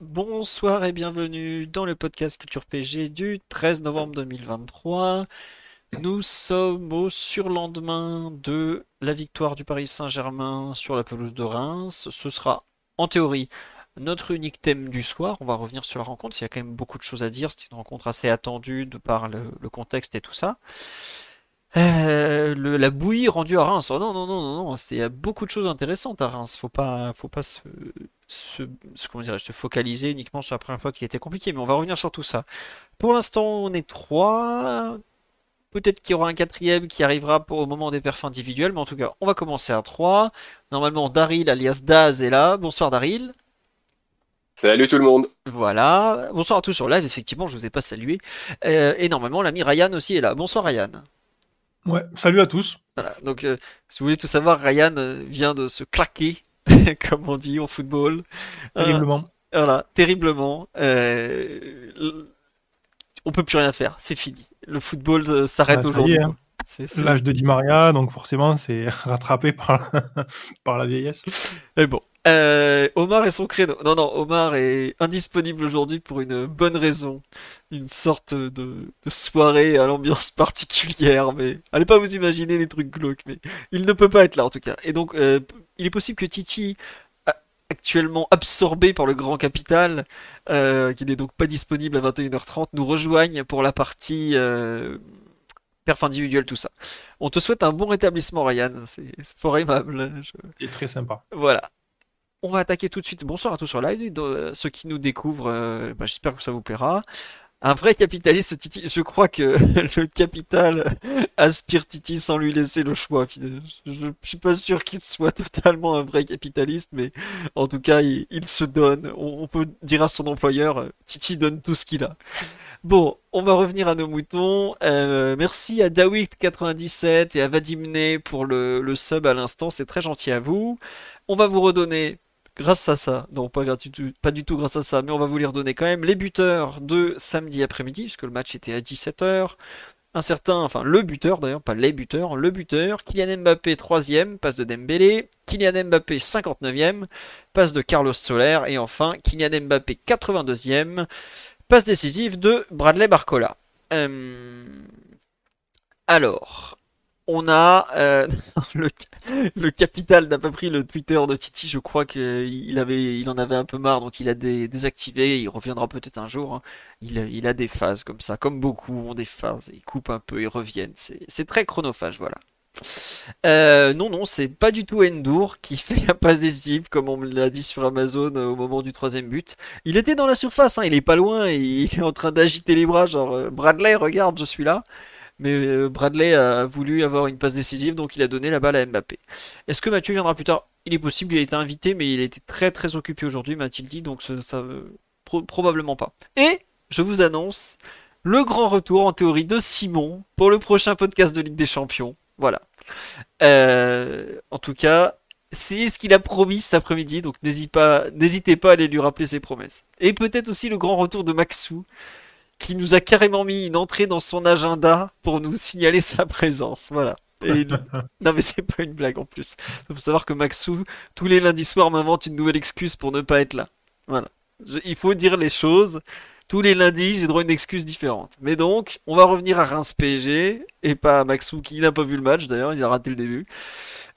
Bonsoir et bienvenue dans le podcast Culture PG du 13 novembre 2023. Nous sommes au surlendemain de la victoire du Paris Saint-Germain sur la pelouse de Reims. Ce sera en théorie notre unique thème du soir. On va revenir sur la rencontre. Il y a quand même beaucoup de choses à dire. C'est une rencontre assez attendue de par le, le contexte et tout ça. Euh, le- la bouillie rendue à Reims. Oh non, non, non, non, non. Il y a beaucoup de choses intéressantes à Reims. Faut pas, faut pas se, se, se- comment dirais-je, se focaliser uniquement sur la première fois qui était compliqué. Mais on va revenir sur tout ça. Pour l'instant, on est trois. Peut-être qu'il y aura un quatrième qui arrivera pour, au moment des perfs individuels. Mais en tout cas, on va commencer à trois. Normalement, Daryl alias Daz est là. Bonsoir Daryl. Salut tout le monde. Voilà. Bonsoir à tous sur live. Effectivement, je vous ai pas salué. Euh, et normalement, l'ami Ryan aussi est là. Bonsoir Ryan. Ouais, salut à tous. Voilà, donc euh, si vous voulez tout savoir, Ryan euh, vient de se claquer, comme on dit au football. Euh, Terriblement. voilà, terriblement. Euh, on peut plus rien faire, c'est fini. Le football euh, s'arrête Ah, y aujourd'hui. hein. C'est- L'âge de Di Maria, donc forcément, c'est rattrapé par, par la vieillesse. Mais bon. Euh, Omar et son créneau. Non, non, Omar est indisponible aujourd'hui pour une bonne raison. Une sorte de, de soirée à l'ambiance particulière, mais allez pas vous imaginer des trucs glauques, mais il ne peut pas être là en tout cas. Et donc, euh, il est possible que Titi, actuellement absorbé par le grand capital, euh, qui n'est donc pas disponible à 21h30, nous rejoigne pour la partie perf individuel, tout ça. On te souhaite un bon rétablissement, Ryan. C'est fort aimable. Je- C'est très sympa. voilà. On va attaquer tout de suite. Bonsoir à tous sur live. Euh, Ceux qui nous découvrent, euh, bah, j'espère que ça vous plaira. Un vrai capitaliste, Titi. Je crois que le capital aspire Titi sans lui laisser le choix. Je, je suis pas sûr qu'il soit totalement un vrai capitaliste, mais en tout cas, il, se donne. On, peut dire à son employeur, euh, Titi donne tout ce qu'il a. Bon, on va revenir à nos moutons. Merci à Dawit97 et à Vadimne pour le sub à l'instant. C'est très gentil à vous. On va vous redonner, grâce à ça, non pas, gratuit- pas du tout grâce à ça, mais on va vous les redonner quand même, les buteurs de samedi après-midi, puisque le match était à 17h. Un certain, enfin le buteur d'ailleurs, pas les buteurs, le buteur, Kylian Mbappé 3ème, passe de Dembélé, Kylian Mbappé 59ème, passe de Carlos Soler, et enfin Kylian Mbappé 82ème, passe décisive de Bradley Barcola. Euh, Alors, on a euh, le, capital n'a pas pris le Twitter de Titi, je crois qu'il avait, il en avait un peu marre, donc il a dé- désactivé, il reviendra peut-être un jour. hein. Il, a des phases comme ça, comme beaucoup ont des phases, ils coupent un peu, ils reviennent. C'est très chronophage, voilà. Euh, non, non, c'est pas du tout Endur qui fait la passe décisive, comme on me l'a dit sur Amazon euh, au moment du troisième but. Il était dans la surface, hein, il est pas loin, il est en train d'agiter les bras, genre euh, Bradley, regarde, je suis là. Mais euh, Bradley a voulu avoir une passe décisive, donc il a donné la balle à Mbappé. Est-ce que Mathieu viendra plus tard? Il est possible, il a été invité, mais il a été très très occupé aujourd'hui, m'a-t-il dit, donc ça, ça, euh, pro- probablement pas. Et je vous annonce le grand retour en théorie de Simon pour le prochain podcast de Ligue des Champions. Voilà. Euh, en tout cas, c'est ce qu'il a promis cet après-midi, donc n'hésitez pas à aller lui rappeler ses promesses. Et peut-être aussi le grand retour de Maxou, qui nous a carrément mis une entrée dans son agenda pour nous signaler sa présence. Voilà. Et Non mais c'est pas une blague en plus. Il faut savoir que Maxou, tous les lundis soirs, m'invente une nouvelle excuse pour ne pas être là. Voilà. Je- il faut dire les choses. Tous les lundis, j'ai droit à une excuse différente. Mais donc, on va revenir à Reims PSG et pas à Maxou qui n'a pas vu le match d'ailleurs, il a raté le début.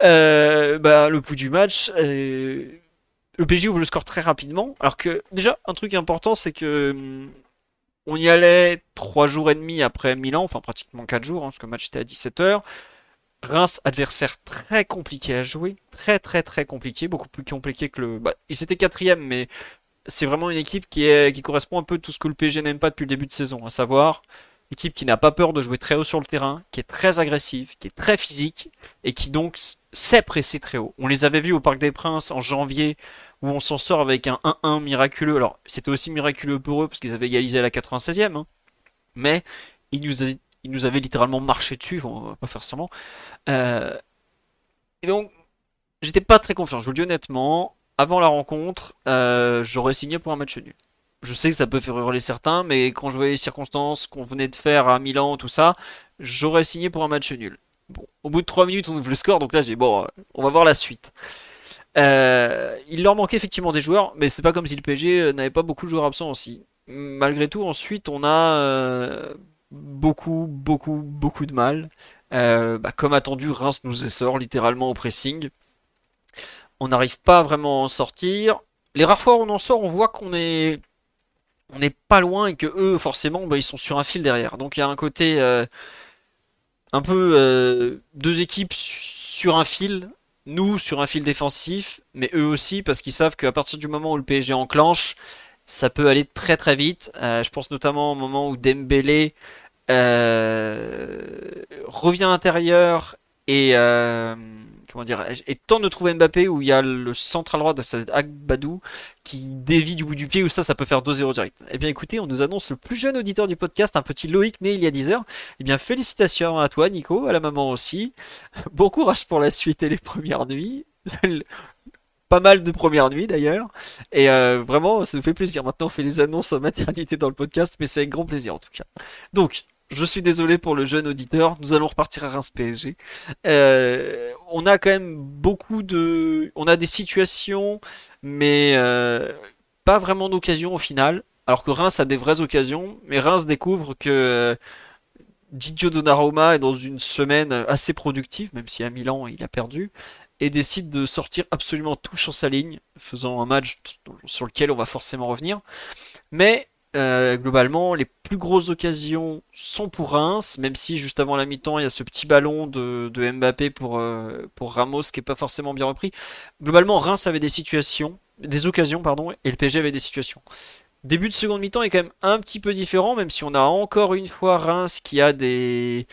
Euh, bah, le pouls du match, euh, le PSG ouvre le score très rapidement. Alors que déjà, un truc important, c'est que hum, on y allait trois jours et demi après Milan, enfin pratiquement quatre jours, hein, parce que le match était à 17h. Reims, adversaire très compliqué à jouer, très très très compliqué, beaucoup plus compliqué que le. Bah, ils étaient quatrième, mais c'est vraiment une équipe qui qui correspond un peu à tout ce que le PSG n'aime pas depuis le début de saison, à savoir équipe qui n'a pas peur de jouer très haut sur le terrain, qui est très agressive, qui est très physique et qui donc sait presser très haut. On les avait vus au Parc des Princes en janvier où on s'en sort avec un 1-1 miraculeux. Alors c'était aussi miraculeux pour eux parce qu'ils avaient égalisé à la 96e, hein. mais ils nous, avaient littéralement marché dessus, on va pas faire seulement. Euh, et donc j'étais pas très confiant, je vous le dis honnêtement. Avant la rencontre, euh, j'aurais signé pour un match nul je sais que ça peut faire hurler certains, mais quand je voyais les circonstances qu'on venait de faire à Milan, tout ça, j'aurais signé pour un match nul. Bon, au bout de 3 minutes, on ouvre le score, donc là j'ai bon, euh, on va voir la suite. Euh, il leur manquait effectivement des joueurs, mais c'est pas comme si le PSG euh, n'avait pas beaucoup de joueurs absents aussi. Malgré tout, ensuite, on a beaucoup, beaucoup, beaucoup de mal. Bah, comme attendu, Reims nous essore littéralement au pressing. On n'arrive pas vraiment à en sortir. Les rares fois où on en sort, on voit qu'on est n'est pas loin et que eux, forcément, bah, ils sont sur un fil derrière. Donc il y a un côté euh, un peu euh, deux équipes sur un fil, nous sur un fil défensif, mais eux aussi parce qu'ils savent qu'à partir du moment où le PSG enclenche, ça peut aller très très vite. Euh, je pense notamment au moment où Dembélé revient intérieur et comment dire, et tant de trouver Mbappé où il y a le central droit de cette Agbadou qui dévie du bout du pied où ça, ça peut faire 2-0 direct. Eh bien, écoutez, on nous annonce le plus jeune auditeur du podcast, un petit Loïc né il y a 10 heures. Eh bien, félicitations à toi, Nico, à la maman aussi. Bon courage pour la suite et les premières nuits. pas mal de premières nuits d'ailleurs. Et euh, vraiment, ça nous fait plaisir. Maintenant, on fait les annonces en maternité dans le podcast, mais c'est avec grand plaisir en tout cas. Donc, je suis désolé pour le jeune auditeur. Nous allons repartir à Reims PSG. Euh, on a quand même beaucoup de, on a des situations, mais euh, pas vraiment d'occasion au final. Alors que Reims a des vraies occasions, mais Reims découvre que euh, Didio Donnarumma est dans une semaine assez productive, même si à Milan il a perdu, et décide de sortir absolument tout sur sa ligne, faisant un match sur lequel on va forcément revenir. Mais euh, globalement, les plus grosses occasions sont pour Reims, même si juste avant la mi-temps, il y a ce petit ballon de, Mbappé pour, euh, pour Ramos qui est pas forcément bien repris. Globalement, Reims avait des situations, des occasions, pardon, et le PSG avait des situations. Début de seconde mi-temps est quand même un petit peu différent, même si on a encore une fois Reims qui a des,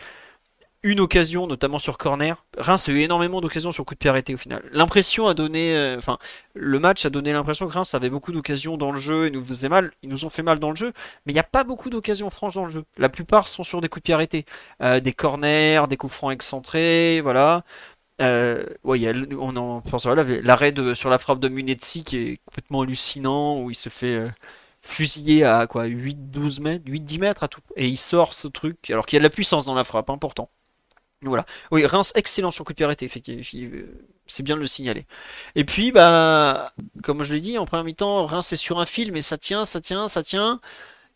une occasion, notamment sur corner. Reims a eu énormément d'occasions sur coup de pied arrêté au final. L'impression a donné, euh, enfin, le match a donné l'impression que Reims avait beaucoup d'occasions dans le jeu et nous faisait mal. Ils nous ont fait mal dans le jeu, mais il n'y a pas beaucoup d'occasions franches dans le jeu. La plupart sont sur des coups de pied arrêtés, euh, des corners, des coups francs excentrés, voilà. Euh, ouais, on en pense l'arrêt sur la frappe de Munetsi qui est complètement hallucinant où il se fait euh, fusiller à quoi 8-12 mètres, 8-10 mètres à tout et il sort ce truc alors qu'il y a de la puissance dans la frappe, important. Voilà. Oui, Reims excellent sur coup de effectivement. C'est bien de le signaler. Et puis, bah, comme je l'ai dit, en première mi-temps, Reims est sur un fil, mais ça tient, ça tient, ça tient.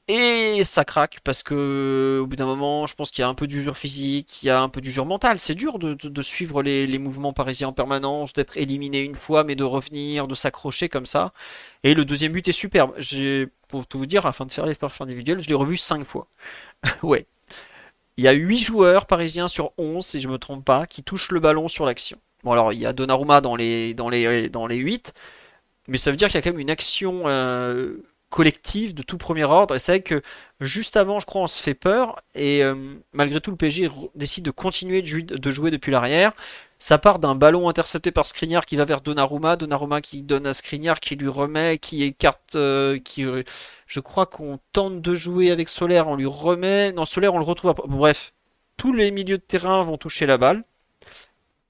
Et ça craque parce que au bout d'un moment, je pense qu'il y a un peu d'usure physique, il y a un peu d'usure mentale. C'est dur de, suivre les, mouvements parisiens en permanence, d'être éliminé une fois, mais de revenir, de s'accrocher comme ça. Et le deuxième but est superbe. Pour tout vous dire, afin de faire les perfs individuels, je l'ai revu cinq fois. ouais, il y a 8 joueurs parisiens sur 11, si je me trompe pas, qui touchent le ballon sur l'action. Bon, alors il y a Donnarumma dans les, dans les, dans les 8, mais ça veut dire qu'il y a quand même une action euh, collective de tout premier ordre. Et c'est vrai que juste avant, je crois, on se fait peur, et euh, malgré tout, le PSG décide de continuer de jouer depuis l'arrière. Ça part d'un ballon intercepté par Skriniar qui va vers Donnarumma, Donnarumma qui donne à Skriniar, qui lui remet, qui écarte, euh, qui, euh, je crois qu'on tente de jouer avec Solaire, on lui remet, non Solaire on le retrouve. Bref, tous les milieux de terrain vont toucher la balle,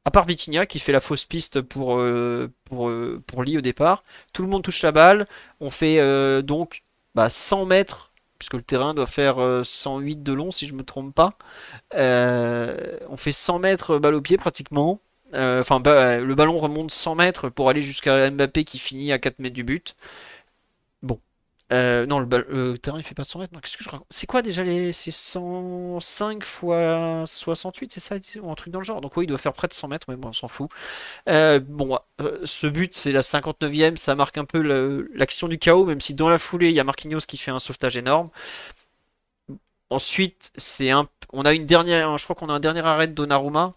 à part Vitinha qui fait la fausse piste pour euh, Lee au départ. Tout le monde touche la balle, on fait donc bah, 100 mètres puisque le terrain doit faire 108 de long si je me trompe pas. on fait 100 mètres balle au pied pratiquement. Euh, enfin, le ballon remonte 100 mètres pour aller jusqu'à Mbappé qui finit à 4 mètres du but. Euh, non, le, terrain il fait pas 100 mètres. C'est quoi déjà les. C'est 105 fois 68, c'est ça Ou un truc dans le genre? Donc, oui, il doit faire près de 100 mètres, mais bon, on s'en fout. Euh, bon, ce but, c'est la 59e. Ça marque un peu l'action du chaos, même si dans la foulée, il y a Marquinhos qui fait un sauvetage énorme. Ensuite, c'est un, on a une dernière, je crois qu'on a un dernier arrêt de Donnarumma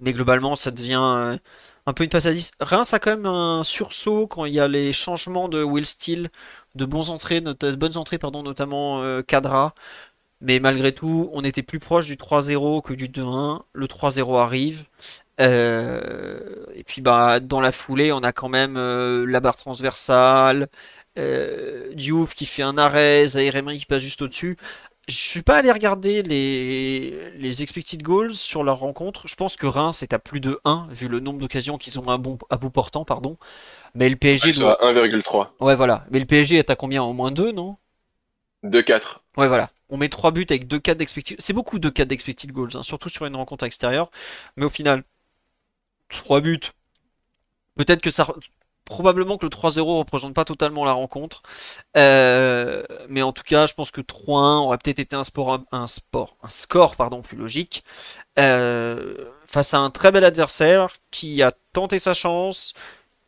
mais globalement, ça devient euh, un peu une passe à 10. Reims a quand même un sursaut quand il y a les changements de Will Steele, de, entrées, de bonnes entrées, pardon, notamment euh, Cadra. Mais malgré tout, on était plus proche du 3-0 que du 2-1. Le 3-0 arrive. Euh, et puis bah dans la foulée, on a quand même euh, la barre transversale, euh, Diouf qui fait un arrêt, Zaire qui passe juste au-dessus. Je suis pas allé regarder les, les expected goals sur leur rencontre. Je pense que Reims est à plus de 1 vu le nombre d'occasions qu'ils ont à, bon, à bout portant, pardon. Mais le PSG sont doit... à 1,3. Ouais voilà. Mais le PSG est à combien? Au moins 2, non? 2-4. Ouais, voilà. On met 3 buts avec 2 4 d'expected. C'est beaucoup de 4 d'expected goals, hein, surtout sur une rencontre extérieure. Mais au final, 3 buts. Peut-être que ça. Probablement que le 3-0 représente pas totalement la rencontre. Euh, mais en tout cas, je pense que 3-1 aurait peut-être été un score plus logique. Euh, face à un très bel adversaire qui a tenté sa chance,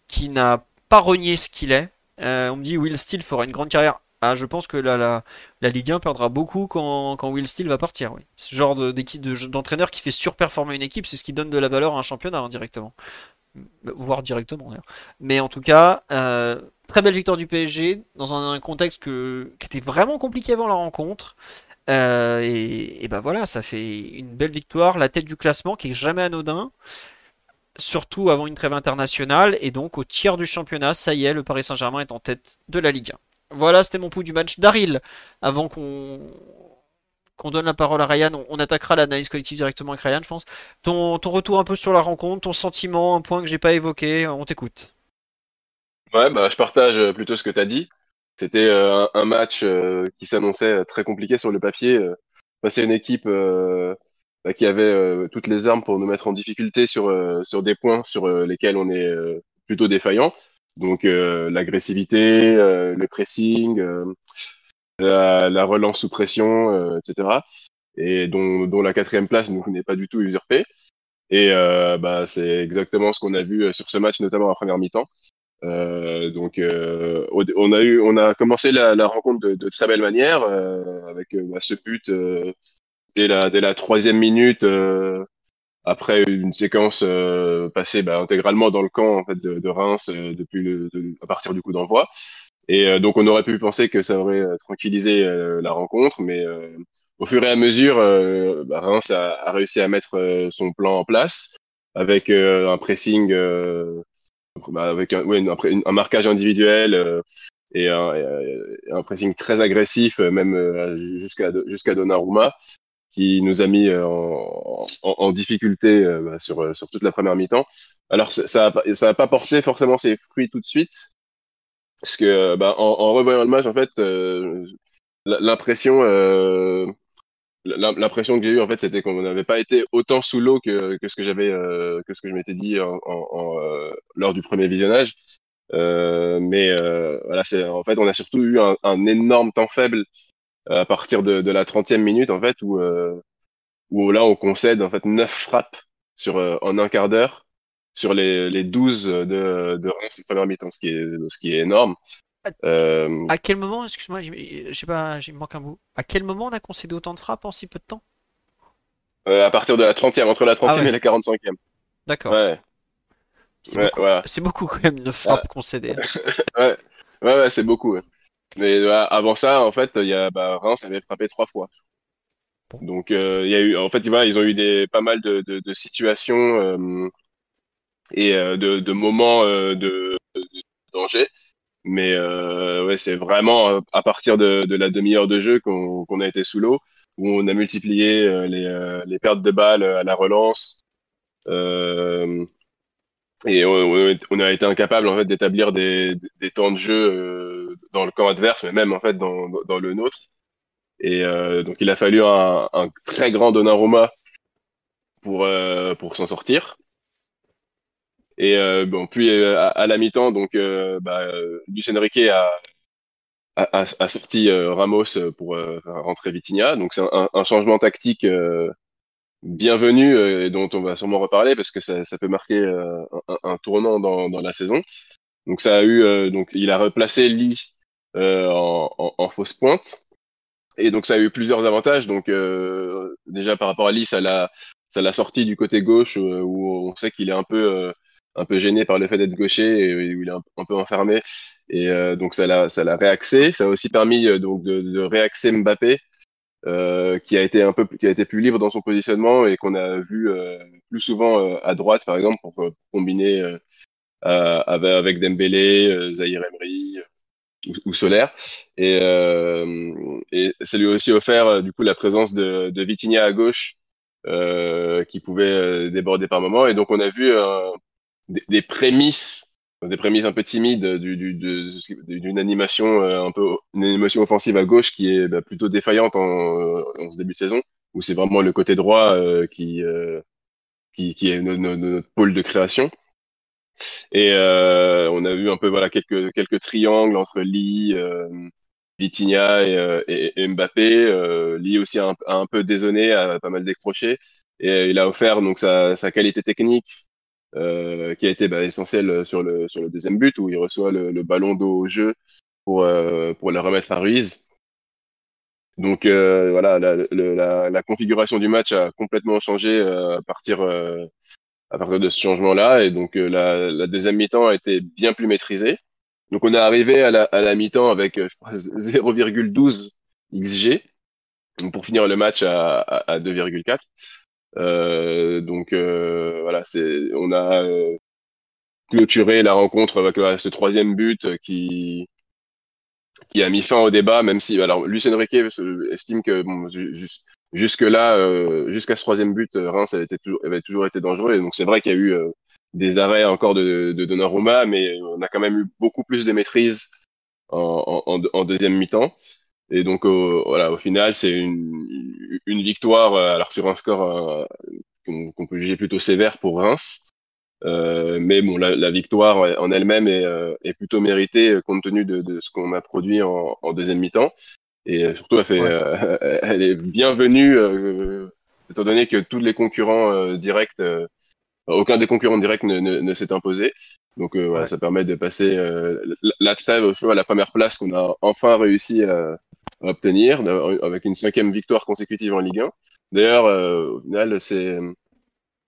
qui n'a pas renié ce qu'il est. Euh, on me dit Will Steele fera une grande carrière. Ah, je pense que la, la, Ligue 1 perdra beaucoup quand, Will Steele va partir. Ce genre d'entraîneur qui fait surperformer une équipe, c'est ce qui donne de la valeur à un championnat indirectement. Voire directement. Mais en tout cas, euh, très belle victoire du PSG dans un, contexte qui était vraiment compliqué avant la rencontre. Euh, et, et ben voilà, ça fait une belle victoire, la tête du classement qui est jamais anodin, surtout avant une trêve internationale. Et donc au tiers du championnat, ça y est, le Paris Saint-Germain est en tête de la Ligue 1. Voilà, c'était mon pouls du match. Daryl, avant qu'on qu'on donne la parole à Ryan, on, attaquera l'analyse collective directement avec Ryan, je pense. Ton, ton retour un peu sur la rencontre, ton sentiment, un point que j'ai pas évoqué, on t'écoute. Ouais, bah, je partage euh, plutôt ce que tu as dit. C'était euh, un, match euh, qui s'annonçait très compliqué sur le papier. euh, à une équipe euh, bah, qui avait toutes les armes pour nous mettre en difficulté sur, sur des points sur lesquels on est plutôt défaillant. Donc euh, l'agressivité, euh, le pressing, euh, la, la relance sous pression, euh, etc. Et dont, dont la quatrième place n'est pas du tout usurpée. Et euh, bah, c'est exactement ce qu'on a vu euh, sur ce match, notamment en première mi-temps. Euh, donc, euh, on a eu, on a commencé la, la rencontre de, de très belle manière euh, avec bah, ce but dès la dès la troisième minute après une séquence passée bah, intégralement dans le camp en fait de, de Reims depuis le de- à partir du coup d'envoi. Et euh, donc on aurait pu penser que ça aurait euh, tranquillisé euh, la rencontre, mais au fur et à mesure, bah, Reims a, a réussi à mettre son plan en place avec un pressing. bah, avec un, ouais, un, un marquage individuel et, un, et un pressing très agressif, même jusqu'à jusqu'à Donnarumma, qui nous a mis en, en, en difficulté bah, sur, sur toute la première mi-temps. Alors ça ça a, pas- ça pas porté forcément ses fruits tout de suite, parce que euh, bah, en, en revoyant le match, en fait, euh, l'impression euh, l'im- l'impression que j'ai eue en fait c'était qu'on n'avait pas été autant sous l'eau que, que ce que j'avais euh, que ce que je m'étais dit en, en- en, euh, lors du premier visionnage. Euh, mais voilà c'est en fait on a surtout eu un, un énorme temps faible à partir de, de la 30e minute en fait où où là on concède en fait neuf frappes sur en un quart d'heure sur les, les 12 de de Reims en première mi-temps ce qui est ce qui est énorme euh, À quel moment, excuse-moi, j'ai j'ai pas, il manque un bout. À quel moment on a concédé autant de frappes en si peu de temps? euh, à partir de la 30e entre la 30e Ah ouais. et la 45e D'accord. ouais C'est ouais beaucoup. voilà C'est beaucoup quand même de frappes concédées. Ouais, ouais, ouais, c'est beaucoup. Mais euh, avant ça, en fait, y a bah, Reims avait frappé trois fois. Donc euh, y a eu, en fait, voilà, ils ont eu des pas mal de, de, de situations euh, et euh, de, de moments euh, de, de danger. Mais euh, ouais, c'est vraiment à partir de, de la demi-heure de jeu qu'on qu'on a été sous l'eau, où on a multiplié les, les pertes de balles à la relance. Et on, on a été incapable en fait d'établir des, des temps de jeu dans le camp adverse, mais même en fait dans, dans le nôtre. Et euh, donc il a fallu un, un très grand Donnarumma pour euh, pour s'en sortir. Et euh, bon, puis euh, à, à la mi-temps, donc euh, bah, Luis Enrique a, a, a- a sorti Ramos pour rentrer Vitinha. Donc c'est un, un changement tactique bienvenu euh, et dont on va sûrement reparler parce que ça, ça peut marquer euh, un, un tournant dans, dans la saison. Donc ça a eu euh, donc il a replacé Lee en, en, en fausse pointe et donc ça a eu plusieurs avantages. Donc déjà par rapport à Lee, ça l'a ça l'a sorti du côté gauche où on sait qu'il est un peu un peu gêné par le fait d'être gaucher et où il est un, un peu enfermé. Et euh, donc ça l'a ça l'a réaxé. Ça a aussi permis euh, donc de, de réaxer Mbappé qui a été un peu qui a été plus libre dans son positionnement et qu'on a vu plus souvent à droite par exemple pour, combiner avec, avec Dembélé, Zahir Emery ou, ou Solaire et, et ça lui a aussi offert du coup la présence de, de Vitinha à gauche qui pouvait déborder par moment et donc on a vu des, des prémices des prémices un peu timides d'une animation euh, un peu une animation offensive à gauche qui est bah, plutôt défaillante en, en, ce début de saison où c'est vraiment le côté droit euh, qui, euh, qui, qui est notre, pôle de création. Et on a vu un peu voilà quelques quelques triangles entre Lee Vitinha et, et, Mbappé. Lee aussi a un, un peu désonné a pas mal décroché. Et il a offert donc sa, sa qualité technique euh, qui a été bah, essentiel sur le, sur le deuxième but où il reçoit le, le ballon d'eau au jeu pour, euh, pour le remettre à Ruiz. Donc euh, voilà, la, la, la, configuration du match a complètement changé à partir à partir de ce changement-là et donc la, la deuxième mi-temps a été bien plus maîtrisée. Donc on est arrivé à la, à la mi-temps avec 0,12 xg pour finir le match à, à 2,4. Euh, donc euh, voilà, c'est on a euh, clôturé la rencontre avec ce troisième but qui qui a mis fin au débat, même si alors Lucien Riquet estime que bon, jusque là, euh, jusqu'à ce troisième but, Reims avait, toujours, avait toujours été dangereux. Donc c'est vrai qu'il y a eu des arrêts encore de, de Donnarumma, mais on a quand même eu beaucoup plus de maîtrise en deuxième mi-temps. Et donc, voilà, au final, c'est une, une victoire, euh, alors sur un score euh, qu'on peut juger plutôt sévère pour Reims. Euh, mais bon, la, la victoire en elle-même est, euh, est, plutôt méritée compte tenu de, de ce qu'on a produit en, en deuxième mi-temps. Et surtout, elle, fait, elle est bienvenue, étant donné que tous les concurrents directs, aucun des concurrents directs ne, ne, ne s'est imposé. Donc voilà, ça permet de passer la trêve à la première place qu'on a enfin réussi à, à obtenir avec une cinquième victoire consécutive en Ligue 1. D'ailleurs, euh, au final, c'est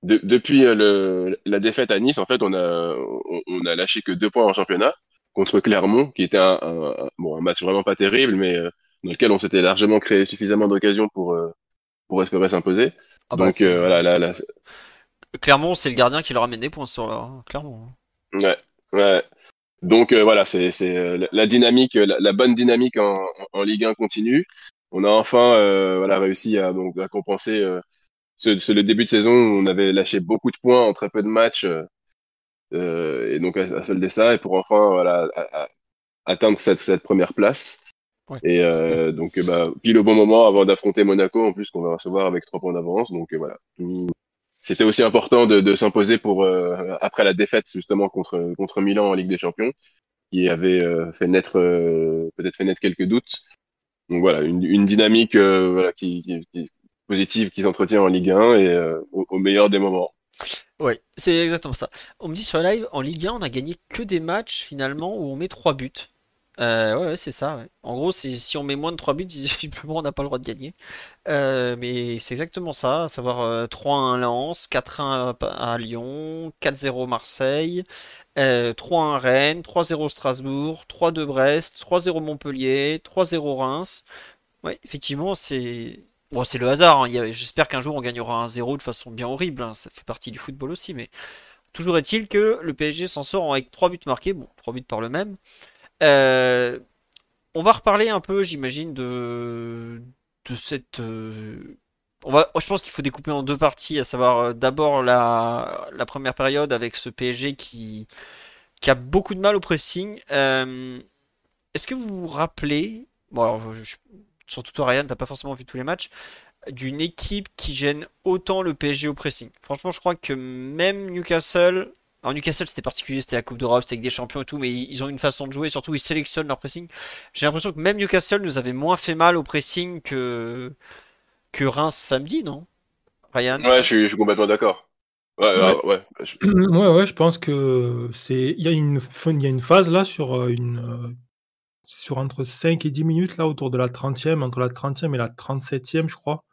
de, depuis euh, le, la défaite à Nice, en fait, on a on, on, a lâché que deux points en championnat contre Clermont, qui était un, un, bon, un match vraiment pas terrible, mais euh, dans lequel on s'était largement créé suffisamment d'occasions pour pour espérer s'imposer. Ah bah, Donc voilà, là, là, Clermont, c'est le gardien qui leur a amené des points sur là. Hein, Clermont. Hein. Ouais, ouais. Donc euh, voilà, c'est euh, la dynamique, la, bonne dynamique en, en, Ligue 1 continue. On a enfin euh, voilà réussi à donc à compenser ce, ce, le début de saison où on avait lâché beaucoup de points en très peu de matchs et donc à, à, solder ça et pour enfin voilà à, atteindre cette, cette première place. Ouais. Et donc bah pile au bon moment avant d'affronter Monaco en plus qu'on va recevoir avec trois points d'avance. Donc voilà, tout, c'était aussi important de, de s'imposer pour euh, après la défaite justement contre contre Milan en Ligue des Champions, qui avait euh, fait naître euh, peut-être fait naître quelques doutes. Donc voilà, une, une dynamique voilà, qui, qui, positive qui s'entretient en Ligue 1 et au, au, meilleur des moments. Oui, c'est exactement ça. On me dit sur la live, en Ligue 1, on a gagné que des matchs finalement où on met trois buts. Euh, ouais, ouais c'est ça. Ouais. En gros, si on met moins de 3 buts, visiblement, on n'a pas le droit de gagner. Euh, mais c'est exactement ça, à savoir euh, 3-1 Lens, 4-1 à Lyon, 4-0 Marseille, 3-1 Rennes, 3-0 Strasbourg, 3-2 Brest, 3-0 Montpellier, 3-0 Reims. Ouais, effectivement, c'est bon, le hasard. Hein. J'espère qu'un jour on gagnera un 0 de façon bien horrible. Hein. Ça fait partie du football aussi, mais toujours est-il que le PSG s'en sort avec 3 buts marqués. Bon, 3 buts par le même. Euh, on va reparler un peu, j'imagine, de, cette. Euh, on va, je pense qu'il faut découper en deux parties, à savoir euh, d'abord la, première période avec ce PSG qui, a beaucoup de mal au pressing. Est-ce que vous vous rappelez, surtout toi Ryan, t'as pas forcément vu tous les matchs, d'une équipe qui gêne autant le PSG au pressing? Franchement, je crois que même Newcastle alors Newcastle c'était particulier, c'était la Coupe d'Europe, c'était avec des champions et tout, mais ils ont une façon de jouer, surtout ils sélectionnent leur pressing. J'ai l'impression que même Newcastle nous avait moins fait mal au pressing que, que Reims samedi, non? Ryan? Ouais, je suis, je suis complètement d'accord. Ouais, ouais. Ouais, ouais, ouais, je pense que c'est. Il y, a une... Il y a une phase là sur euh, une. Euh, sur entre 5 et 10 minutes, là, autour de la 30e, entre la 30e et la 37e, je crois,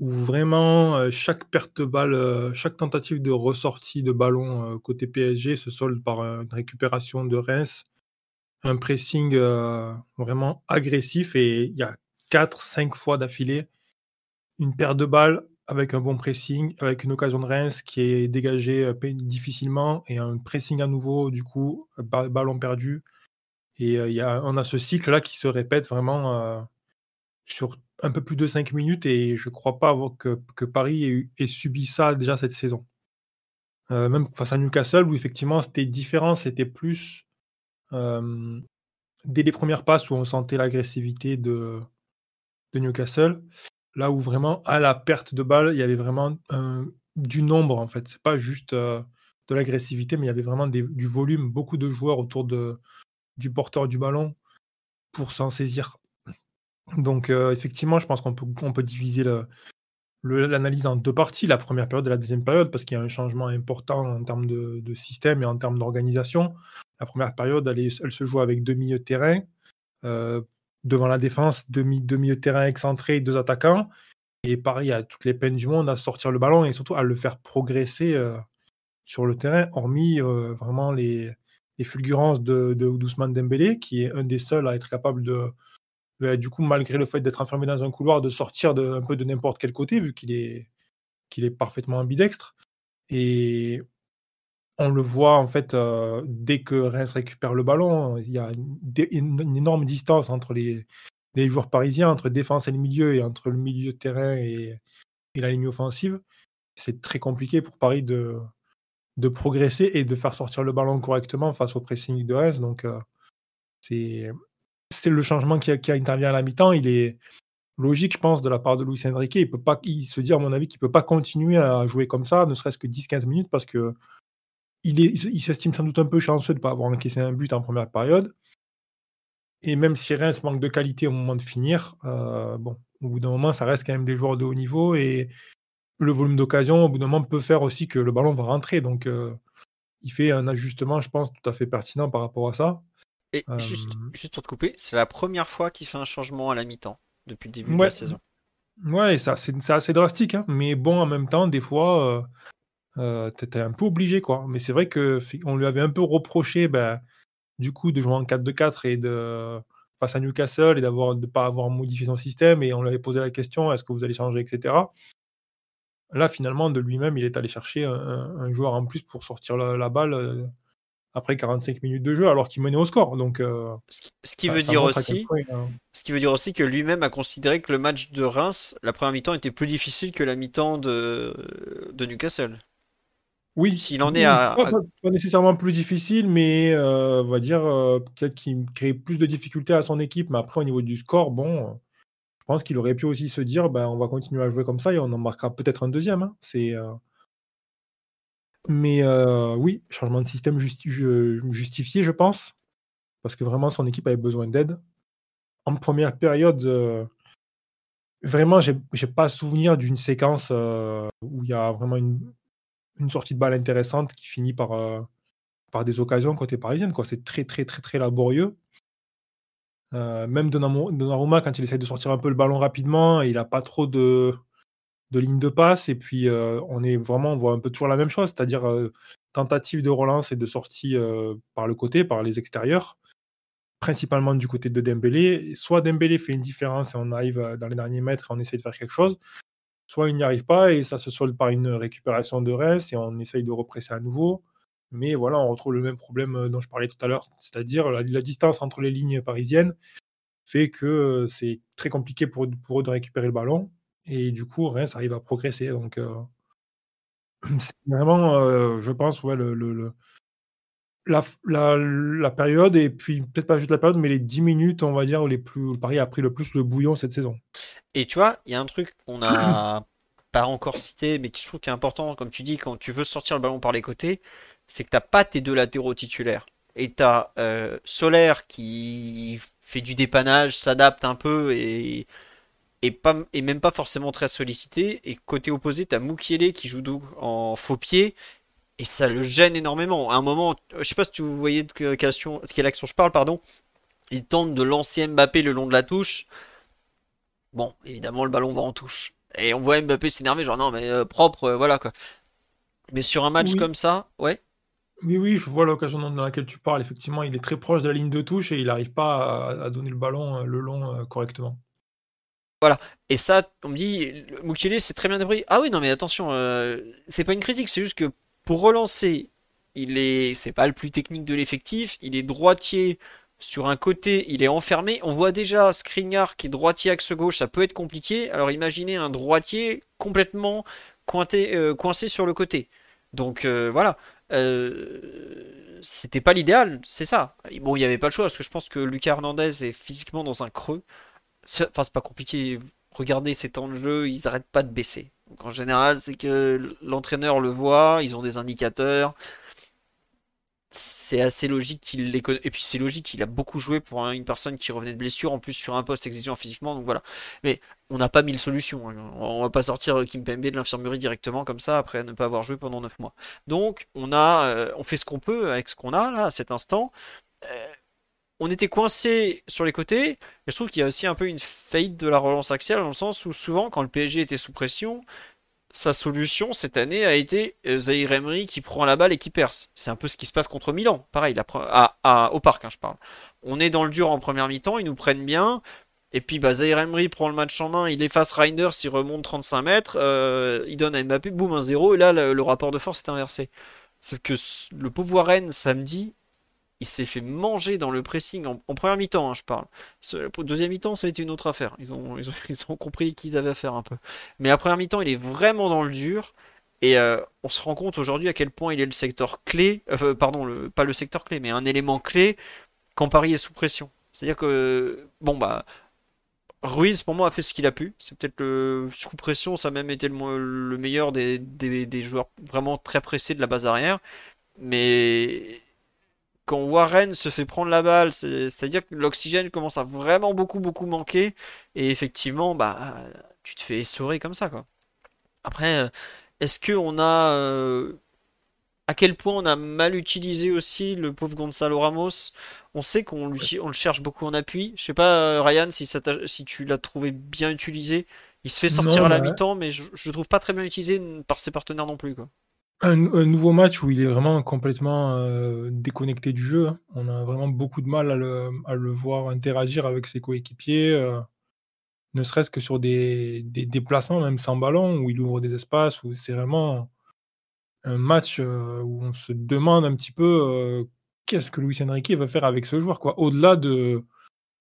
où vraiment euh, chaque perte de balle, euh, chaque tentative de ressortie de ballon euh, côté PSG se solde par une récupération de Reims, un pressing vraiment agressif et il y a 4-5 fois d'affilée. Une paire de balles avec un bon pressing, avec une occasion de Reims qui est dégagée difficilement et un pressing à nouveau, du coup, ballon perdu. Et il y a, on a ce cycle-là qui se répète vraiment sur un peu plus de 5 minutes et je ne crois pas que, que Paris ait, subi ça déjà cette saison. même face à Newcastle, où effectivement c'était différent, c'était plus dès les premières passes où on sentait l'agressivité de, de Newcastle. Là où vraiment, à la perte de balle, il y avait vraiment du nombre en fait. C'est pas juste euh, de l'agressivité, mais il y avait vraiment du volume, beaucoup de joueurs autour de, du porteur du ballon pour s'en saisir. Donc euh, effectivement, je pense qu'on peut, diviser l'analyse en deux parties, la première période et la deuxième période, parce qu'il y a un changement important en termes de, système et en termes d'organisation. La première période, elle, se joue avec deux milieux de terrain. Euh, devant la défense, deux, milieux de terrain excentrés, deux attaquants. Et Paris a toutes les peines du monde à sortir le ballon et surtout à le faire progresser euh, sur le terrain, hormis vraiment les, fulgurances de, de Ousmane Dembélé, qui est un des seuls à être capable de, du coup, malgré le fait d'être enfermé dans un couloir, de sortir de, un peu de n'importe quel côté, vu qu'il est, qu'il est parfaitement ambidextre. Et on le voit en fait euh, dès que Reims récupère le ballon, il y a une, énorme distance entre les, joueurs parisiens, entre défense et le milieu, et entre le milieu de terrain et, la ligne offensive. C'est très compliqué pour Paris de, progresser et de faire sortir le ballon correctement face au pressing de Reims. Donc euh, c'est le changement qui, intervient à la mi-temps. Il est logique, je pense, de la part de Luis Enrique. Il peut pas, il se dit à mon avis qu'il peut pas continuer à jouer comme ça, ne serait-ce que 10-15 minutes, parce que il, s'estime sans doute un peu chanceux de ne pas avoir encaissé un but en première période. Et même si Reims manque de qualité au moment de finir, euh, au bout d'un moment, ça reste quand même des joueurs de haut niveau et le volume d'occasion, au bout d'un moment, peut faire aussi que le ballon va rentrer. Donc, euh, il fait un ajustement, je pense, tout à fait pertinent par rapport à ça. Et euh, juste, juste, pour te couper, c'est la première fois qu'il fait un changement à la mi-temps depuis le début de la saison. Ouais, ça, c'est assez drastique, hein. mais bon, en même temps, des fois, euh, t'étais un peu obligé, quoi. Mais c'est vrai qu'on lui avait un peu reproché, ben, du coup, de jouer en 4-2-4 et de face à Newcastle et d'avoir de pas avoir modifié son système. Et on lui avait posé la question est-ce que vous allez changer, etc. Là, finalement, de lui-même, il est allé chercher un, joueur en plus pour sortir la, balle euh, après 45 minutes de jeu, alors qu'il menait au score. Donc, euh, ce qui, veut dire aussi, ce qui veut dire aussi que lui-même a considéré que le match de Reims, la première mi-temps, était plus difficile que la mi-temps de, de Newcastle. Oui, s'il en est à. Pas, nécessairement plus difficile, mais euh, on va dire euh, peut-être qu'il crée plus de difficultés à son équipe. Mais après, au niveau du score, bon, je pense qu'il aurait pu aussi se dire ben, on va continuer à jouer comme ça et on en marquera peut-être un deuxième. Hein. C'est. Euh, mais oui, changement de système justifié, je pense. Parce que vraiment, son équipe avait besoin d'aide. En première période, vraiment, j'ai pas souvenir d'une séquence où il y a vraiment une, sortie de balle intéressante qui finit par, euh, par des occasions côté parisienne. C'est très, très, très, très laborieux. Euh, même Donnarumma, quand il essaie de sortir un peu le ballon rapidement, il n'a pas trop de, de ligne de passe. Et puis, euh, on est vraiment, on voit un peu toujours la même chose, c'est-à-dire tentative de relance et de sortie par le côté, par les extérieurs, principalement du côté de Dembélé. Soit Dembélé fait une différence et on arrive dans les derniers mètres et on essaie de faire quelque chose, soit il n'y arrive pas et ça se solde par une récupération de reste et on essaye de represser à nouveau. Mais voilà, on retrouve le même problème euh, dont je parlais tout à l'heure, c'est-à-dire la, distance entre les lignes parisiennes fait que euh, c'est très compliqué pour, pour, eux de récupérer le ballon et du coup, Reims arrive à progresser. Donc, euh, c'est vraiment, je pense, ouais, le, la, la, période, et puis peut-être pas juste la période, mais les 10 minutes, on va dire, où les plus, Paris a pris le plus le bouillon cette saison. Et tu vois, il y a un truc qu'on n'a pas encore cité, mais qui je trouve qui est important, comme tu dis, quand tu veux sortir le ballon par les côtés, c'est que tu n'as pas tes deux latéraux titulaires. Et tu as euh, Solaire qui fait du dépannage, s'adapte un peu et, et, pas, et même pas forcément très sollicité. Et côté opposé, tu as Mukiele qui joue en faux pied et ça le gêne énormément. À un moment, je sais pas si tu voyez de quelle action, quelle action je parle, pardon. Il tente de lancer Mbappé le long de la touche. Bon, évidemment, le ballon va en touche. Et on voit Mbappé s'énerver, genre non, mais euh, propre, euh, voilà quoi. Mais sur un match comme ça, ouais. Oui, oui, je vois l'occasion dans laquelle tu parles. Effectivement, il est très proche de la ligne de touche et il n'arrive pas à, donner le ballon euh, le long correctement. Voilà. Et ça, on me dit, Mukiele, c'est très bien débrouillé. Ah oui, non, mais attention, euh, c'est pas une critique, c'est juste que pour relancer, il est, c'est pas le plus technique de l'effectif, il est droitier sur un côté, il est enfermé. On voit déjà Skriniar qui est droitier axe gauche, ça peut être compliqué. Alors imaginez un droitier complètement cointé, euh, coincé sur le côté. Donc euh, voilà. c'était pas l'idéal, c'est ça. Bon, il n'y avait pas le choix parce que je pense que Lucas Hernandez est physiquement dans un creux. Enfin, c'est pas compliqué. Regardez ces temps de jeu, ils arrêtent pas de baisser. Donc en général, c'est que l'entraîneur le voit, ils ont des indicateurs. C'est assez logique qu'il les Et puis c'est logique, il a beaucoup joué pour une personne qui revenait de blessure, en plus sur un poste exigeant physiquement, donc voilà. Mais on n'a pas mille solutions. Hein. On va pas sortir Kim Pembe de l'infirmerie directement comme ça après ne pas avoir joué pendant 9 mois. Donc on a, euh, on fait ce qu'on peut avec ce qu'on a là à cet instant. On était coincé sur les côtés. Et je trouve qu'il y a aussi un peu une faillite de la relance axiale dans le sens où souvent, quand le PSG était sous pression, sa solution cette année a été euh, Zahir Emery qui prend la balle et qui perce. C'est un peu ce qui se passe contre Milan. Pareil, au parc, hein, je parle. On est dans le dur en première mi-temps, ils nous prennent bien. Et puis bah, Zahir Emery prend le match en main, il efface Reinders, il remonte 35 mètres, euh, il donne à Mbappé, boum, 1-0, et là le, rapport de force est inversé. Sauf que le pauvre Warren, samedi, il s'est fait manger dans le pressing en, première mi-temps, hein, je parle. deuxième mi-temps, ça a été une autre affaire. Ils ont, compris qu'ils avaient à faire un peu. Mais à première mi-temps, il est vraiment dans le dur. Et euh, on se rend compte aujourd'hui à quel point il est le secteur clé, euh, pardon, pas le secteur clé, mais un élément clé quand Paris est sous pression. C'est-à-dire que, bon, bah, Ruiz, pour moi, a fait ce qu'il a pu. C'est peut-être le sous pression, ça a même été le, le meilleur des, des, joueurs vraiment très pressés de la base arrière. Mais quand Warren se fait prendre la balle, c'est-à-dire que l'oxygène commence à vraiment beaucoup beaucoup manquer et effectivement bah tu te fais essorer comme ça quoi. Après est-ce que on a euh, à quel point on a mal utilisé aussi le pauvre Gonzalo Ramos? On sait qu'on on le cherche beaucoup en appui. Je sais pas Ryan si, si tu l'as trouvé bien utilisé. Il se fait sortir à la mi-temps, mais je, je le trouve pas très bien utilisé par ses partenaires non plus quoi. Un, nouveau match où il est vraiment complètement euh, déconnecté du jeu. Hein. On a vraiment beaucoup de mal à le, voir interagir avec ses coéquipiers, euh, ne serait-ce que sur des, déplacements, même sans ballon, où il ouvre des espaces, où c'est vraiment un match euh, où on se demande un petit peu qu'est-ce que Luis Enrique va faire avec ce joueur, quoi. Au-delà de,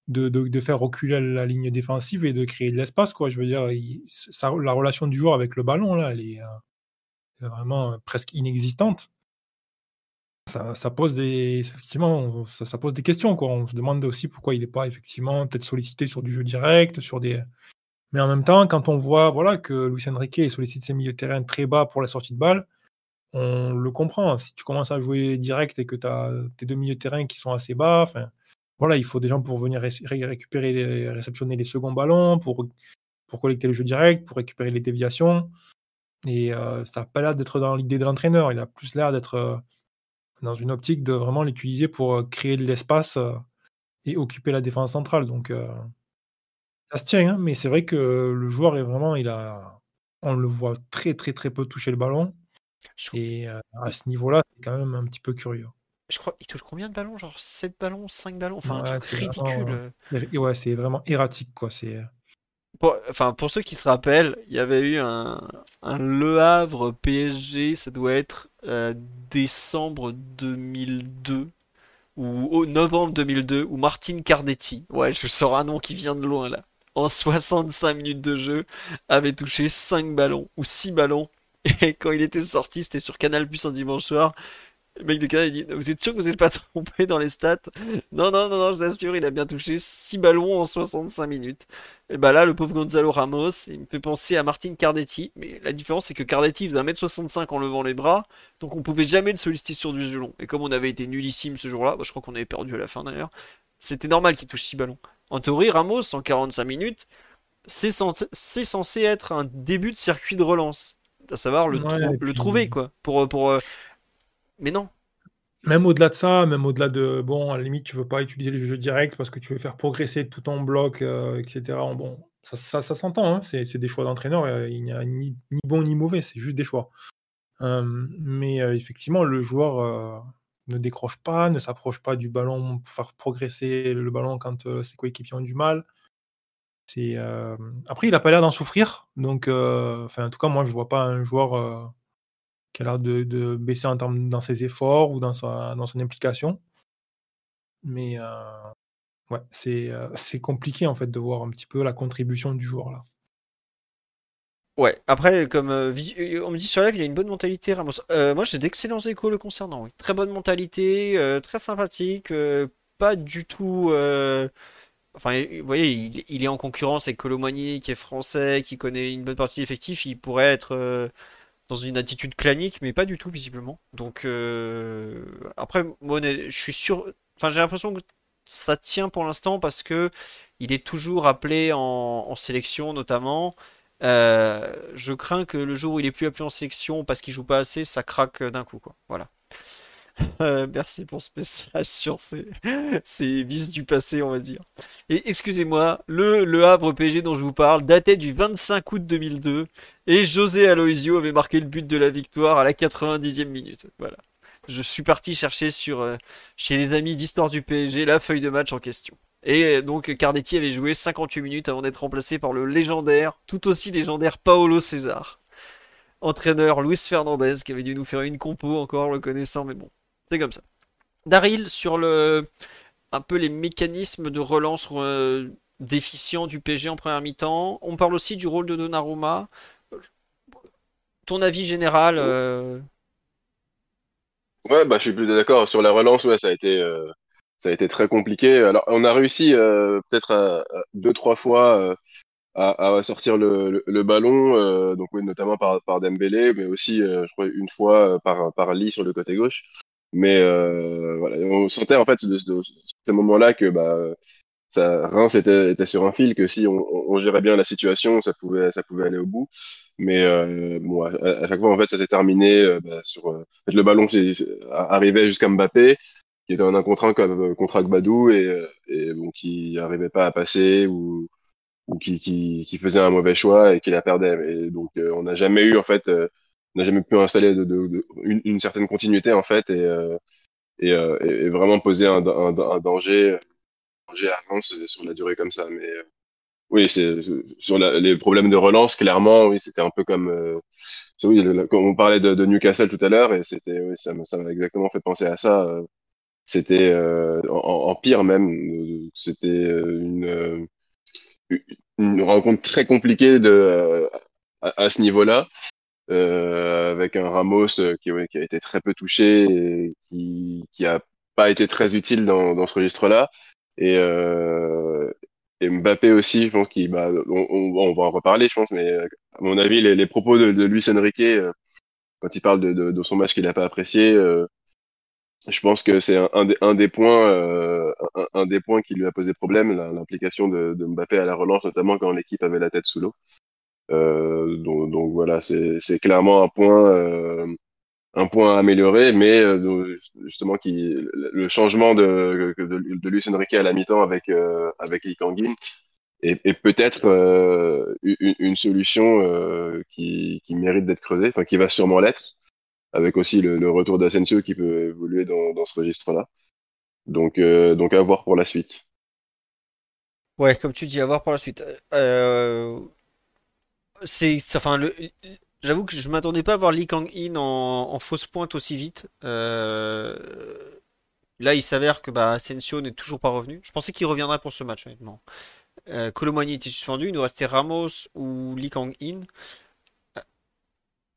de, faire reculer la ligne défensive et de créer de l'espace, quoi. Je veux dire, la relation du joueur avec le ballon, là, elle est vraiment presque inexistante. Ça, pose des effectivement ça, pose des questions quoi. On se demande aussi pourquoi il n'est pas effectivement peut-être sollicité sur du jeu direct, sur des mais en même temps quand on voit voilà que Luis Enrique sollicite ses milieux de terrain très bas pour la sortie de balle, on le comprend. Si tu commences à jouer direct et que tu as tes deux milieux de terrain qui sont assez bas, enfin voilà, il faut des gens pour venir récupérer, réceptionner les seconds ballons, pour, pour collecter le jeu direct, pour récupérer les déviations. Et ça n'a pas l'air d'être dans l'idée de l'entraîneur. Il a plus l'air d'être dans une optique de vraiment l'utiliser pour créer de l'espace et occuper la défense centrale. Donc ça se tient, hein, mais c'est vrai que le joueur est vraiment, il a, on le voit très très très peu toucher le ballon. Et à ce niveau-là, c'est quand même un petit peu curieux. Je crois, il touche combien de ballons? Genre 7 ballons, 5 ballons? Enfin, un truc ridicule. ouais, c'est vraiment erratique, quoi. C'est pour, enfin, pour ceux qui se rappellent, il y avait eu un, Le Havre PSG, ça doit être euh, décembre 2002 ou novembre 2002, où Martin Cardetti, ouais, je sors un nom qui vient de loin là, en 65 minutes de jeu, avait touché 5 ballons ou 6 ballons. Et quand il était sorti, c'était sur Canal Plus un dimanche soir. Le mec de Canal il dit Vous êtes sûr que vous n'êtes pas trompé dans les stats? Non, non, non, non, je vous assure, il a bien touché 6 ballons en 65 minutes. Et bah là, le pauvre Gonzalo Ramos, il me fait penser à Martin Cardetti. Mais la différence, c'est que Cardetti faisait 1m65 en levant les bras. Donc on pouvait jamais le solliciter sur du jeu long. Et comme on avait été nullissime ce jour-là, bah, je crois qu'on avait perdu à la fin d'ailleurs, c'était normal qu'il touche 6 ballons. En théorie, Ramos, en 45 minutes, c'est censé, être un début de circuit de relance. À savoir le, le trouver, quoi. Pour, pour, euh, mais non. Même au-delà de ça, même au-delà de, bon, à la limite, tu veux pas utiliser le jeu direct parce que tu veux faire progresser tout ton bloc, euh, etc. Bon, ça, s'entend, hein. c'est, des choix d'entraîneur, euh, il n'y a ni, bon ni mauvais, c'est juste des choix. Euh, mais effectivement, le joueur ne décroche pas, ne s'approche pas du ballon pour faire progresser le ballon quand ses coéquipiers ont du mal. Après, il a pas l'air d'en souffrir, donc en tout cas, moi, je vois pas un joueur qui a l'air de, baisser en termes dans ses efforts ou dans son implication. Mais ouais, c'est c'est compliqué en fait de voir un petit peu la contribution du joueur là. Ouais, après, comme on me dit sur live, il a une bonne mentalité, moi, j'ai d'excellents échos le concernant. Très bonne mentalité, très sympathique, pas du tout. Enfin, vous voyez, il, est en concurrence avec Colomani, qui est français, qui connaît une bonne partie de l'effectif. Il pourrait être dans une attitude clanique, mais pas du tout, visiblement. Donc, après, moi, je suis sûr. Enfin, j'ai l'impression que ça tient pour l'instant parce que il est toujours appelé en sélection, notamment. Euh, je crains que le jour où il est plus appelé en sélection parce qu'il joue pas assez, ça craque d'un coup. Quoi. Voilà. Euh, merci pour ce message sur ces, ces, vices du passé, on va dire. Et excusez-moi, le, le Havre PG dont je vous parle datait du 25 août 2002 et José Aloisio avait marqué le but de la victoire à la 90e minute. Voilà. Je suis parti chercher sur, euh, chez les amis d'histoire du PSG la feuille de match en question. Et donc Cardetti avait joué 58 minutes avant d'être remplacé par le légendaire, tout aussi légendaire Paolo César. Entraîneur Luis Fernandez qui avait dû nous faire une compo encore le connaissant, mais bon, comme ça. Daryl sur le un peu les mécanismes de relance euh, déficients du PG en première mi-temps. On parle aussi du rôle de Donnarumma. Ton avis général euh, Ouais, bah je suis plus d'accord sur la relance. Ouais, ça a été euh, ça a été très compliqué. Alors, on a réussi peut-être deux, trois fois à, sortir le, ballon, donc notamment par, par Dembélé, mais aussi, une fois par Lee sur le côté gauche. Mais voilà, on sentait en fait de, ce moment-là que bah, ça, Reims était, était sur un fil, que si on, on, gérait bien la situation, ça pouvait, ça pouvait aller au bout. Mais bon, à, chaque fois, en fait, ça s'est terminé bah, sur le ballon arrivait jusqu'à Mbappé qui était en un contrat comme contre Badou et, et bon, qui arrivait pas à passer ou ou qui, qui, qui faisait un mauvais choix et qui la perdait. Et donc euh, on n'a jamais eu en fait, euh, n'a jamais pu installer de, de, une, une, certaine continuité en fait et euh, et, et, vraiment poser un, un, un danger, danger à sur la durée comme ça. Mais oui, c'est sur la, les problèmes de relance, clairement, oui, c'était un peu comme, euh, oui, comme on parlait de, de, Newcastle tout à l'heure, et c'était, oui, ça m'a exactement fait penser à ça. C'était euh, en, pire même. C'était euh, une, euh, une rencontre très compliquée de, à, ce niveau-là, avec un Ramos qui, qui, a été très peu touché et qui, qui a pas été très utile dans, dans ce registre-là. Et, et Mbappé aussi, je pense qu'il, bah, on, on, va en reparler, je pense, mais à mon avis, les, les propos de, de Luis Enrique, quand il parle de, de, de son match qu'il n'a pas apprécié, je pense que c'est un, des, un, des, points, euh, un, des points qui lui a posé problème, l'implication de, Mbappé à la relance, notamment quand l'équipe avait la tête sous l'eau. Euh, donc, donc, voilà, c'est clairement un point, euh, un point à améliorer, mais euh, justement qui, le changement de, de, de Luis Enrique à la mi-temps avec euh, avec Lee Kangin est, est peut-être une, une, solution qui, qui mérite d'être creusée, enfin qui va sûrement l'être avec aussi le, retour d'Asensio qui peut évoluer dans, dans ce registre-là. Donc, euh, donc à voir pour la suite. Ouais, comme tu dis, à voir pour la suite. Euh, c'est, enfin, j'avoue que je m'attendais pas à voir Lee Kang-in en, fausse pointe aussi vite. Euh, là, il s'avère que bah, Asensio n'est toujours pas revenu. Je pensais qu'il reviendrait pour ce match, honnêtement. Euh, était suspendu, il nous restait Ramos ou Lee Kang-in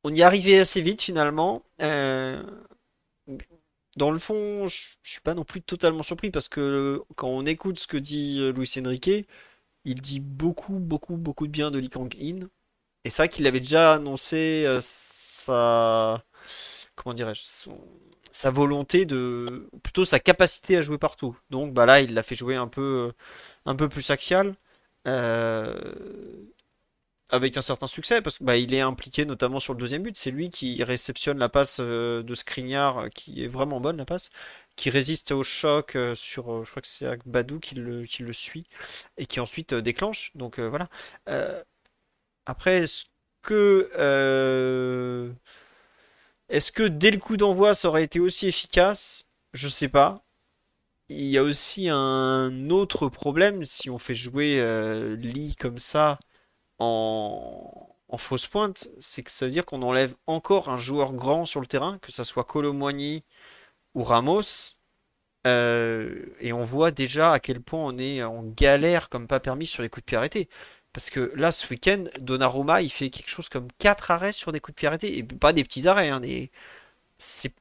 on y arrivait assez vite finalement. Euh, dans le fond, je, suis pas non plus totalement surpris parce que quand on écoute ce que dit euh, Luis Enrique, il dit beaucoup, beaucoup, beaucoup de bien de Lee Kang-in. Et c'est vrai qu'il avait déjà annoncé euh, sa. Comment dirais-je Sa volonté de. Plutôt sa capacité à jouer partout. Donc bah là, il l'a fait jouer un peu, un peu plus axial. Euh, avec un certain succès parce qu'il bah, est impliqué notamment sur le deuxième but. C'est lui qui réceptionne la passe euh, de Skriniar, euh, qui est vraiment bonne la passe, qui résiste au choc euh, sur, je crois que c'est Badou qui le, qui le suit et qui ensuite déclenche. Donc voilà. Après, est-ce que est-ce que dès le coup d'envoi ça aurait été aussi efficace? Je sais pas. il y a aussi un autre problème si on fait jouer euh, Lee comme ça en, fausse pointe, c'est que ça veut dire qu'on enlève encore un joueur grand sur le terrain, que ça soit Colomboigny ou Ramos. Euh, et on voit déjà à quel point on est en galère comme pas permis sur les coups de pied arrêtés. Parce que là, ce week-end, Donnarumma, il fait quelque chose comme 4 arrêts sur des coups de pied arrêtés. Et pas des petits arrêts, hein, des...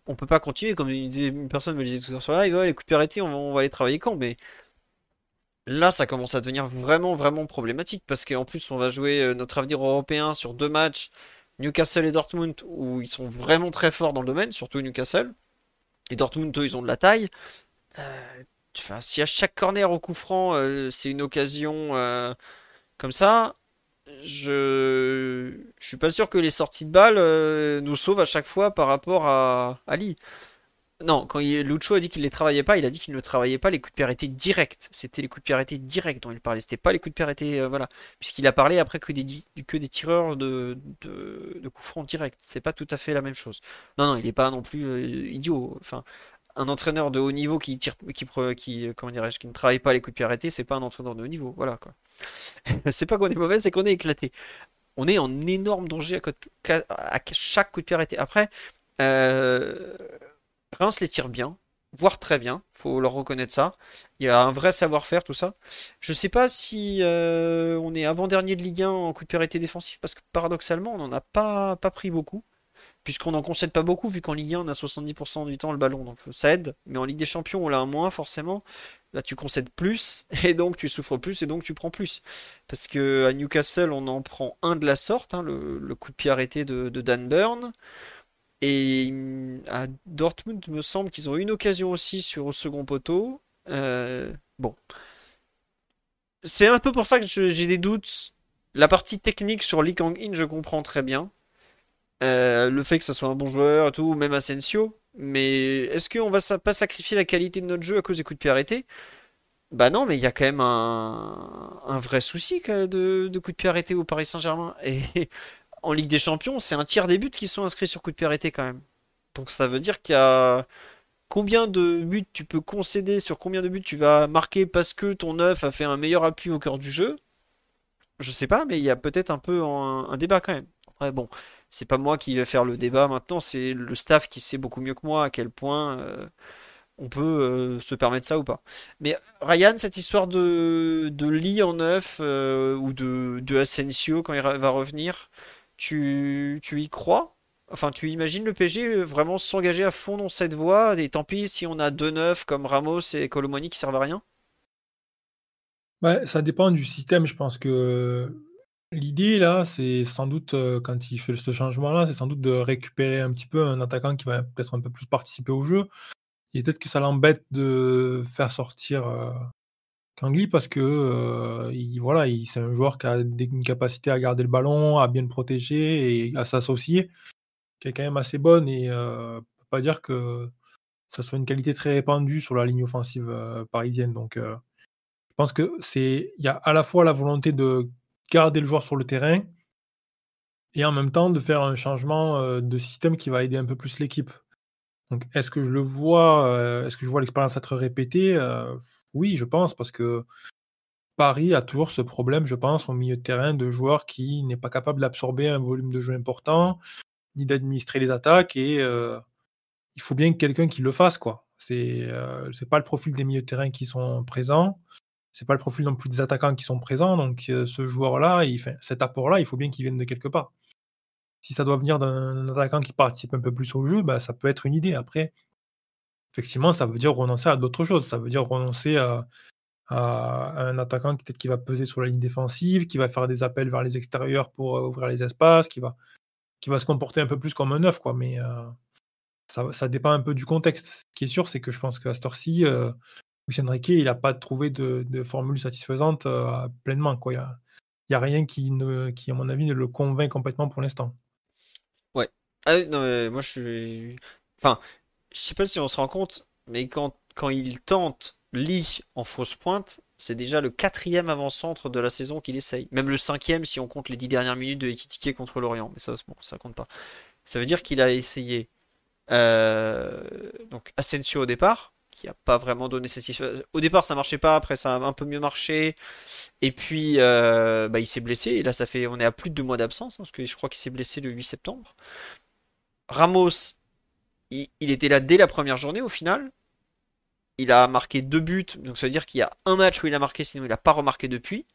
on peut pas continuer. Comme une, personne me disait tout à l'heure sur live, les coups de pied arrêtés, on va, les travailler quand Mais là, ça commence à devenir vraiment, vraiment problématique. Parce qu'en plus, on va jouer euh, notre avenir européen sur deux matchs, Newcastle et Dortmund, où ils sont vraiment très forts dans le domaine, surtout Newcastle. Et Dortmund, eux, ils ont de la taille. Euh, si à chaque corner au coup franc, euh, c'est une occasion comme ça, je... je suis pas sûr que les sorties de balles euh, nous sauvent à chaque fois par rapport à Ali. Non, quand il... Lucho a dit qu'il les travaillait pas, il a dit qu'il ne travaillait pas les coups de pied arrêtés directs. C'était les coups de pied arrêtés directs dont il parlait. C'était pas les coups de pied arrêtés, euh, voilà. Puisqu'il a parlé après que des, tireurs de, de... coups francs directs. C'est pas tout à fait la même chose. Non, non, il est pas non plus euh, idiot. Enfin, un entraîneur de haut niveau qui tire, qui, comment qui ne travaille pas les coups de pied arrêtés, c'est pas un entraîneur de haut niveau. Voilà quoi. c'est pas qu'on est mauvais, c'est qu'on est éclaté. On est en énorme danger à, chaque coup de pied arrêté. Après, euh, Reims les tire bien, voire très bien, faut leur reconnaître ça. Il y a un vrai savoir-faire, tout ça. Je sais pas si euh, on est avant-dernier de Ligue 1 en coup de pied arrêté défensif, parce que paradoxalement, on n'en a pas pris beaucoup puisqu'on n'en concède pas beaucoup, vu qu'en Ligue 1, on a 70% du temps le ballon, donc ça aide. Mais en Ligue des Champions, on l'a un moins, forcément. Là, tu concèdes plus, et donc tu souffres plus, et donc tu prends plus. Parce que à Newcastle, on en prend un de la sorte, hein, le, coup de pied arrêté de, Dan Burn. Et à Dortmund, il me semble qu'ils ont une occasion aussi sur le second poteau. Euh, bon. C'est un peu pour ça que j'ai des doutes. La partie technique sur Lee Kang-in, je comprends très bien. Euh, le fait que ça soit un bon joueur et tout, même Asensio. Mais est-ce qu'on va pas sacrifier la qualité de notre jeu à cause des coups de pied arrêtés? Bah non, mais il y a quand même un, vrai souci de, de coups de pied arrêtés au Paris Saint-Germain. Et en Ligue des Champions, c'est un tiers des buts qui sont inscrits sur coups de pied arrêtés quand même. Donc ça veut dire qu'il y a combien de buts tu peux concéder, sur combien de buts tu vas marquer parce que ton neuf a fait un meilleur appui au cœur du jeu? Je sais pas, mais il y a peut-être un peu un, un débat quand même. Bon, c'est pas moi qui vais faire le débat maintenant, c'est le staff qui sait beaucoup mieux que moi à quel point euh, on peut euh, se permettre ça ou pas. Mais Ryan, cette histoire de, de Lee en neuf euh, ou de, de Asensio quand il va revenir, tu, tu y crois? Enfin, tu imagines le PG vraiment s'engager à fond dans cette voie? Et tant pis si on a deux neufs comme Ramos et Colomoni qui servent à rien? Ouais, ça dépend du système. Je pense que L'idée là, c'est sans doute, euh, quand il fait ce changement-là, c'est sans doute de récupérer un petit peu un attaquant qui va peut-être un peu plus participer au jeu. Et peut-être que ça l'embête de faire sortir, euh, Kangli parce que, euh, voilà, c'est un joueur qui a une capacité à garder le ballon, à bien le protéger et à s'associer, qui est quand même assez bonne et on peut pas dire que ça soit une qualité très répandue sur la ligne offensive, parisienne. Donc je pense que c'est il y a à la fois la volonté de garder le joueur sur le terrain et en même temps de faire un changement euh, de système qui va aider un peu plus l'équipe. Donc est-ce que je le vois, euh, est-ce que je vois l'expérience être répétée? Euh, Oui, je pense, parce que Paris a toujours ce problème, je pense, au milieu de terrain de joueurs qui n'est pas capable d'absorber un volume de jeu important, ni d'administrer les attaques, et il faut bien quelqu'un qui le fasse, quoi. C'est c'est pas le profil des milieux de terrain qui sont présents c'est pas le profil non plus des attaquants qui sont présents. Donc euh, ce joueur-là, cet apport-là, il faut bien qu'il vienne de quelque part. Si ça doit venir d'un attaquant qui participe un peu plus au jeu, bah, ça peut être une idée. Après, effectivement, ça veut dire renoncer à d'autres choses. Ça veut dire renoncer à, un attaquant qui peut-être qui va peser sur la ligne défensive, qui va faire des appels vers les extérieurs pour euh, ouvrir les espaces, qui va, qui va se comporter un peu plus comme un neuf. Quoi. Mais euh, ça, dépend un peu du contexte. Ce qui est sûr, c'est que je pense qu'à cette heure-ci, Luis Enrique, il n'a pas trouvé de, formule satisfaisante euh, pleinement. Il n'y a, rien qui, ne, qui, à mon avis, ne le convainc complètement pour l'instant. Ouais. Ah, non, moi, je suis. Enfin, je sais pas si on se rend compte, mais quand, quand il tente Lee en fausse pointe, c'est déjà le quatrième avant-centre de la saison qu'il essaye. Même le cinquième si on compte les dix dernières minutes de Ekitike contre l'Orient. Mais ça, bon, ça compte pas. Ça veut dire qu'il a essayé euh, donc Asensio au départ, qui a pas vraiment donné ses Au départ, ça marchait pas, après ça a un peu mieux marché. Et puis, euh, bah, il s'est blessé. Et là, ça fait, on est à plus de deux mois d'absence, hein, parce que je crois qu'il s'est blessé le 8 septembre. Ramos, il, était là dès la première journée au final. Il a marqué deux buts, donc ça veut dire qu'il y a un match où il a marqué, sinon il n'a pas remarqué depuis.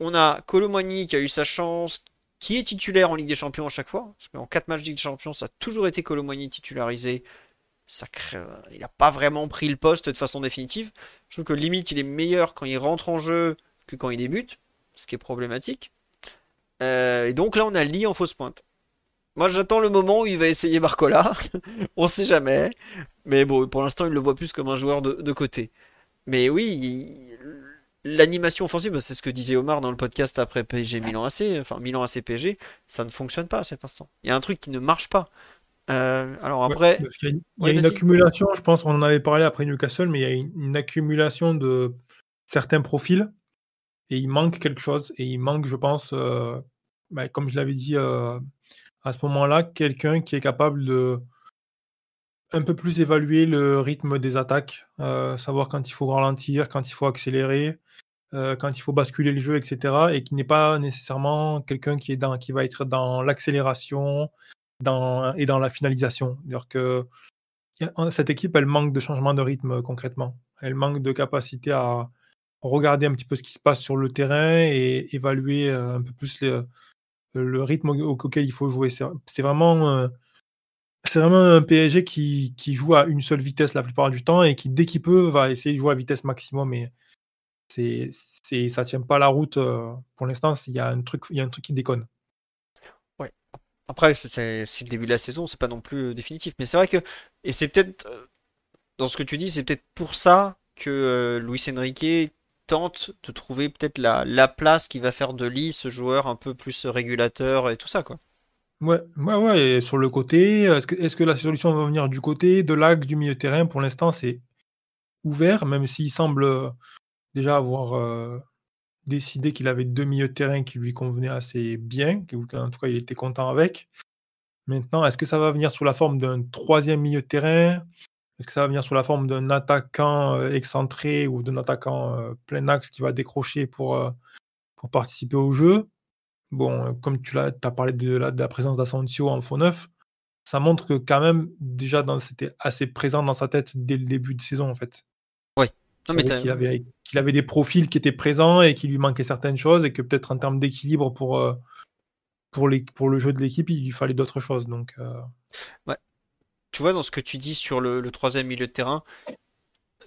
On a Colomani qui a eu sa chance, qui est titulaire en Ligue des Champions à chaque fois. Parce qu'en 4 matchs de Ligue des Champions, ça a toujours été Colomani titularisé. Il n'a pas vraiment pris le poste de façon définitive. Je trouve que limite, il est meilleur quand il rentre en jeu que quand il débute, ce qui est problématique. Euh, et donc là, on a Lee en fausse pointe. Moi, j'attends le moment où il va essayer Barcola. on sait jamais. Mais bon, pour l'instant, il le voit plus comme un joueur de, côté. Mais oui, l'animation offensive, c'est ce que disait Omar dans le podcast après PSG Milan AC, enfin Milan AC ça ne fonctionne pas à cet instant. Il y a un truc qui ne marche pas. Euh, alors après, il y a, une, accumulation, je pense, on en avait parlé après Newcastle, mais il y a une, accumulation de certains profils et il manque quelque chose. Et il manque, je pense, euh, bah, comme je l'avais dit euh, à ce moment-là, quelqu'un qui est capable de un peu plus évaluer le rythme des attaques, savoir quand il faut ralentir, quand il faut accélérer, quand il faut basculer le jeu, etc. Et qui n'est pas nécessairement quelqu'un qui, est dans, qui va être dans l'accélération et dans la finalisation. dire que cette équipe, elle manque de changement de rythme concrètement. Elle manque de capacité à regarder un petit peu ce qui se passe sur le terrain et évaluer euh, un peu plus le rythme auquel il faut jouer. C'est vraiment, euh, vraiment un PSG qui, qui, joue à une seule vitesse la plupart du temps et qui, dès qu'il peut, va essayer de jouer à vitesse maximum. C'est, ça tient pas la route euh, pour l'instant. Il il y a un truc qui déconne. Après, c'est, le début de la saison, c'est pas non plus euh, définitif. Mais c'est vrai que, et c'est peut-être, euh, dans ce que tu dis, c'est peut-être pour ça que Luis Enrique tente de trouver peut-être la, la place qui va faire de Lee ce joueur un peu plus régulateur et tout ça, quoi. Ouais, ouais, ouais. Et sur le côté, est-ce que, la solution va venir du côté, de l'axe, du milieu terrain? Pour l'instant, c'est ouvert, même s'il semble déjà avoir euh, décidé qu'il avait deux milieux de terrain qui lui convenaient assez bien, en tout cas il était content avec. Maintenant, est-ce que ça va venir sous la forme d'un troisième milieu de terrain? Est-ce que ça va venir sous la forme d'un attaquant euh, excentré ou d'un attaquant euh, plein axe qui va décrocher pour, pour participer au jeu? Bon, comme tu l'as, as parlé de la, de la présence d'Asensio en faux neuf, ça montre que quand même, déjà, c'était assez présent dans sa tête dès le début de saison, en fait. Qu'il avait, qu'il avait des profils qui étaient présents et qu'il lui manquait certaines choses et que peut-être en termes d'équilibre pour, euh, pour, les, pour le jeu de l'équipe, il lui fallait d'autres choses. Donc, euh. ouais. Tu vois, dans ce que tu dis sur le, troisième milieu de terrain,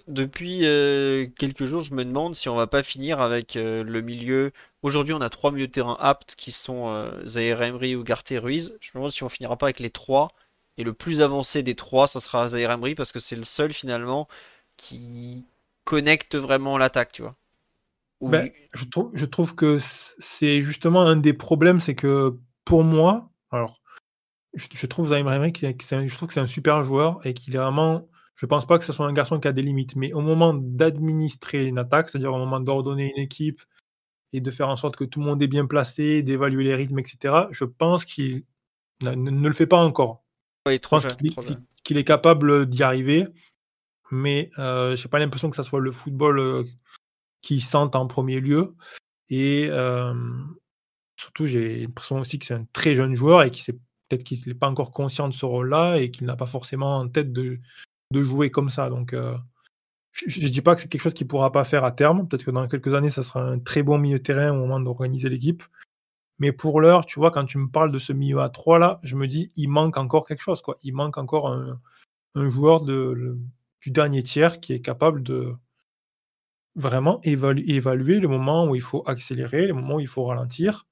depuis euh, quelques jours, je me demande si on va pas finir avec le milieu. Aujourd'hui, on a trois milieux de terrain aptes qui sont Zaire Emery ou Garté Ruiz. Je me demande si on finira pas avec les trois. Et le plus avancé des trois, ça sera Zaire Emery parce que c'est le seul finalement qui, connecte vraiment l'attaque, tu vois. Ben, je, trouve, je trouve que c'est justement un des problèmes, c'est que pour moi, alors, je, trouve Zaïm je trouve que c'est un super joueur et qu'il est vraiment, je pense pas que ce soit un garçon qui a des limites, mais au moment d'administrer une attaque, c'est-à-dire au moment d'ordonner une équipe et de faire en sorte que tout le monde est bien placé, d'évaluer les rythmes, etc., je pense qu'il ne, le fait pas encore. Trop qu'il est capable d'y arriver mais euh, j'ai pas l'impression que ça soit le football euh, qui sente en premier lieu. Et surtout, j'ai l'impression aussi que c'est un très jeune joueur et qu'il peut-être qu'il n'est pas encore conscient de ce rôle-là et qu'il n'a pas forcément en tête de, de jouer comme ça. Donc, euh, je ne dis pas que c'est quelque chose qu'il ne pourra pas faire à terme. Peut-être que dans quelques années, ça sera un très bon milieu terrain au moment d'organiser l'équipe. Mais pour l'heure, tu vois, quand tu me parles de ce milieu à 3 là, je me dis, il manque encore quelque chose. Quoi. Il manque encore un, un joueur de, du dernier tiers qui est capable de vraiment évaluer le moment où il faut accélérer, le moment où il faut ralentir.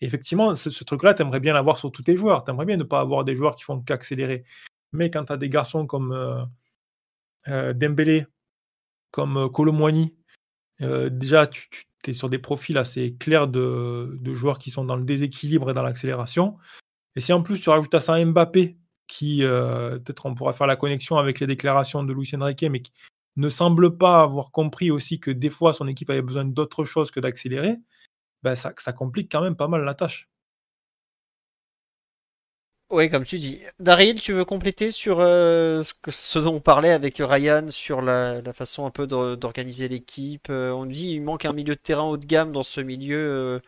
Effectivement, ce, truc-là, tu aimerais bien l'avoir sur tous tes joueurs. Tu aimerais bien ne pas avoir des joueurs qui font qu'accélérer. Mais quand tu as des garçons comme euh, euh, Dembélé, comme euh, déjà, tu, es sur des profils assez clairs de, joueurs qui sont dans le déséquilibre et dans l'accélération. Et si en plus tu rajoutes à ça Mbappé, qui, euh, peut-être on pourra faire la connexion avec les déclarations de Luis Enrique, mais qui ne semble pas avoir compris aussi que des fois son équipe avait besoin d'autre chose que d'accélérer, ben ça, complique quand même pas mal la tâche. Oui, comme tu dis. Daryl, tu veux compléter sur euh, ce, dont on parlait avec Ryan sur la, façon un peu d'organiser l'équipe. Euh, on dit il manque un milieu de terrain haut de gamme dans ce milieu. euh.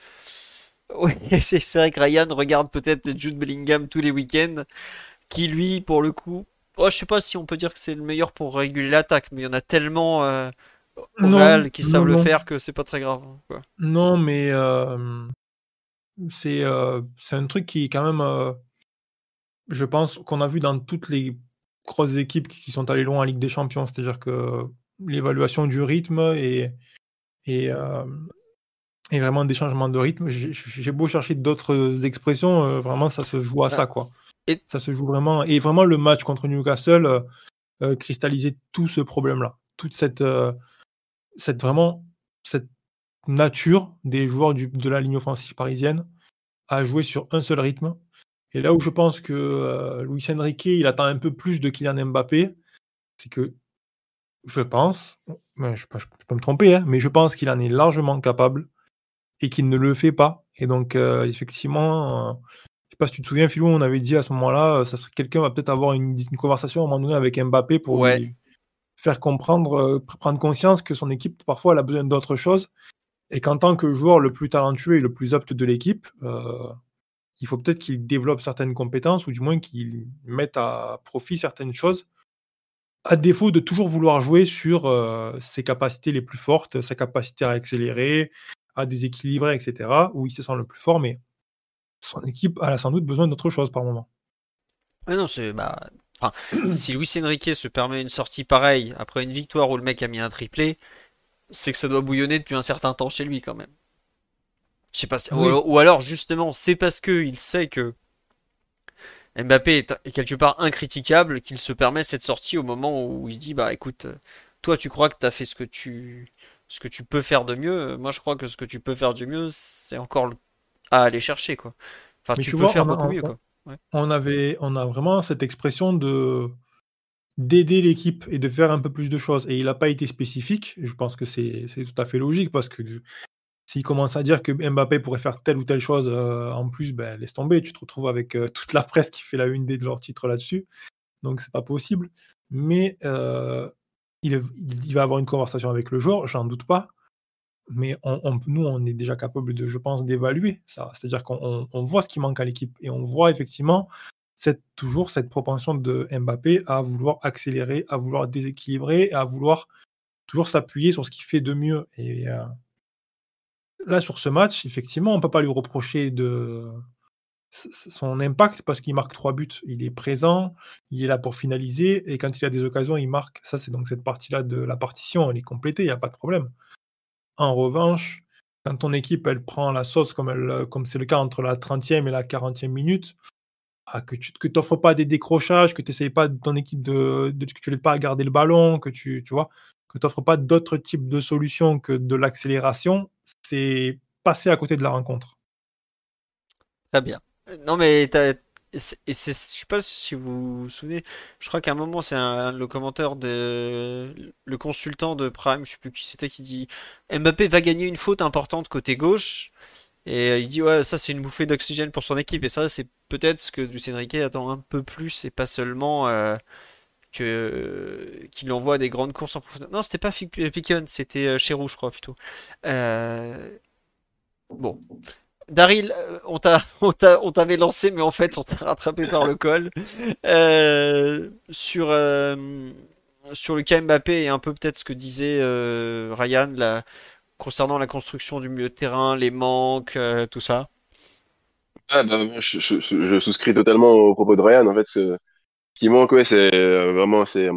Oui, c'est vrai que Ryan regarde peut-être Jude Bellingham tous les week-ends, qui lui, pour le coup, oh, je sais pas si on peut dire que c'est le meilleur pour réguler l'attaque, mais il y en a tellement euh, au Non, Real qui savent non, le faire que c'est pas très grave. quoi. Non, mais euh, c'est euh, c'est un truc qui est quand même, euh, je pense, qu'on a vu dans toutes les grosses équipes qui sont allées loin en Ligue des Champions. C'est-à-dire que l'évaluation du rythme et, et, et vraiment des changements de rythme, j'ai beau chercher d'autres expressions, vraiment ça se joue à ça, quoi. Et- Ça se joue vraiment. Et vraiment, le match contre Newcastle euh, euh, cristallisait tout ce problème-là. Toute cette, euh, cette vraiment cette nature des joueurs de la ligne offensive parisienne à jouer sur un seul rythme. Et là où je pense que euh, Luis Enrique, il attend un peu plus de Kylian Mbappé, c'est que je pense, je, je peux me tromper, hein, mais je pense qu'il en est largement capable et qu'il ne le fait pas. Et donc, effectivement, pas si tu te souviens, Philou, on avait dit à ce moment-là, euh, ça serait quelqu'un va peut-être avoir une, une conversation à un moment donné avec Mbappé pour Ouais. lui faire comprendre, euh, pr- prendre conscience que son équipe, parfois, elle a besoin d'autre chose et qu'en tant que joueur le plus talentueux et le plus apte de l'équipe, euh, il faut peut-être qu'il développe certaines compétences ou du moins qu'il mette à profit certaines choses, à défaut de toujours vouloir jouer sur euh, ses capacités les plus fortes, sa capacité à accélérer, à déséquilibrer, etc., où il se sent le plus fort, mais son équipe a sans doute besoin d'autre chose par moment. Non, c'est bah, enfin, si Luis Enrique se permet une sortie pareille après une victoire où le mec a mis un triplé, c'est que ça doit bouillonner depuis un certain temps chez lui quand même. Je sais pas si- ou, alors, ou alors, justement c'est parce que il sait que Mbappé est, quelque part incritiquable qu'il se permet cette sortie au moment où il dit bah écoute, toi tu crois que t'as fait ce que tu ce que tu peux faire de mieux, moi je crois que ce que tu peux faire du mieux c'est encore le- à aller chercher quoi. Enfin Mais tu tu peux faire a- beaucoup mieux quoi. On, avait, on a vraiment cette expression de d'aider l'équipe et de faire un peu plus de choses. Et il n'a pas été spécifique. Je pense que c'est c'est tout à fait logique parce que s'il commence à dire que Mbappé pourrait faire telle ou telle chose euh, en plus, ben, laisse tomber. Tu te retrouves avec euh, toute la presse qui fait la une des de leurs titres là-dessus. Donc c'est pas possible. Mais euh, il, il va avoir une conversation avec le joueur, j'en doute pas. Mais nous, on est déjà capable de, je pense, d'évaluer ça. C'est-à-dire qu'on on- on voit ce qui manque à l'équipe et on voit effectivement cette, toujours cette propension de Mbappé à vouloir accélérer, à vouloir déséquilibrer, à vouloir toujours s'appuyer sur ce qu'il fait de mieux. Et euh, là, sur ce match, effectivement, on ne peut pas lui reprocher de son impact parce qu'il marque trois buts. Il est présent, il est là pour finaliser et quand il a des occasions, il marque. Ça, c'est donc cette partie-là de la partition, elle est complétée, il n'y a pas de problème. En revanche, quand ton équipe elle prend la sauce comme elle, comme c'est le cas entre la 30e et la 40e minute, ah, que tu que t'offres pas des décrochages, que tu n'essayes pas de ton équipe de, que tu l'aides pas à garder le ballon, que tu, tu vois, que tu n'offres pas d'autres types de solutions que de l'accélération, c'est passer à côté de la rencontre. Très bien. Non mais et c'est- je sais pas si vous vous souvenez, je crois qu'à un moment c'est le commentaire de le consultant de Prime, je sais plus qui c'était qui dit Mbappé va gagner une faute importante côté gauche et euh, il dit ouais ça c'est une bouffée d'oxygène pour son équipe et ça c'est peut-être ce que Luis Enrique attend un peu plus et pas seulement euh, que qu'il envoie des grandes courses en profondeur. Non c'était pas Pickens, c'était euh, Cherou je crois plutôt. Bon. Daryl, euh, on t'a, on t'a- on t'avait lancé, mais en fait, on t'a rattrapé par le col. Euh, sur, euh, sur Mbappé et un peu peut-être ce que disait euh, Ryan concernant la construction du milieu de terrain, les manques, tout ça. Ah, bah, je, souscris totalement au propos de Ryan. En fait, ce qui manque, c'est vraiment c'est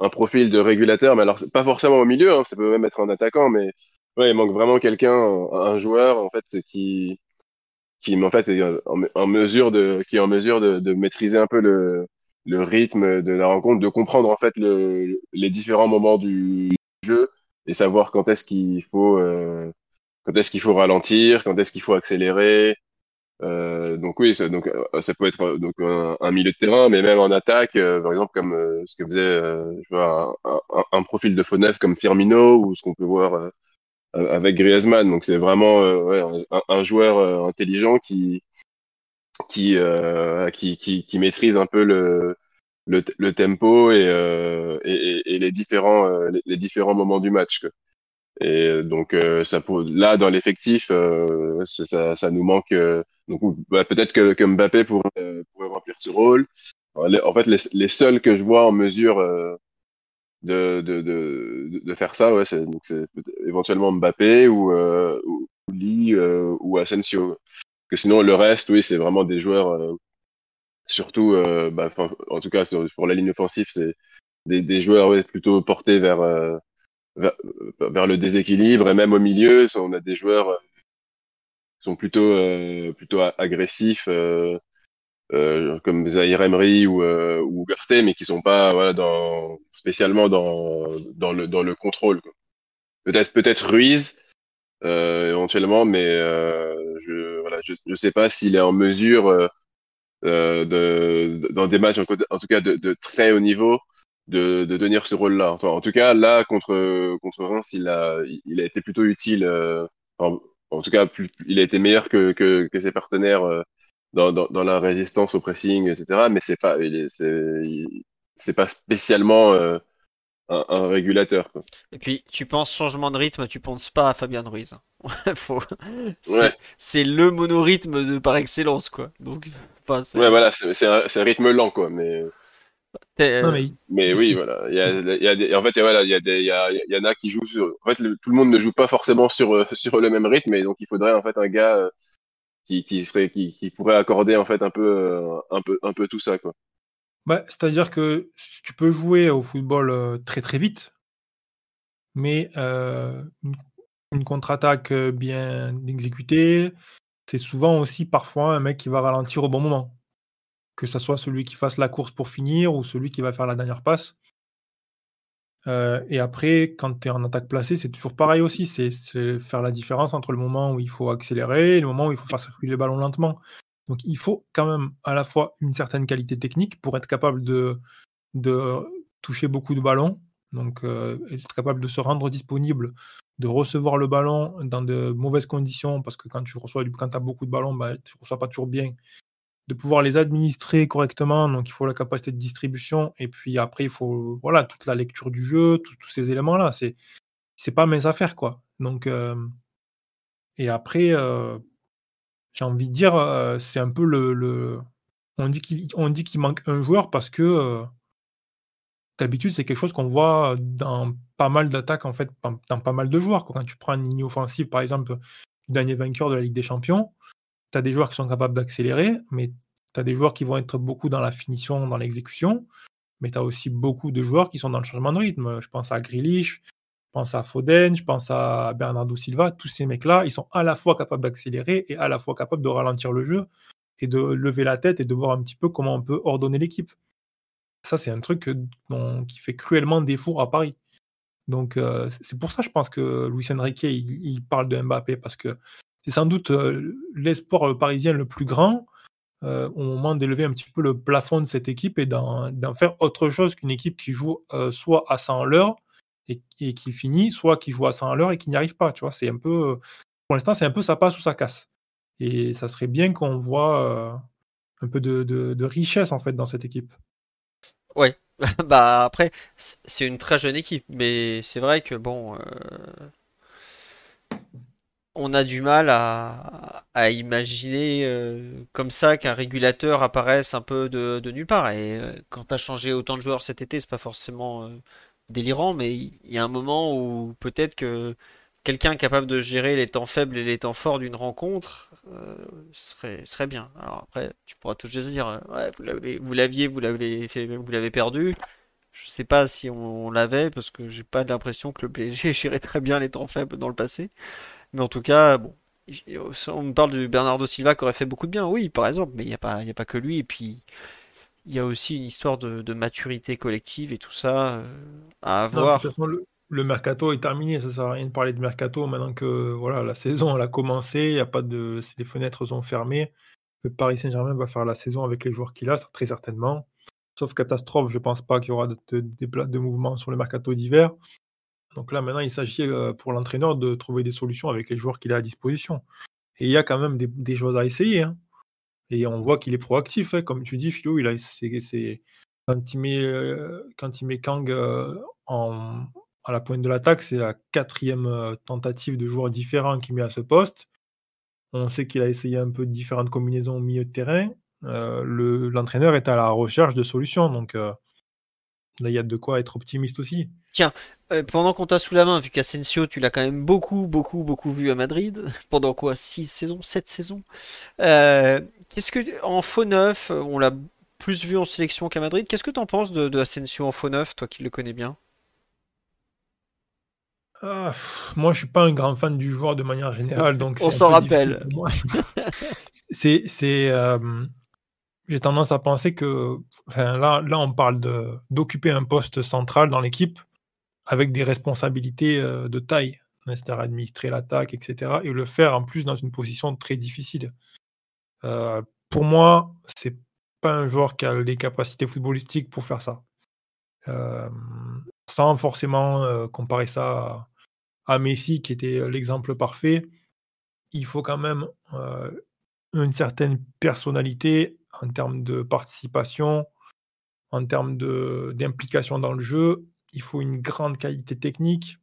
un profil de régulateur, mais alors pas forcément au milieu, hein, ça peut même être un attaquant, mais il manque vraiment quelqu'un, un, un joueur en fait qui qui en fait est en, mesure de qui est en mesure de, de maîtriser un peu le le rythme de la rencontre, de comprendre en fait le, les différents moments du jeu et savoir quand est-ce qu'il faut euh, quand est-ce qu'il faut ralentir, quand est-ce qu'il faut accélérer. Euh, donc oui, ça, donc euh, ça peut être euh, donc un, milieu de terrain, mais même en attaque, euh, par exemple comme euh, ce que faisait je vois, un, un, un profil de faux neuf comme Firmino ou ce qu'on peut voir avec Griezmann. Donc c'est vraiment euh, ouais, un, un joueur euh, intelligent qui qui, euh, qui, qui, qui maîtrise un peu le, le, le tempo et, euh, et, et, les différents euh, les, les, différents moments du match. Quoi. Et donc ça pour, là dans l'effectif, ça, ça nous manque. donc bah, peut-être que, que Mbappé pourrait, pourrait remplir ce rôle. En fait, les, les seuls que je vois en mesure de, de, de, de, faire ça, ouais, c'est éventuellement Mbappé ou, euh, ou Lee euh, ou Asensio. Que sinon, le reste, oui, c'est vraiment des joueurs, euh, surtout, euh, bah, en tout cas, pour la ligne offensive, c'est des, des, joueurs ouais, plutôt portés vers, euh, vers, vers, le déséquilibre. Et même au milieu, on a des joueurs qui sont plutôt, plutôt agressifs. Euh, comme Zahir Emery ou, euh, ou mais qui sont pas voilà, dans, spécialement dans, dans, le, dans le contrôle. Peut-être peut-être Ruiz euh, éventuellement, mais euh, je voilà, je, je sais pas s'il est en mesure euh, euh de, dans des matchs en, tout cas de, de, très haut niveau de, de tenir ce rôle-là. En tout cas, là contre contre Reims, il a il a été plutôt utile. En, en, tout cas, il a été meilleur que, que, que ses partenaires dans, dans, dans, la résistance au pressing, etc. Mais c'est pas, c'est pas spécialement euh, un, un, régulateur. Quoi. Et puis, tu penses changement de rythme, tu penses pas à Fabien Ruiz. Faut... C'est ouais. le monorythme de, par excellence, quoi. Donc, enfin, ouais, voilà, c'est un, un, rythme lent, quoi. Mais. Non, mais, mais oui, voilà. Il y a, il y a des, en fait, il y, a, voilà, il y, a des, y, a, il y en a qui jouent sur. En fait, le, tout le monde ne joue pas forcément sur, sur le même rythme, et donc il faudrait en fait un gars qui, pourrait accorder en fait un peu euh, un peu un peu tout ça quoi. Bah, c'est-à-dire que tu peux jouer au football euh, très très vite, mais euh, une contre-attaque bien exécutée, c'est souvent aussi parfois un mec qui va ralentir au bon moment. Que ce soit celui qui fasse la course pour finir ou celui qui va faire la dernière passe. Euh, et après, quand tu es en attaque placée, c'est toujours pareil aussi. C'est faire la différence entre le moment où il faut accélérer et le moment où il faut faire circuler le ballon lentement. Donc il faut quand même à la fois une certaine qualité technique pour être capable de, toucher beaucoup de ballons, donc euh, être capable de se rendre disponible, de recevoir le ballon dans de mauvaises conditions, parce que quand tu reçois quand as beaucoup de ballons, bah, tu ne reçois pas toujours bien de pouvoir les administrer correctement. Donc, il faut la capacité de distribution. Et puis après, il faut voilà toute la lecture du jeu, tous ces éléments-là. C'est c'est pas mes affaires, quoi. Donc, euh, et après, euh, j'ai envie de dire, euh, c'est un peu le, on dit qu'il manque un joueur parce que d'habitude, c'est quelque chose qu'on voit dans pas mal d'attaques, en fait, dans pas mal de joueurs. Quand tu prends une ligne offensive, par exemple, le dernier vainqueur de la Ligue des Champions, tu as des joueurs qui sont capables d'accélérer, mais tu as des joueurs qui vont être beaucoup dans la finition, dans l'exécution, mais tu as aussi beaucoup de joueurs qui sont dans le changement de rythme. Je pense à Grealish, je pense à Foden, je pense à Bernardo Silva. Tous ces mecs-là, ils sont à la fois capables d'accélérer et à la fois capables de ralentir le jeu et de lever la tête et de voir un petit peu comment on peut ordonner l'équipe. Ça, c'est un truc dont, qui fait cruellement défaut à Paris. Donc, euh, c'est pour ça, je pense que Luis Enrique, il, parle de Mbappé, parce que c'est sans doute euh, l'espoir parisien le plus grand euh, au moment d'élever un petit peu le plafond de cette équipe et d'en faire autre chose qu'une équipe qui joue euh, soit à 100 à l'heure et, qui finit, soit qui joue à 100 à l'heure et qui n'y arrive pas. Tu vois, c'est un peu, pour l'instant, c'est un peu ça passe ou ça casse. Et ça serait bien qu'on voit euh, un peu de, de, de, richesse en fait dans cette équipe. Ouais, bah après, c'est une très jeune équipe, mais c'est vrai que bon. On a du mal à, imaginer euh, comme ça qu'un régulateur apparaisse un peu de, nulle part. Et euh, quand tu as changé autant de joueurs cet été, c'est pas forcément euh, délirant, mais il y a un moment où peut-être que quelqu'un capable de gérer les temps faibles et les temps forts d'une rencontre serait, bien. Alors après, tu pourras toujours dire, ouais, vous l'aviez, vous l'avez vous l'avez perdu. Je sais pas si on, on l'avait parce que j'ai pas l'impression que le PSG gérait très bien les temps faibles dans le passé. Mais en tout cas, bon, on me parle de Bernardo Silva qui aurait fait beaucoup de bien, oui, par exemple, mais il n'y a, pas, a pas que lui. Et puis, il y a aussi une histoire de, de maturité collective et tout ça euh, à avoir. Non, le, le, mercato est terminé, ça sert à rien de parler de mercato maintenant que voilà, la saison elle a commencé, y a pas de, les fenêtres sont fermées. Le Paris Saint-Germain va faire la saison avec les joueurs qu'il a, très certainement. Sauf catastrophe, je pense pas qu'il y aura de, de, de, de mouvements sur le mercato d'hiver. Donc là, maintenant, il s'agit pour l'entraîneur de trouver des solutions avec les joueurs qu'il a à disposition. Et il y a quand même des, choses à essayer. Hein. Et on voit qu'il est proactif, hein. comme tu dis, Philo, il a, c'est, quand il met, euh, Kang euh, à la pointe de l'attaque, c'est la quatrième euh, tentative de joueurs différents qu'il met à ce poste. On sait qu'il a essayé un peu de différentes combinaisons au milieu de terrain. l'entraîneur est à la recherche de solutions, donc là, il y a de quoi être optimiste aussi. Tiens, pendant qu'on t'a sous la main, vu qu'Asensio, tu l'as quand même beaucoup, beaucoup, beaucoup vu à Madrid, pendant quoi 6 saisons 7 saisons Qu'est-ce que, en faux neuf, on l'a plus vu en sélection qu'à Madrid. Qu'est-ce que tu en penses de, de, Asensio en faux neuf, toi qui le connais bien? Ah, Moi, je suis pas un grand fan du joueur de manière générale, donc on s'en rappelle. c'est, c'est, euh, j'ai tendance à penser que, enfin, là, là, on parle de d'occuper un poste central dans l'équipe avec des responsabilités euh, de taille, c'est-à-dire administrer l'attaque, etc., et le faire en plus dans une position très difficile. Euh, pour moi, c'est pas un joueur qui a les capacités footballistiques pour faire ça. sans forcément comparer ça à, Messi, qui était l'exemple parfait, il faut quand même une certaine personnalité en termes de participation, en termes d'implication dans le jeu. Il faut une grande qualité technique.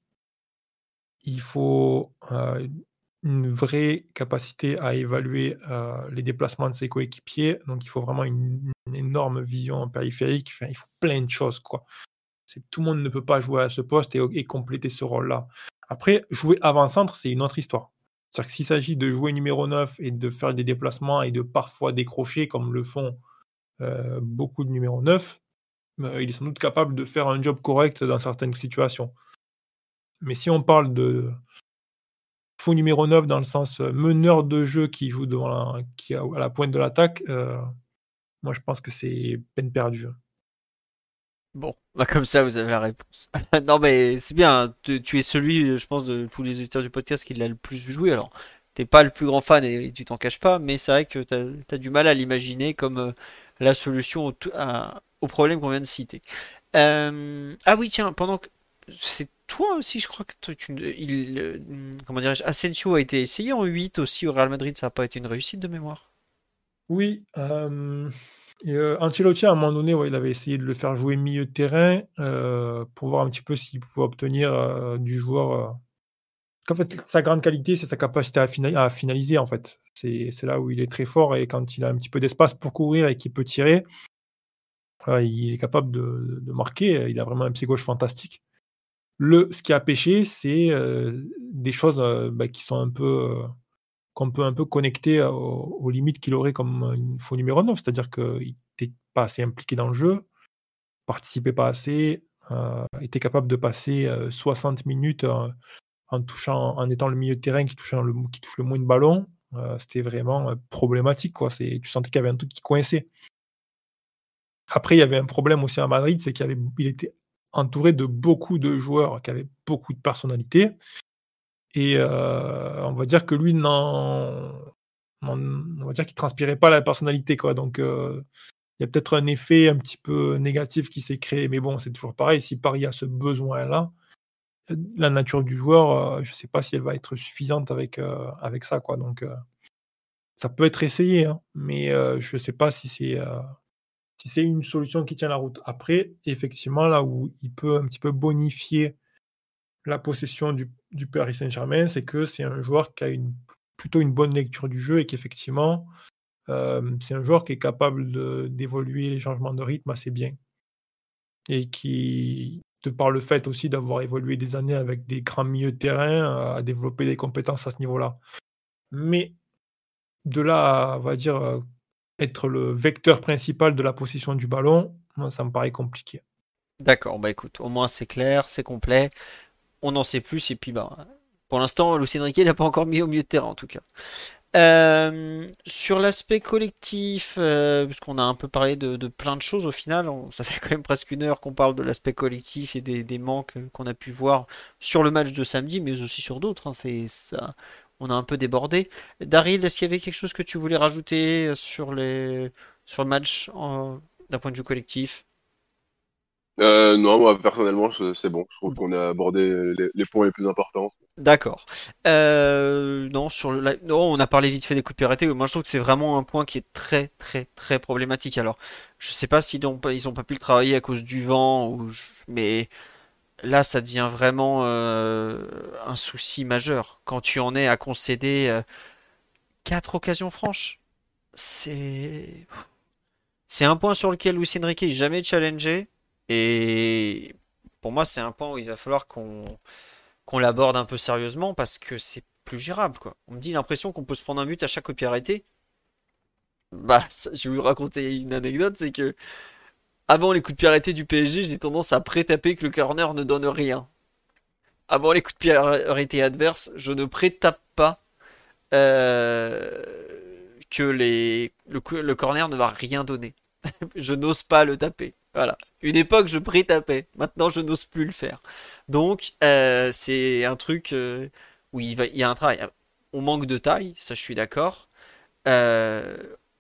Il faut une vraie capacité à évaluer euh, les déplacements de ses coéquipiers. Donc, il faut vraiment une, énorme vision périphérique. il faut plein de choses. Tout le monde ne peut pas jouer à ce poste et, compléter ce rôle-là. Après, jouer avant-centre, c'est une autre histoire. C'est-à-dire que s'il s'agit de jouer numéro 9 et de faire des déplacements et de parfois décrocher, comme le font euh, beaucoup de numéro 9, euh, il est sans doute capable de faire un job correct dans certaines situations. Mais si on parle de, faux numéro 9 dans le sens euh, meneur de jeu qui joue devant qui a, à la pointe de l'attaque, euh, moi je pense que c'est peine perdue. Hein. Bon, bah comme ça vous avez la réponse. non mais c'est bien, tu, es celui, je pense, de tous les auditeurs du podcast qui l'a le plus joué. Alors, t'es pas le plus grand fan et, tu t'en caches pas, mais c'est vrai que tu as, du mal à l'imaginer comme euh, la solution au, problème qu'on vient de citer. ah oui, tiens, pendant que c'est toi aussi, je crois que tu, il, euh, comment dirais-je, Asensio a été essayé en 8 aussi au Real Madrid, ça n'a pas été une réussite de mémoire? Oui, euh, euh, à un moment donné, il avait essayé de le faire jouer milieu de terrain pour voir un petit peu s'il pouvait obtenir du joueur. En fait, sa grande qualité, c'est sa capacité à, finaliser en fait. C'est là où il est très fort et quand il a un petit peu d'espace pour courir et qu'il peut tirer, il est capable de, marquer. Il a vraiment un pied gauche fantastique. Le, ce qui a pêché, c'est des choses bah, qui sont un peu qu'on peut un peu connecter aux, limites qu'il aurait comme une faux numéro 9, c'est-à-dire qu'il n'était pas assez impliqué dans le jeu, participait pas assez, était capable de passer 60 minutes en touchant, en étant le milieu de terrain qui, touchait le, qui touche le moins de ballons. C'était vraiment problématique. Quoi. Tu sentais qu'il y avait un truc qui coinçait. Après, il y avait un problème aussi à Madrid, c'est qu'il il était entouré de beaucoup de joueurs qui avaient beaucoup de personnalité. Et euh, on va dire que lui, non, on va dire qu'il transpirait pas la personnalité. Quoi. Donc, euh, il y a peut-être un effet un petit peu négatif qui s'est créé. Mais bon, c'est toujours pareil. Si Paris a ce besoin-là, la nature du joueur, euh, je ne sais pas si elle va être suffisante avec, avec ça. Quoi. Donc, ça peut être essayé, hein, mais je ne sais pas si c'est c'est une solution qui tient la route. Après, effectivement, là où il peut un petit peu bonifier la possession du, du Paris Saint-Germain, c'est que c'est un joueur qui a une, plutôt une bonne lecture du jeu et qu'effectivement, euh, c'est un joueur qui est capable d'évoluer les changements de rythme assez bien. Et qui, de par le fait aussi d'avoir évolué des années avec des grands milieux terrain, a développé des compétences à ce niveau-là. Mais de là, on va dire, euh, être le vecteur principal de la possession du ballon, ça me paraît compliqué. D'accord, bah écoute, au moins c'est clair, c'est complet, on en sait plus, et puis bah, pour l'instant, Lucien Riquet n'a pas encore mis au milieu de terrain en tout cas. Euh, sur l'aspect collectif, euh, puisqu'on a un peu parlé de, plein de choses au final, ça fait quand même presque une heure qu'on parle de l'aspect collectif et des, manques qu'on a pu voir sur le match de samedi, mais aussi sur d'autres. Hein, c'est ça, on a un peu débordé. Daryl, est-ce qu'il y avait quelque chose que tu voulais rajouter sur, les... sur le match d'un point de vue collectif? Euh, non, moi personnellement, c'est bon. Je trouve qu'on a abordé les, points les plus importants. D'accord. Euh, non, sur le, non, on a parlé vite fait des coups de. Moi, je trouve que c'est vraiment un point qui est très, très, très problématique. Alors, je sais pas s'ils n'ont pas, ils ont pas pu le travailler à cause du vent, ou mais là, ça devient vraiment euh, un souci majeur. Quand tu en es à concéder euh, quatre occasions franches, c'est un point sur lequel Luis Enrique n'est jamais challengé. Et pour moi, c'est un point où il va falloir qu'on l'aborde un peu sérieusement parce que c'est plus gérable. On me dit l'impression qu'on peut se prendre un but à chaque coup arrêté. Bah, je vais vous raconter une anecdote, c'est que avant les coups de pied arrêtés du PSG, j'ai tendance à pré-taper que le corner ne donne rien. Avant les coups de pied arrêtés adverses, je ne pré-tape pas euh, que le, corner ne va rien donner. je n'ose pas le taper. Voilà. Une époque, je pré-tapais. Maintenant, je n'ose plus le faire. Donc, euh, c'est un truc euh, où il, y a un travail. On manque de taille, ça je suis d'accord.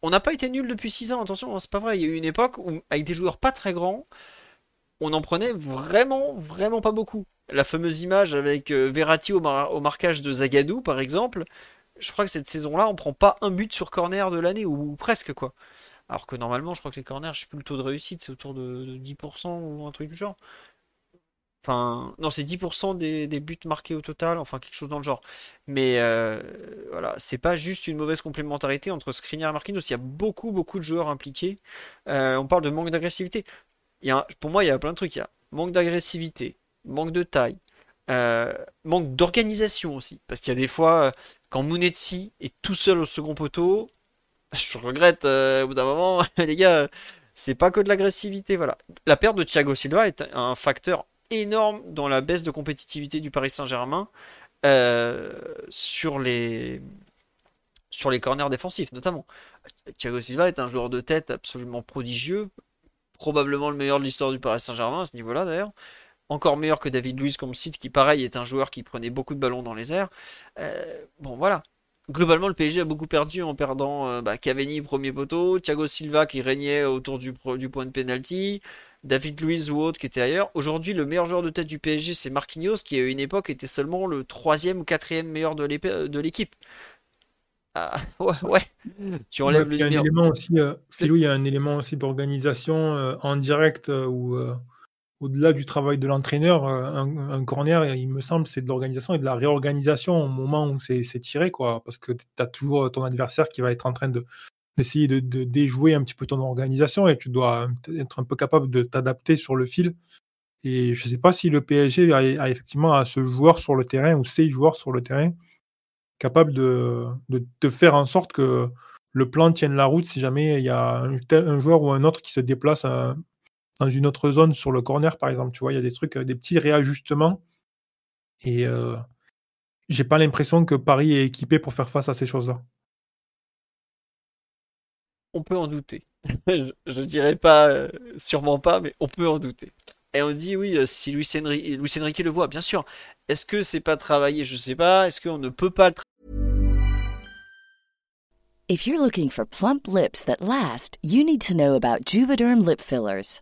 On n'a pas été nul depuis 6 ans, attention, hein, c'est pas vrai. Il y a eu une époque où, avec des joueurs pas très grands, on en prenait vraiment, vraiment pas beaucoup. La fameuse image avec Verratti au, marquage de Zagadou, par exemple, je crois que cette saison-là, on prend pas un but sur corner de l'année, ou presque quoi. Alors que normalement, je crois que les corners, je sais plus le taux de réussite, c'est autour de, 10% ou un truc du genre. Enfin, non, c'est 10% des, buts marqués au total, enfin quelque chose dans le genre. Mais euh, voilà, c'est pas juste une mauvaise complémentarité entre Skriniar et Marquinhos. Il y a beaucoup, beaucoup de joueurs impliqués. Euh, on parle de manque d'agressivité. Pour moi, il y a plein de trucs. Il y a manque d'agressivité, manque de taille, euh, manque d'organisation aussi. Parce qu'il y a des fois, quand Munetsi est tout seul au second poteau, je regrette au bout d'un moment, les gars, c'est pas que de l'agressivité, voilà. La perte de Thiago Silva est un facteur énorme dans la baisse de compétitivité du Paris Saint-Germain euh, sur les sur les corners défensifs notamment. Thiago Silva est un joueur de tête absolument prodigieux, probablement le meilleur de l'histoire du Paris Saint-Germain à ce niveau-là d'ailleurs. Encore meilleur que David Luiz comme site qui pareil est un joueur qui prenait beaucoup de ballons dans les airs. Euh, bon voilà, globalement, le PSG a beaucoup perdu en perdant euh, bah, Cavani premier poteau, Thiago Silva qui régnait autour du, du point de penalty, David Luiz ou autre qui était ailleurs. Aujourd'hui, le meilleur joueur de tête du PSG, c'est Marquinhos, qui à une époque était seulement le troisième ou quatrième meilleur de l'équipe. Ah, ouais, ouais. Tu enlèves le numéro. Un élément aussi, euh, il y a un élément aussi d'organisation euh, en direct où au-delà du travail de l'entraîneur, euh, un, corner, il me semble, c'est de l'organisation et de la réorganisation au moment où c'est tiré, quoi. Parce que tu as toujours ton adversaire qui va être en train de d'essayer de, déjouer un petit peu ton organisation et tu dois être un peu capable de t'adapter sur le fil. Et je ne sais pas si le PSG a, effectivement ce joueur sur le terrain ou ces joueurs sur le terrain capables de, de, faire en sorte que le plan tienne la route si jamais il y a un, joueur ou un autre qui se déplace à, dans une autre zone sur le corner, par exemple. Tu vois, il y a des trucs, des petits réajustements. Et euh, j'ai pas l'impression que Paris est équipé pour faire face à ces choses-là. On peut en douter. je, ne dirais pas, euh, sûrement pas, mais on peut en douter. Et on dit oui, euh, si Luis Enrique, le voit, bien sûr. Est-ce que c'est pas travaillé? Je sais pas. Est-ce qu'on ne peut pas le If you're looking for plump lips that last, you need to know about Juvederm lip fillers.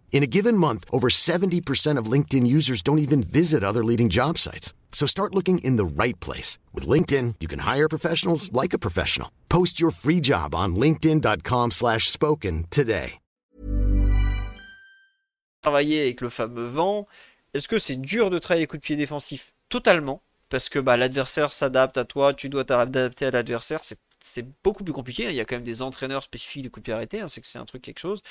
In a given month, over 70% of LinkedIn users don't even visit other leading job sites. So start looking in the right place. With LinkedIn, you can hire professionals like a professional. Post your free job on linkedin.com slash spoken today. Travailler avec le fameux vent, est-ce que c'est dur de travailler coup de pied défensif? Totalement. Parce que bah, l'adversaire s'adapte à toi, tu dois t'adapter à l'adversaire, c'est c'est beaucoup plus compliqué. Il y a quand même des entraîneurs spécifiques de coup de pied arrêté. Hein, c'est que c'est un truc quelque chose.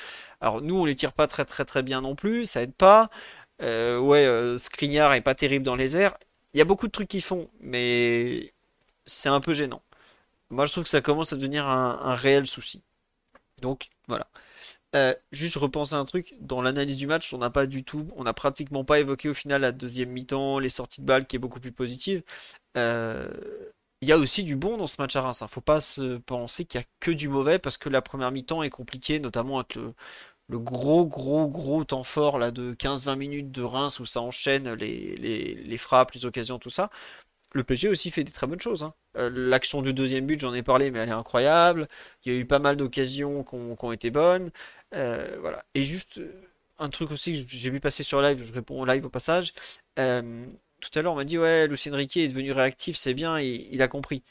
Alors nous, on les tire pas très très très bien non plus. Ça aide pas. Euh, ouais, euh, Skriniar est pas terrible dans les airs. Il y a beaucoup de trucs qu'ils font, mais c'est un peu gênant. Moi, je trouve que ça commence à devenir un, réel souci. Donc voilà. Euh, juste repenser un truc, dans l'analyse du match, on n'a pas du tout, on n'a pratiquement pas évoqué au final la deuxième mi-temps, les sorties de balles qui est beaucoup plus positive. Euh, il y a aussi du bon dans ce match à Reims. ne hein. Faut pas se penser qu'il y a que du mauvais parce que la première mi-temps est compliquée, notamment avec le, gros, gros, gros temps fort là, de 15-20 minutes de Reims où ça enchaîne les, frappes, les occasions, tout ça. Le PG aussi fait des très bonnes choses. Hein. Euh, l'action du deuxième but, j'en ai parlé, mais elle est incroyable. Il y a eu pas mal d'occasions qui ont, été bonnes. Euh, voilà. Et juste euh, un truc aussi que j'ai vu passer sur live, je réponds au live au passage tout à l'heure, on m'a dit ouais, Lucien Riquet est devenu réactif, c'est bien, il, a compris.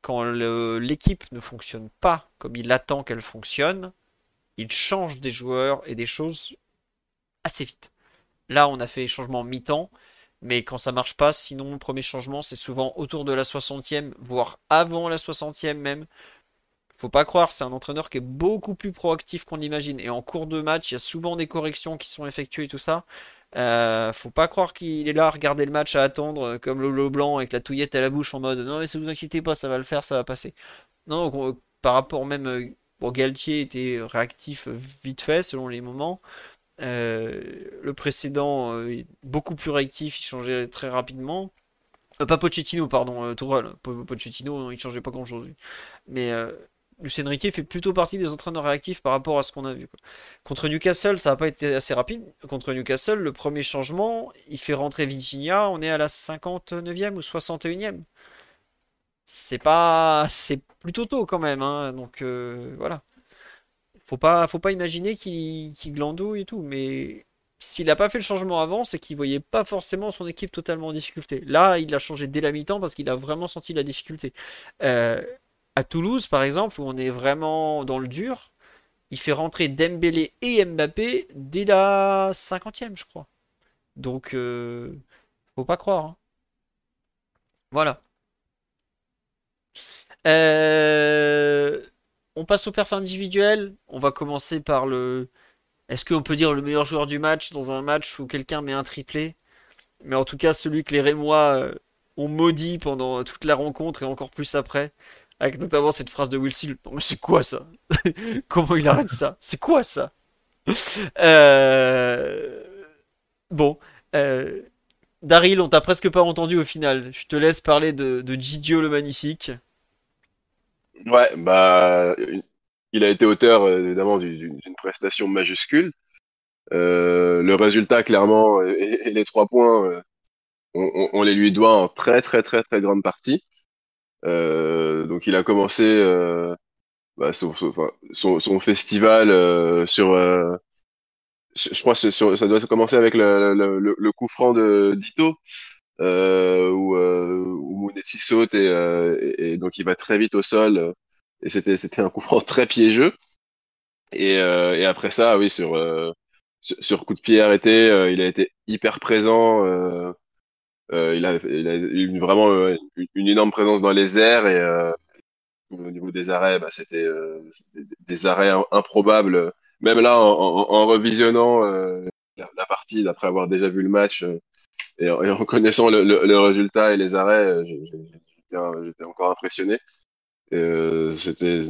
Quand l'équipe ne fonctionne pas comme il attend qu'elle fonctionne, il change des joueurs et des choses assez vite. Là, on a fait changement mi-temps, mais quand ça marche pas, sinon le premier changement, c'est souvent autour de la 60e, voire avant la 60e même. Faut pas croire, c'est un entraîneur qui est beaucoup plus proactif qu'on l'imagine. Et en cours de match, il y a souvent des corrections qui sont effectuées et tout ça. Euh, faut pas croire qu'il est là à regarder le match, à attendre euh, comme le blanc avec la touillette à la bouche en mode non mais si vous inquiétez pas, ça va le faire, ça va passer. Non, euh, par rapport même, bon, Galtier était réactif vite fait selon les moments. le précédent beaucoup plus réactif, il changeait très rapidement. pas Pochettino, pardon, Tourelle. Pochettino, il changeait pas grand chose. Mais Lucien Riquet fait plutôt partie des entraîneurs réactifs par rapport à ce qu'on a vu. Contre Newcastle, ça n'a pas été assez rapide. Contre Newcastle, le premier changement, il fait rentrer Virginia, on est à la 59e ou 61e. C'est pas. C'est plutôt tôt quand même, hein. donc euh, voilà. Faut pas, faut pas imaginer qu'il glandouille et tout, mais s'il n'a pas fait le changement avant, c'est qu'il voyait pas forcément son équipe totalement en difficulté. Là, il a changé dès la mi-temps parce qu'il a vraiment senti la difficulté. Euh, à Toulouse, par exemple, où on est vraiment dans le dur, il fait rentrer Dembélé et Mbappé dès la 50e, je crois. Donc, euh, faut pas croire. Hein. Voilà. Euh, on passe au perf individuel. On va commencer par le. Est-ce qu'on peut dire le meilleur joueur du match dans un match où quelqu'un met un triplé? Mais en tout cas, celui que les Rémois euh, ont maudit pendant toute la rencontre et encore plus après. Avec notamment cette phrase de Will mais c'est quoi ça? Comment il arrête ça? C'est quoi ça? Euh... Bon. Euh... Daryl, on t'a presque pas entendu au final. Je te laisse parler de, de le Magnifique. Ouais, bah, il a été auteur euh, évidemment d'une prestation majuscule. Le résultat, clairement, et, les trois points, on, on, les lui doit en très très très très grande partie. Euh, donc il a commencé euh, bah, son, son, son, festival euh, sur je crois que ça doit commencer avec le, le, le coup franc de Dito, euh, où, euh, où saute et, et, donc il va très vite au sol. et c'était un coup franc très piégeux. Et, et après ça, oui, sur, sur, coup de pied arrêté, il a été hyper présent. Euh, il, a, il, a, eu vraiment euh, une énorme présence dans les airs et euh, au niveau des arrêts, bah, c'était des arrêts improbables. Même là, en, en, revisionnant la, partie, d'après avoir déjà vu le match et, en connaissant le, le, résultat et les arrêts, j'étais encore impressionné. Euh, c'était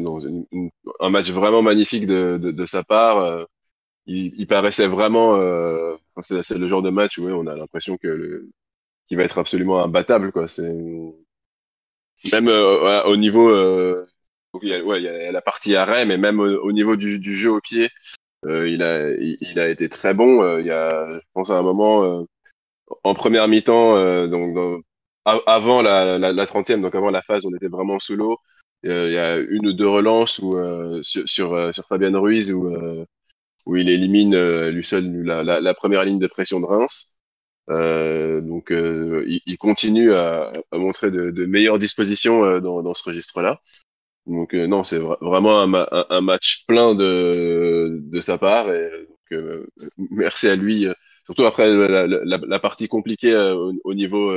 un match vraiment magnifique de, de, de sa part. il, il, paraissait vraiment. Euh, c'est le genre de match où on a l'impression que le, qui va être absolument imbattable quoi. C'est même euh, au niveau euh, il y, a, ouais, il y a la partie arrêt, mais même au, niveau du, jeu au pied, euh, il a il, a été très bon. il y a, je pense à un moment en première mi-temps, donc avant la, la, 30e, donc avant la phase on était vraiment sous l'eau, il y a une ou deux relances où, sur, sur, sur, Fabien Ruiz où, où il élimine lui seul la, la, première ligne de pression de Reims. Donc il, il, continue à, à montrer de, de, meilleures dispositions dans, dans ce registre-là. Donc non, c'est vraiment un, un, un, match plein de, de sa part et donc, merci à lui surtout après la, la, la partie compliquée au, au, niveau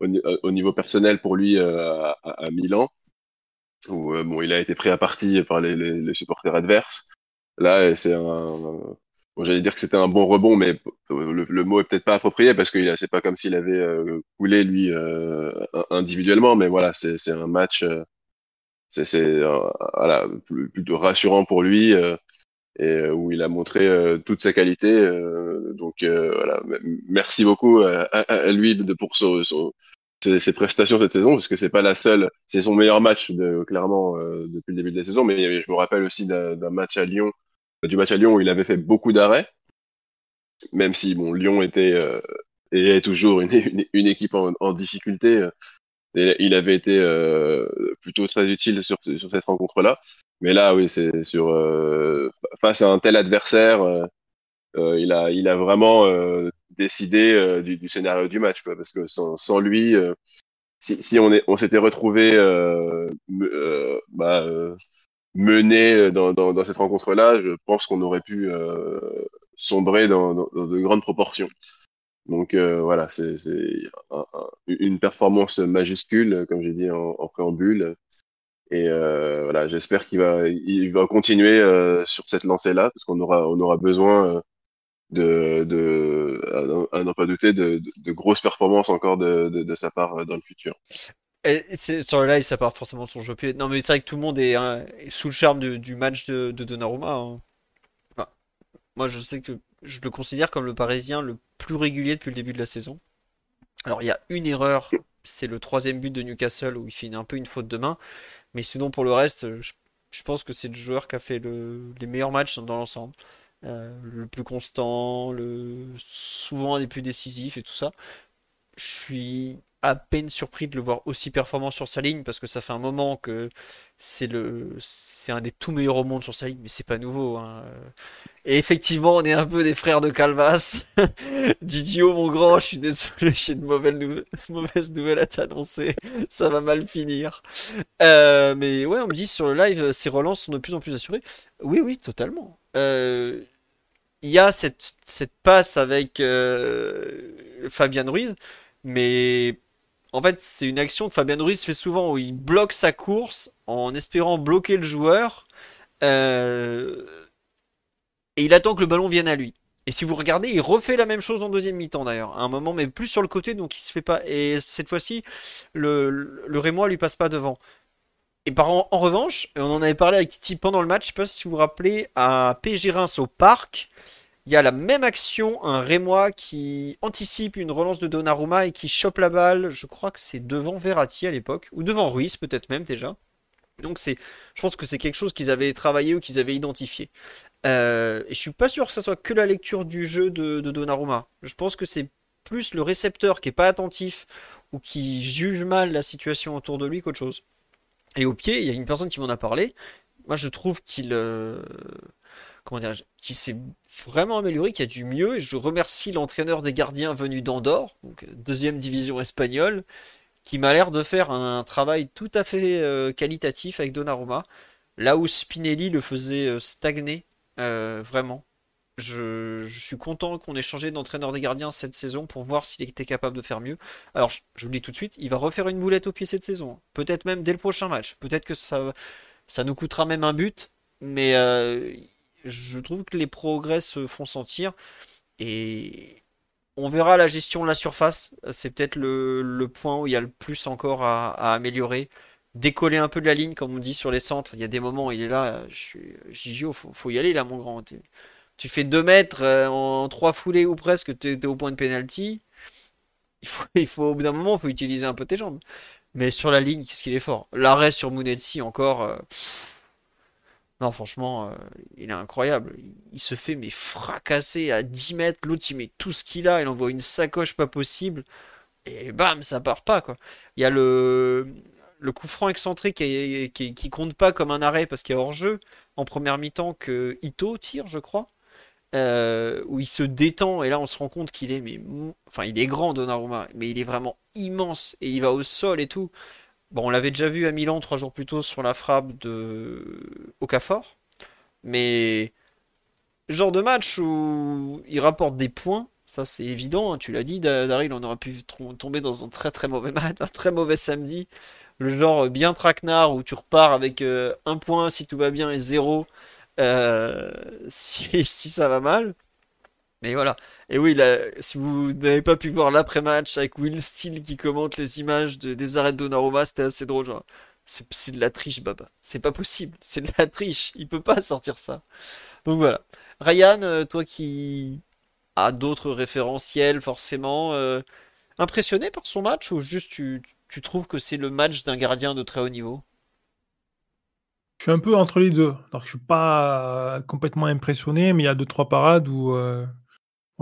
au, niveau personnel pour lui à, à, Milan où bon il a été pris à partie par les, les, les supporters adverses là c'est un bon, j'allais dire que c'était un bon rebond mais le, le mot est peut-être pas approprié parce que c'est pas comme s'il avait coulé lui individuellement mais voilà c'est un match c'est voilà plutôt rassurant pour lui et euh, où il a montré euh, toute sa qualité. Euh, donc voilà, merci beaucoup à, à, lui de, pour son, ses, ses, prestations cette saison parce que c'est pas la seule, c'est son meilleur match de, clairement depuis le début de la saison. Mais je me rappelle aussi d'un match à Lyon, du match à Lyon où il avait fait beaucoup d'arrêts, même si bon Lyon était et est toujours une, équipe en, difficulté. il avait été plutôt très utile sur, cette rencontre-là. Mais là, oui, c'est sur euh, face à un tel adversaire, euh, euh, il a il a vraiment décidé du, du, scénario du match, quoi, parce que sans, sans lui, si, si on est on s'était retrouvé bah, mené dans, dans, dans cette rencontre-là, je pense qu'on aurait pu sombrer dans, dans, de grandes proportions. Donc voilà, c'est une performance majuscule, comme j'ai dit en, en préambule. Et euh, voilà, j'espère qu'il va, il va continuer euh, sur cette lancée-là, parce qu'on aura, on aura besoin euh, de, de à n'en pas douter, de, de, grosses performances encore de, de, de, sa part dans le futur. Sur le live, ça part forcément son jeu Non, mais c'est vrai que tout le monde est, hein, sous le charme du match de, de Donnarumma. Hein. Moi, je sais que je le considère comme le Parisien le plus régulier depuis le début de la saison. Alors, il y a une erreur, c'est le troisième but de Newcastle où il fait un peu une faute de main. Mais sinon, pour le reste, je, pense que c'est le joueur qui a fait le, les meilleurs matchs dans l'ensemble. Euh, le plus constant, le souvent des plus décisifs et tout ça. Je suis à peine surpris de le voir aussi performant sur sa ligne parce que ça fait un moment que c'est le c'est un des tout meilleurs au monde sur sa ligne, mais c'est pas nouveau. Hein. Et effectivement, on est un peu des frères de Calvas. Didio, mon grand, je suis désolé, j'ai de mauvaises nouvelles, mauvaises nouvelles à t'annoncer. Ça va mal finir. Euh, mais ouais, on me dit sur le live, ces relances sont de plus en plus assurées. Oui, oui, totalement. Euh, il y a cette, cette passe avec euh, Fabien Ruiz, mais en fait, c'est une action que Fabien Ruiz fait souvent où il bloque sa course en espérant bloquer le joueur. Euh, et il attend que le ballon vienne à lui. Et si vous regardez, il refait la même chose en deuxième mi-temps d'ailleurs, à un moment, mais plus sur le côté, donc il se fait pas. Et cette fois-ci, le, le Rémois lui passe pas devant. Et par en, revanche, on en avait parlé avec Titi pendant le match, je sais pas si vous vous rappelez, à PSG Reims au parc, il y a la même action, un Rémois qui anticipe une relance de Donnarumma et qui chope la balle, je crois que c'est devant Verratti à l'époque, ou devant Ruiz peut-être même déjà. Donc c'est, je pense que c'est quelque chose qu'ils avaient travaillé ou qu'ils avaient identifié. Euh, et je suis pas sûr que ça soit que la lecture du jeu de, Donnarumma. Je pense que c'est plus le récepteur qui est pas attentif ou qui juge mal la situation autour de lui qu'autre chose. Et au pied, il y a une personne qui m'en a parlé. Moi, je trouve qu'il euh, qui s'est vraiment amélioré, qui a du mieux. Je remercie l'entraîneur des gardiens venu d'Andorre, donc deuxième division espagnole, qui m'a l'air de faire un travail tout à fait euh, qualitatif avec Donnarumma. Là où Spinelli le faisait stagner euh, vraiment. Je, suis content qu'on ait changé d'entraîneur des gardiens cette saison pour voir s'il était capable de faire mieux. Alors, je, vous le dis tout de suite, il va refaire une boulette au pied cette saison. Peut-être même dès le prochain match. Peut-être que ça, ça nous coûtera même un but. Mais euh, je trouve que les progrès se font sentir. Et on verra la gestion de la surface. C'est peut-être le, point où il y a le plus encore à améliorer décoller un peu de la ligne, comme on dit sur les centres. Il y a des moments où il est là, je suis Gigio, faut, faut y aller là, mon grand. Tu fais 2 mètres euh, en 3 foulées ou presque, tu es, au point de pénalty. Il faut, au bout d'un moment, il faut utiliser un peu tes jambes. Mais sur la ligne, qu'est-ce qu'il est fort? L'arrêt sur Mounetsi, encore. Euh, non, franchement, euh, il est incroyable. Il, se fait mais fracasser à 10 mètres. L'autre, il met tout ce qu'il a. Il envoie une sacoche pas possible. et bam, ça part pas quoi. Il y a le, le coup franc excentré qui, qui, compte pas comme un arrêt parce qu'il a hors-jeu en première mi-temps que Ito tire, je crois. Euh, où il se détend et là on se rend compte qu'il est mais enfin il est grand Donnarumma mais il est vraiment immense et il va au sol et tout bon on l'avait déjà vu à Milan trois jours plus tôt sur la frappe de Okafor mais genre de match où il rapporte des points ça c'est évident hein, tu l'as dit Daryl on aurait pu tomber dans un très très mauvais match un très mauvais samedi le genre bien traquenard où tu repars avec euh, un point si tout va bien et zéro euh, si, ça va mal. Mais voilà. Et oui, si vous n'avez pas pu voir l'après-match avec Will Steele qui commente les images des arrêts de Donnarumma, c'était assez drôle. C'est de la triche, Baba. C'est pas possible. C'est de la triche. Il peut pas sortir ça. Donc voilà. Ryan, euh, toi qui as d'autres référentiels, forcément, euh, impressionné par son match ou juste tu, tu trouves que c'est le match d'un gardien de très haut niveau? Je suis un peu entre les deux. Alors, je suis pas complètement impressionné, mais il y a deux trois parades où euh,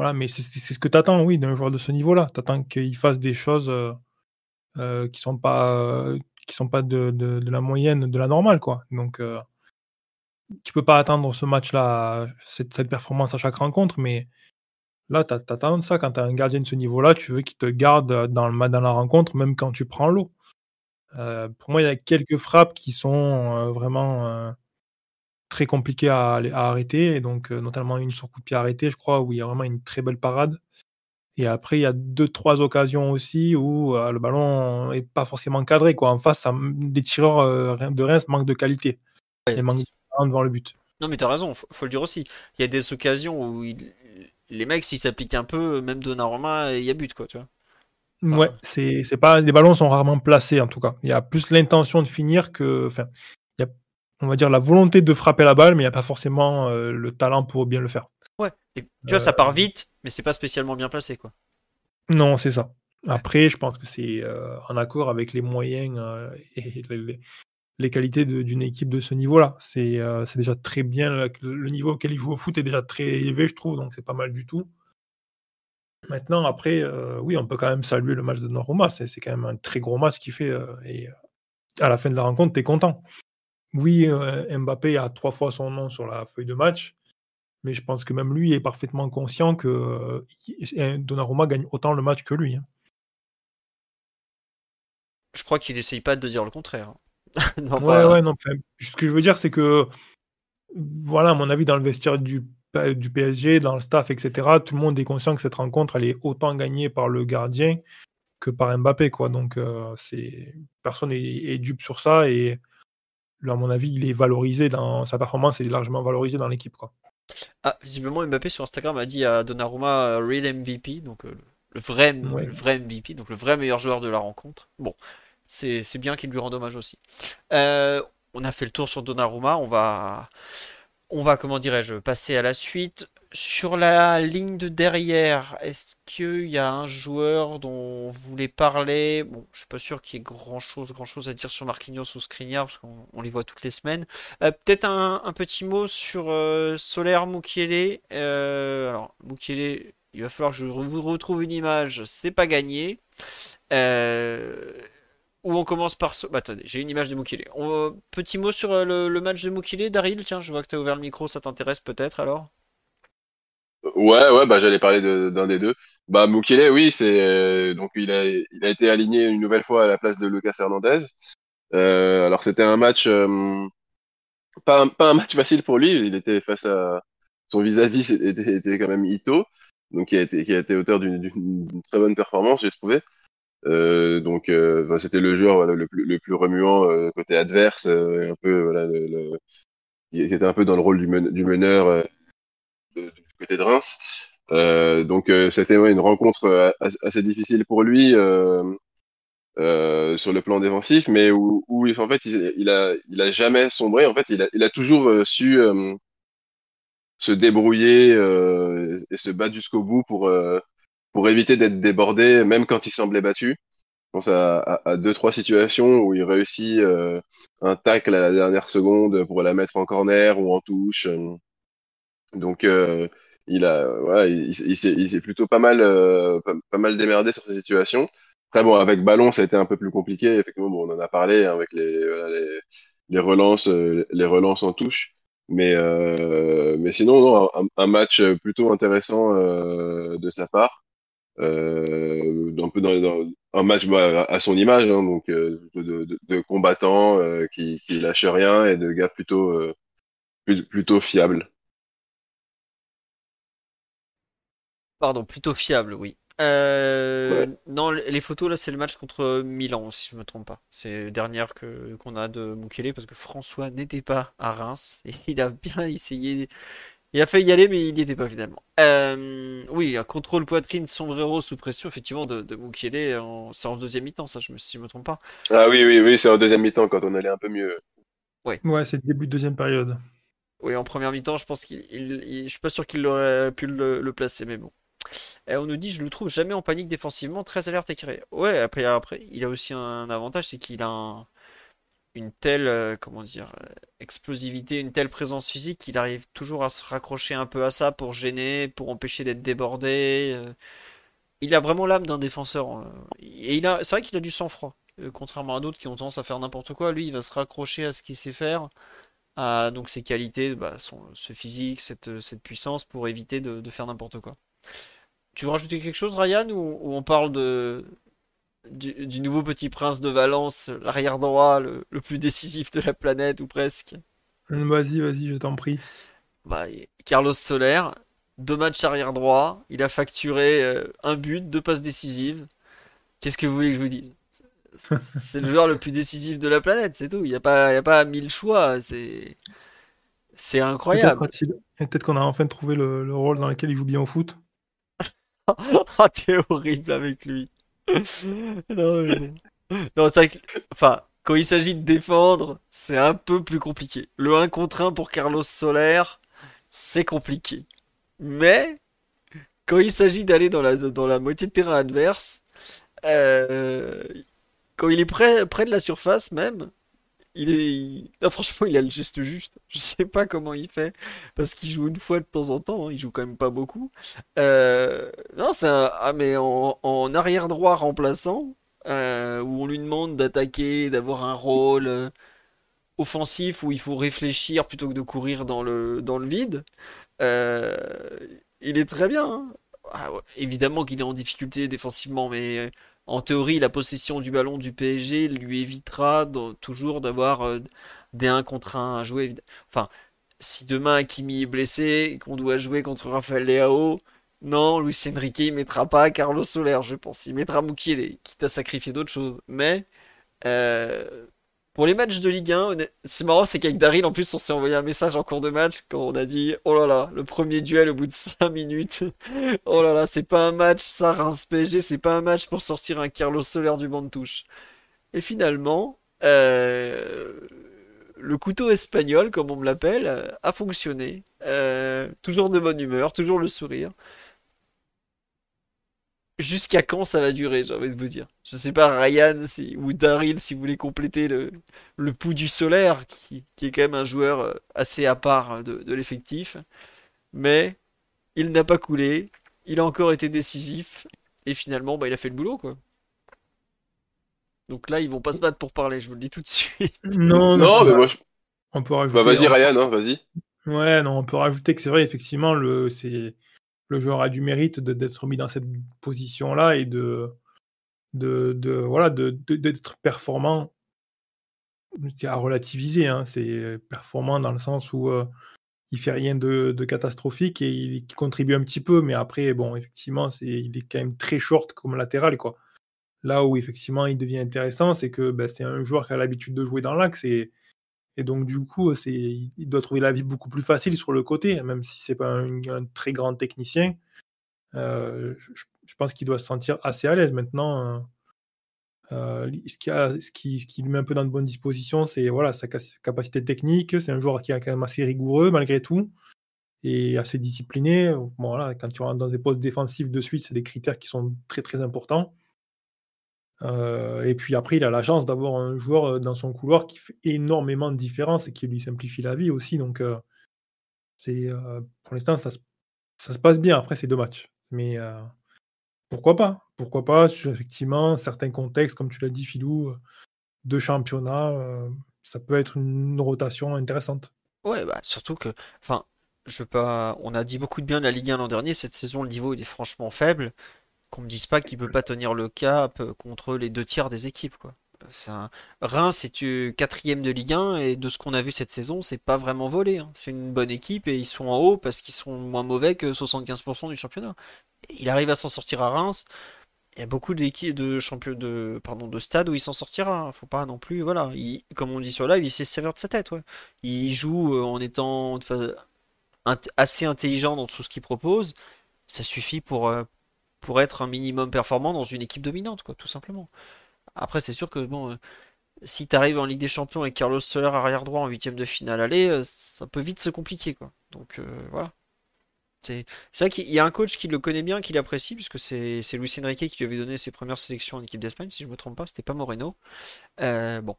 voilà, mais c'est ce que tu attends, oui, d'un joueur de ce niveau-là. Tu attends qu'il fasse des choses euh, euh, qui sont pas qui sont pas de, la moyenne, de la normale, quoi. Donc tu peux pas attendre ce match-là, cette, performance à chaque rencontre, mais là, tu attends ça quand tu as un gardien de ce niveau-là, tu veux qu'il te garde dans, la rencontre, même quand tu prends l'eau. Euh, pour moi, il y a quelques frappes qui sont euh, vraiment euh, très compliquées à, arrêter, et donc notamment une sur coup de pied arrêté, je crois, où il y a vraiment une très belle parade. Et après, il y a deux, trois occasions aussi où le ballon n'est pas forcément cadré. Quoi. En face, ça, les tireurs de Reims manquent de qualité. Ouais, manquent de devant le but. Non, mais tu as raison, faut, faut le dire aussi. Il y a des occasions où les mecs, s'ils s'appliquent un peu, même Donnarumma, il y a but, quoi, tu vois. Ouais, c'est c'est pas les ballons sont rarement placés en tout cas. Il y a plus l'intention de finir que enfin on va dire la volonté de frapper la balle mais il n'y a pas forcément euh, le talent pour bien le faire. Ouais, tu vois ça part euh, vite mais c'est pas spécialement bien placé quoi. Non, c'est ça. Après, je pense que c'est euh, en accord avec les moyens et les, qualités d'une équipe de ce niveau-là. C'est déjà très bien. Le, niveau auquel il joue au foot est déjà très élevé, je trouve, donc c'est pas mal du tout. Maintenant, après, oui, on peut quand même saluer le match de Donnarumma. C'est, quand même un très gros match qu'il fait. Et à la fin de la rencontre, tu es content. Oui, Mbappé a trois fois son nom sur la feuille de match. Mais je pense que même lui est parfaitement conscient que Donnarumma gagne autant le match que lui. Hein. Je crois qu'il n'essaye pas de dire le contraire. non, ouais, ouais, non. ce que je veux dire, c'est que, voilà, à mon avis, dans le vestiaire du du PSG, dans le staff, etc., tout le monde est conscient que cette rencontre, elle est autant gagnée par le gardien que par Mbappé. Quoi. Donc, euh, c'est personne est, dupe sur ça. Et à mon avis, il est valorisé dans sa performance, est largement valorisé dans l'équipe. Quoi. Ah, visiblement, Mbappé sur Instagram a dit à Donnarumma euh, Real MVP, donc euh, le, vrai, le vrai MVP, donc le vrai meilleur joueur de la rencontre. Bon, c'est bien qu'il lui rende hommage aussi. on a fait le tour sur Donnarumma, on va on va, comment dirais-je, passer à la suite. Sur la ligne de derrière, est-ce qu'il y a un joueur dont vous voulez parler? Bon, je suis pas sûr qu'il y ait grand-chose grand chose à dire sur Marquinhos ou Skriniar, parce qu'on les voit toutes les semaines. Euh, peut-être un, petit mot sur euh, Solaire Mukiele. Euh, alors, Mukiele, il va falloir que je vous retrouve une image, c'est pas gagné. Euh, ou on commence par... Bah, attendez, j'ai une image de Mukile. Petit mot sur le, match de Mukile, Daryl? Tiens, je vois que tu as ouvert le micro, ça t'intéresse peut-être alors? Ouais, ouais, bah j'allais parler d'un des deux. Bah Mukile, oui, c'est euh, donc il a, il a été aligné une nouvelle fois à la place de Lucas Hernandez. Euh, alors c'était un match pas, un, pas un match facile pour lui. Il était face à son vis-à-vis était, était, quand même Ito, donc qui a été qui a été auteur d'une très bonne performance, j'ai trouvé. Euh, donc euh, c'était le joueur voilà, le, plus, le plus remuant euh, côté adverse, un peu voilà, le, qui était un peu dans le rôle du, meneur du côté de Reims. donc c'était ouais, une rencontre assez difficile pour lui. Euh, sur le plan défensif, mais où, en fait il, a jamais sombré. En fait, il a, toujours su euh, se débrouiller euh, et se battre jusqu'au bout pour pour éviter d'être débordé, même quand il semblait battu. Je pense à, à, deux, trois situations où il réussit euh, un tacle à la dernière seconde pour la mettre en corner ou en touche. Donc, euh, il a, ouais, il, il s'est plutôt pas mal, euh, pas, mal démerdé sur ces situations. Après, bon, avec ballon, ça a été un peu plus compliqué. Effectivement, bon, on en a parlé hein, avec les, les, les, relances, les relances en touche. Mais, euh, mais sinon, non, un, un, match plutôt intéressant euh, de sa part. Euh, un peu dans, dans, un match bah, à son image, hein, donc de, de, de combattants qui, qui lâchent rien et de gars plutôt, plutôt fiables. Pardon, plutôt fiable, oui. Euh, Non, les photos là, c'est le match contre Milan, si je me trompe pas. C'est dernière que qu'on a de Mukele parce que François n'était pas à Reims et il a bien essayé. Il a failli y aller, mais il n'y était pas finalement. Euh, oui, un contrôle poitrine sombrero sous pression, effectivement, de, de Mukele. En... C'est en deuxième mi-temps, ça, je me, si je me trompe pas. Ah oui, oui, oui, c'est en deuxième mi-temps quand on allait un peu mieux. Ouais, ouais c'est le début de deuxième période. Oui, en première mi-temps, je pense qu'il, je suis pas sûr qu'il aurait pu le placer, mais bon. Et on nous dit, je le trouve jamais en panique défensivement, très alerte et créé. Ouais, après, il a aussi un avantage, c'est qu'il a une telle, euh, comment dire, euh, explosivité, une telle présence physique qu'il arrive toujours à se raccrocher un peu à ça pour gêner, pour empêcher d'être débordé. Euh. Il a vraiment l'âme d'un défenseur. Et il a, c'est vrai qu'il a du sang-froid. Contrairement à d'autres qui ont tendance à faire n'importe quoi, lui, il va se raccrocher à ce qu'il sait faire, à donc ses qualités, bah, ce physique, cette, puissance, pour éviter de faire n'importe quoi. Tu veux rajouter quelque chose, Ryan, ou, on parle de, du, nouveau petit prince de Valence, l'arrière droit, le, plus décisif de la planète, ou presque? Vas-y, vas-y, je t'en prie. Bah, Carlos Soler, deux matchs arrière droit, il a facturé euh, un but, deux passes décisives. Qu'est-ce que vous voulez que je vous dise? C'est le joueur le plus décisif de la planète, c'est tout. Il n'y a, pas, a pas mille choix. C'est. C'est incroyable. Peut-être qu'on a enfin trouvé le, le, rôle dans lequel il joue bien au foot. Oh, t'es horrible avec lui. non, non vrai que, enfin, quand il s'agit de défendre, c'est un peu plus compliqué. Le 1 contre 1 pour Carlos Soler, c'est compliqué. Mais, quand il s'agit d'aller dans la, moitié de terrain adverse, euh, quand il est près de la surface même, il est. franchement, il a le geste juste. Je sais pas comment il fait. Parce qu'il joue une fois de temps en temps. Hein. Il joue quand même pas beaucoup. Euh, non, c'est. Ah, mais en, arrière droit remplaçant, euh, où on lui demande d'attaquer, d'avoir un rôle euh, offensif, où il faut réfléchir plutôt que de courir dans le, dans le vide. il est très bien. Hein. Ah, évidemment qu'il est en difficulté défensivement, mais en théorie, la possession du ballon du PSG lui évitera toujours d'avoir euh, des 1 contre 1 à jouer. Enfin, si demain Hakimi est blessé et qu'on doit jouer contre Rafael Leao, non, Luis Enrique il mettra pas Carlos Soler, je pense. Il mettra Mukiele, quitte à sacrifier d'autres choses. Mais euh, pour les matchs de Ligue 1, c'est marrant, c'est qu'avec Daryl, en plus, on s'est envoyé un message en cours de match quand on a dit Oh là là, le premier duel au bout de 5 minutes. oh là là, c'est pas un match, ça, Reims PSG, c'est pas un match pour sortir un Carlos Soler du banc de touche. Et finalement, euh, le couteau espagnol, comme on me l'appelle, a fonctionné. Euh, toujours de bonne humeur, toujours le sourire jusqu'à quand ça va durer, j'ai envie de vous dire? Je sais pas, Ryan ou Daryl, si vous voulez compléter le, le pouls du solaire, qui, est quand même un joueur euh, assez à part euh, de, l'effectif. Mais il n'a pas coulé, il a encore été décisif, et finalement, bah, il a fait le boulot, quoi. Donc là, ils vont pas se battre pour parler, je vous le dis tout de suite. Non, non, mais moi, on peut rajouter. Bah, vas-y, Ryan, hein, vas-y. Ouais, non, on peut rajouter que c'est vrai, effectivement, le, c'est le joueur a du mérite d'être remis dans cette position-là et de, de, de d'être performant. C'est à relativiser, hein, c'est performant dans le sens où euh, il fait rien de, catastrophique et il, contribue un petit peu, mais après, bon, effectivement, il est quand même très short comme latéral, quoi. Là où effectivement il devient intéressant, c'est que ben, c'est un joueur qui a l'habitude de jouer dans l'axe et et donc, du coup, c'est, il doit trouver la vie beaucoup plus facile sur le côté, même si c'est pas un, très grand technicien. Euh, je, pense qu'il doit se sentir assez à l'aise maintenant. Euh, ce, qui a, lui met un peu dans de bonnes dispositions, c'est voilà, sa capacité technique. C'est un joueur qui est quand même assez rigoureux malgré tout et assez discipliné. Quand tu rentres dans des postes défensifs de suite, c'est des critères qui sont très très importants. Euh, et puis après, il a la chance d'avoir un joueur euh, dans son couloir qui fait énormément de différence et qui lui simplifie la vie aussi. Donc, euh, c'est pour l'instant, ça, ça, se passe bien après ces deux matchs. Mais pourquoi pas? Pourquoi pas? Effectivement certains contextes, comme tu l'as dit, Philou, de championnat, ça peut être une rotation intéressante. Ouais, bah surtout que, enfin, je pas, on a dit beaucoup de bien de la Ligue 1 l'an dernier. Cette saison, le niveau est franchement faible. Qu'on me dise pas qu'il peut pas tenir le cap contre les deux tiers des équipes, un... Reims, c'est quatrième de Ligue 1 et de ce qu'on a vu cette saison, c'est pas vraiment volé. Hein. C'est une bonne équipe et ils sont en haut parce qu'ils sont moins mauvais que 75% du championnat. il arrive à s'en sortir à Reims. Il y a beaucoup d'équipes de champions de pardon de stades où il s'en sortira. Hein. Faut pas non plus voilà. comme on dit sur live, il sait servir de sa tête. Il joue euh, en étant assez intelligent dans tout ce qu'il propose. Ça suffit pour euh, pour être un minimum performant dans une équipe dominante, quoi, tout simplement. Après, c'est sûr que bon, euh, si tu arrives en Ligue des Champions et Carlos Soler arrière droit en huitième de finale aller, euh, ça peut vite se compliquer, quoi. Donc euh, voilà. C'est vrai qu'il y a un coach qui le connaît bien, qui l'apprécie, puisque c'est Luis Enrique qui lui avait donné ses premières sélections en équipe d'Espagne, si je ne me trompe pas, c'était pas Moreno. bon.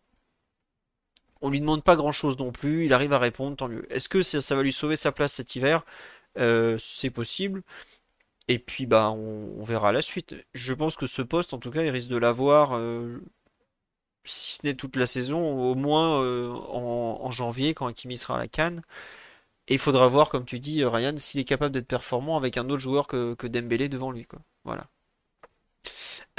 On lui demande pas grand chose non plus, il arrive à répondre, tant mieux. Est-ce que ça, ça, va lui sauver sa place cet hiver? C'est possible. Et puis bah on, verra la suite. Je pense que ce poste, en tout cas, il risque de l'avoir, euh, si ce n'est toute la saison, au moins euh, en, janvier quand Hakimi sera à la Cannes. Et il faudra voir, comme tu dis, Ryan, s'il est capable d'être performant avec un autre joueur que, que Dembélé devant lui. Voilà.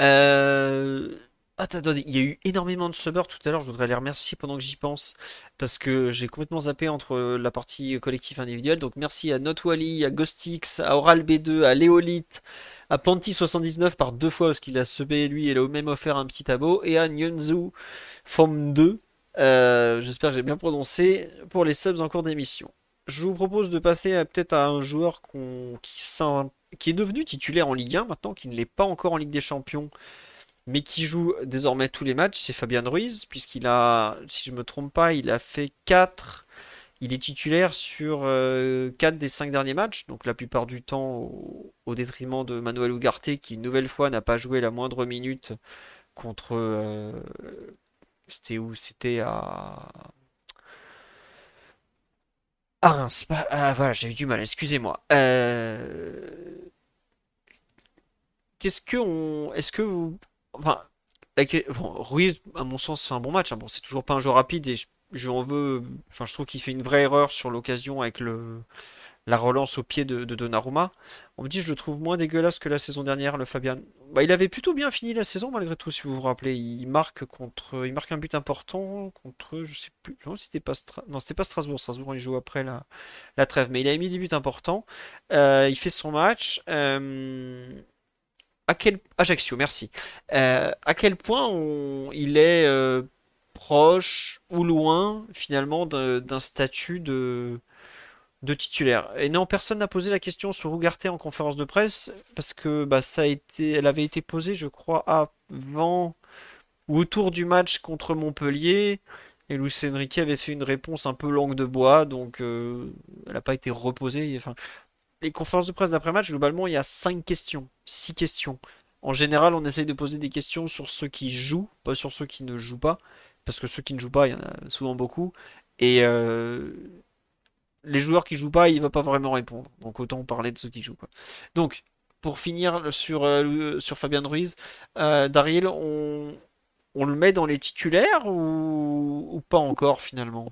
Euh, Attends, il y a eu énormément de subbers tout à l'heure, je voudrais les remercier pendant que j'y pense, parce que j'ai complètement zappé entre la partie collectif individuelle. Donc merci à Notwally, à Ghostix, à Oral B2, à Léolith, à Panty79 par deux fois, parce qu'il a subé lui, et il a même offert un petit abo, et à Nyunzu Form 2. Euh, j'espère que j'ai bien prononcé pour les subs en cours d'émission. Je vous propose de passer peut-être à un joueur qui est devenu titulaire en Ligue 1 maintenant, qui ne l'est pas encore en Ligue des Champions mais qui joue désormais tous les matchs, c'est Fabien Ruiz, puisqu'il a, si je me trompe pas, il a fait 4, il est titulaire sur 4 euh, des 5 derniers matchs, donc la plupart du temps au, détriment de Manuel Ugarte, qui une nouvelle fois n'a pas joué la moindre minute contre... Euh, c'était où? C'était à... Ah, pas... Ah, voilà, j'ai eu du mal, excusez-moi. Euh, qu'est-ce que on... Est-ce que vous Enfin, Ruiz, à mon sens, c'est un bon match. Hein. Bon, c'est toujours pas un jeu rapide et je, en veux. Enfin, je trouve qu'il fait une vraie erreur sur l'occasion avec le, la relance au pied de, Donnarumma. On me dit, je le trouve moins dégueulasse que la saison dernière, le Fabian. Bah, il avait plutôt bien fini la saison malgré tout, si vous vous rappelez. Il marque contre, il marque un but important contre, je sais plus, non, c'était pas, non, c'était pas Strasbourg. Strasbourg, il joue après la, la trêve, mais il a mis des buts importants. Euh, il fait son match. Euh, à quel Ajaccio, merci. Euh, à quel point il est euh, proche ou loin finalement d'un statut de, titulaire? Et non, personne n'a posé la question sur Ugarte en conférence de presse parce que bah, elle avait été posée, je crois, avant ou autour du match contre Montpellier. Et Luis Enrique avait fait une réponse un peu langue de bois, donc euh, elle n'a pas été reposée. Les conférences de presse d'après-match, globalement, il y a 5 questions, 6 questions. En général, on essaye de poser des questions sur ceux qui jouent, pas sur ceux qui ne jouent pas. Parce que ceux qui ne jouent pas, il y en a souvent beaucoup. Et euh, les joueurs qui jouent pas, il va pas vraiment répondre. Donc autant parler de ceux qui jouent. Donc, pour finir sur, euh, sur Fabien Ruiz, euh, Dariel, on, le met dans les titulaires ou pas encore finalement?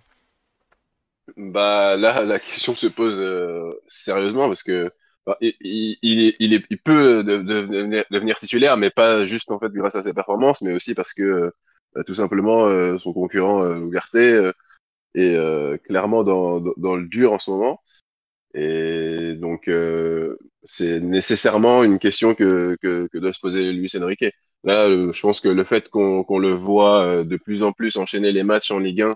Bah là, la question se pose euh, sérieusement parce que bah, il, il, il, est, il peut devenir, titulaire, mais pas juste en fait grâce à ses performances, mais aussi parce que euh, bah, tout simplement euh, son concurrent Ugarte est clairement dans, dans, le dur en ce moment. Et donc c'est nécessairement une question que, que, que, doit se poser Luis Enrique. Là, je pense que le fait qu'on qu'on le voit de plus en plus enchaîner les matchs en Ligue 1 euh,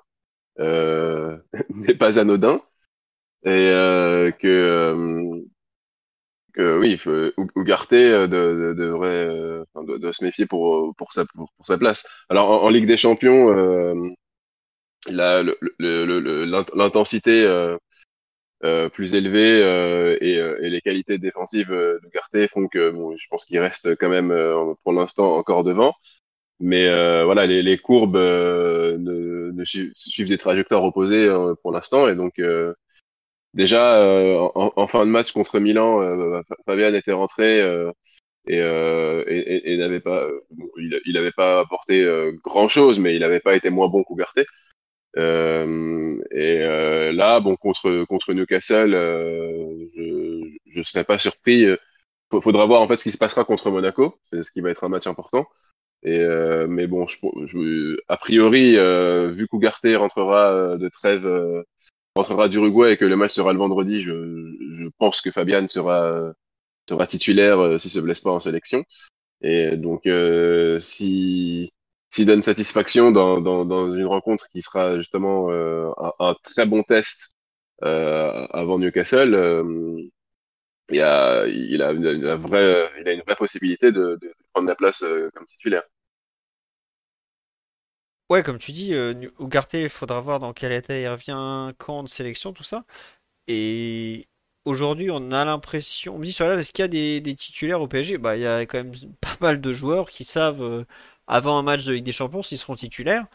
n'est pas anodin et euh, que euh, que oui, Ugarte devrait de, de, se méfier pour pour sa pour, sa place. Alors en, Ligue des Champions, l'intensité euh, plus élevée euh, et, et, les qualités défensives d'Ugarte font que bon, je pense qu'il reste quand même pour l'instant encore devant. Mais euh, voilà, les, les courbes euh, ne, ne suivent, des trajectoires opposées euh, pour l'instant. Et donc, déjà, en, en, fin de match contre Milan, Fabian était rentré et, et, n'avait pas, il, n'avait pas apporté grand chose, mais il n'avait pas été moins bon qu'Ougarté. Euh, et euh, là, bon, contre contre Newcastle, euh, je je serais pas surpris. Faudra voir en fait ce qui se passera contre Monaco. C'est ce qui va être un match important. Et mais bon, je, a priori, vu qu'Ougarté rentrera de trêve, rentrera d'Uruguay et que le match sera le vendredi, je, je pense que Fabian sera sera titulaire s'il se blesse pas en sélection. Et donc, si s'il donne satisfaction dans, dans, dans, une rencontre qui sera justement euh, un, un, très bon test euh, avant Newcastle, euh, il, a, il, a une, vraie, il a une vraie possibilité de, de prendre la place euh, comme titulaire. Ouais, comme tu dis, euh, Ugarte, il faudra voir dans quel état il revient, quand de sélection, tout ça. Et aujourd'hui, on a l'impression, on me dit sur là, est-ce qu'il y a des, des, titulaires au PSG? Bah, il y a quand même pas mal de joueurs qui savent euh, avant un match de Ligue des Champions s'ils seront titulaires.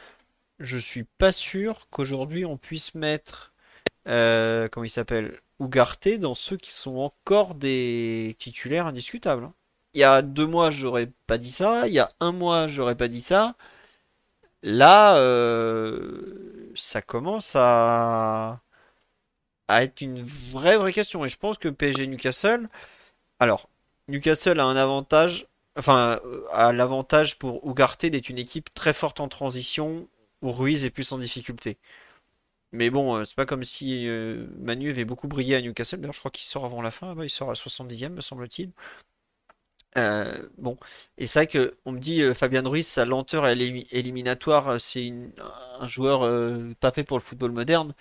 Je suis pas sûr qu'aujourd'hui on puisse mettre, euh, comment il s'appelle, Ougarté dans ceux qui sont encore des titulaires indiscutables. Hein. Il y a deux mois, j'aurais pas dit ça. Il y a un mois, j'aurais pas dit ça. Là, euh, ça commence à... être une vraie vraie question. Et je pense que PSG Newcastle. Alors, Newcastle a un avantage enfin, à l'avantage pour Ugarte d'être une équipe très forte en transition où Ruiz est plus en difficulté. Mais bon, euh, c'est pas comme si euh, Manu avait beaucoup brillé à Newcastle. D'ailleurs, je crois qu'il sort avant la fin. il sort à 70e, me semble-t-il. Euh, bon, et c'est vrai que on me dit Fabien Ruiz, sa lenteur éliminatoire, c'est un joueur pas fait pour le football moderne.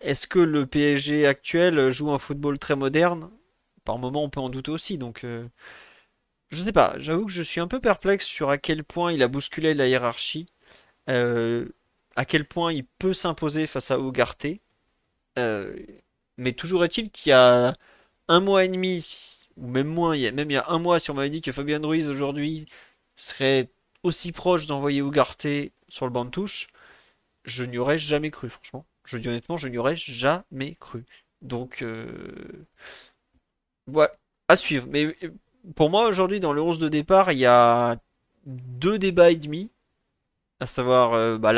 Est-ce que le PSG actuel joue un football très moderne? Par moment, on peut en douter aussi. Donc, je sais pas, j'avoue que je suis un peu perplexe sur à quel point il a bousculé la hiérarchie, euh, à quel point il peut s'imposer face à Ougarté. Euh, mais toujours est-il qu'il y a un mois et demi, ou même moins, il y a, même il y a un mois, si on m'avait dit que Fabien Ruiz aujourd'hui serait aussi proche d'envoyer Ougarté sur le banc de touche, je n'y aurais jamais cru, franchement. Je dis honnêtement, je n'y aurais jamais cru. Donc, euh... à suivre. Mais pour moi, aujourd'hui, dans le 11 de départ, il y a deux débats et demi, à savoir euh, bah,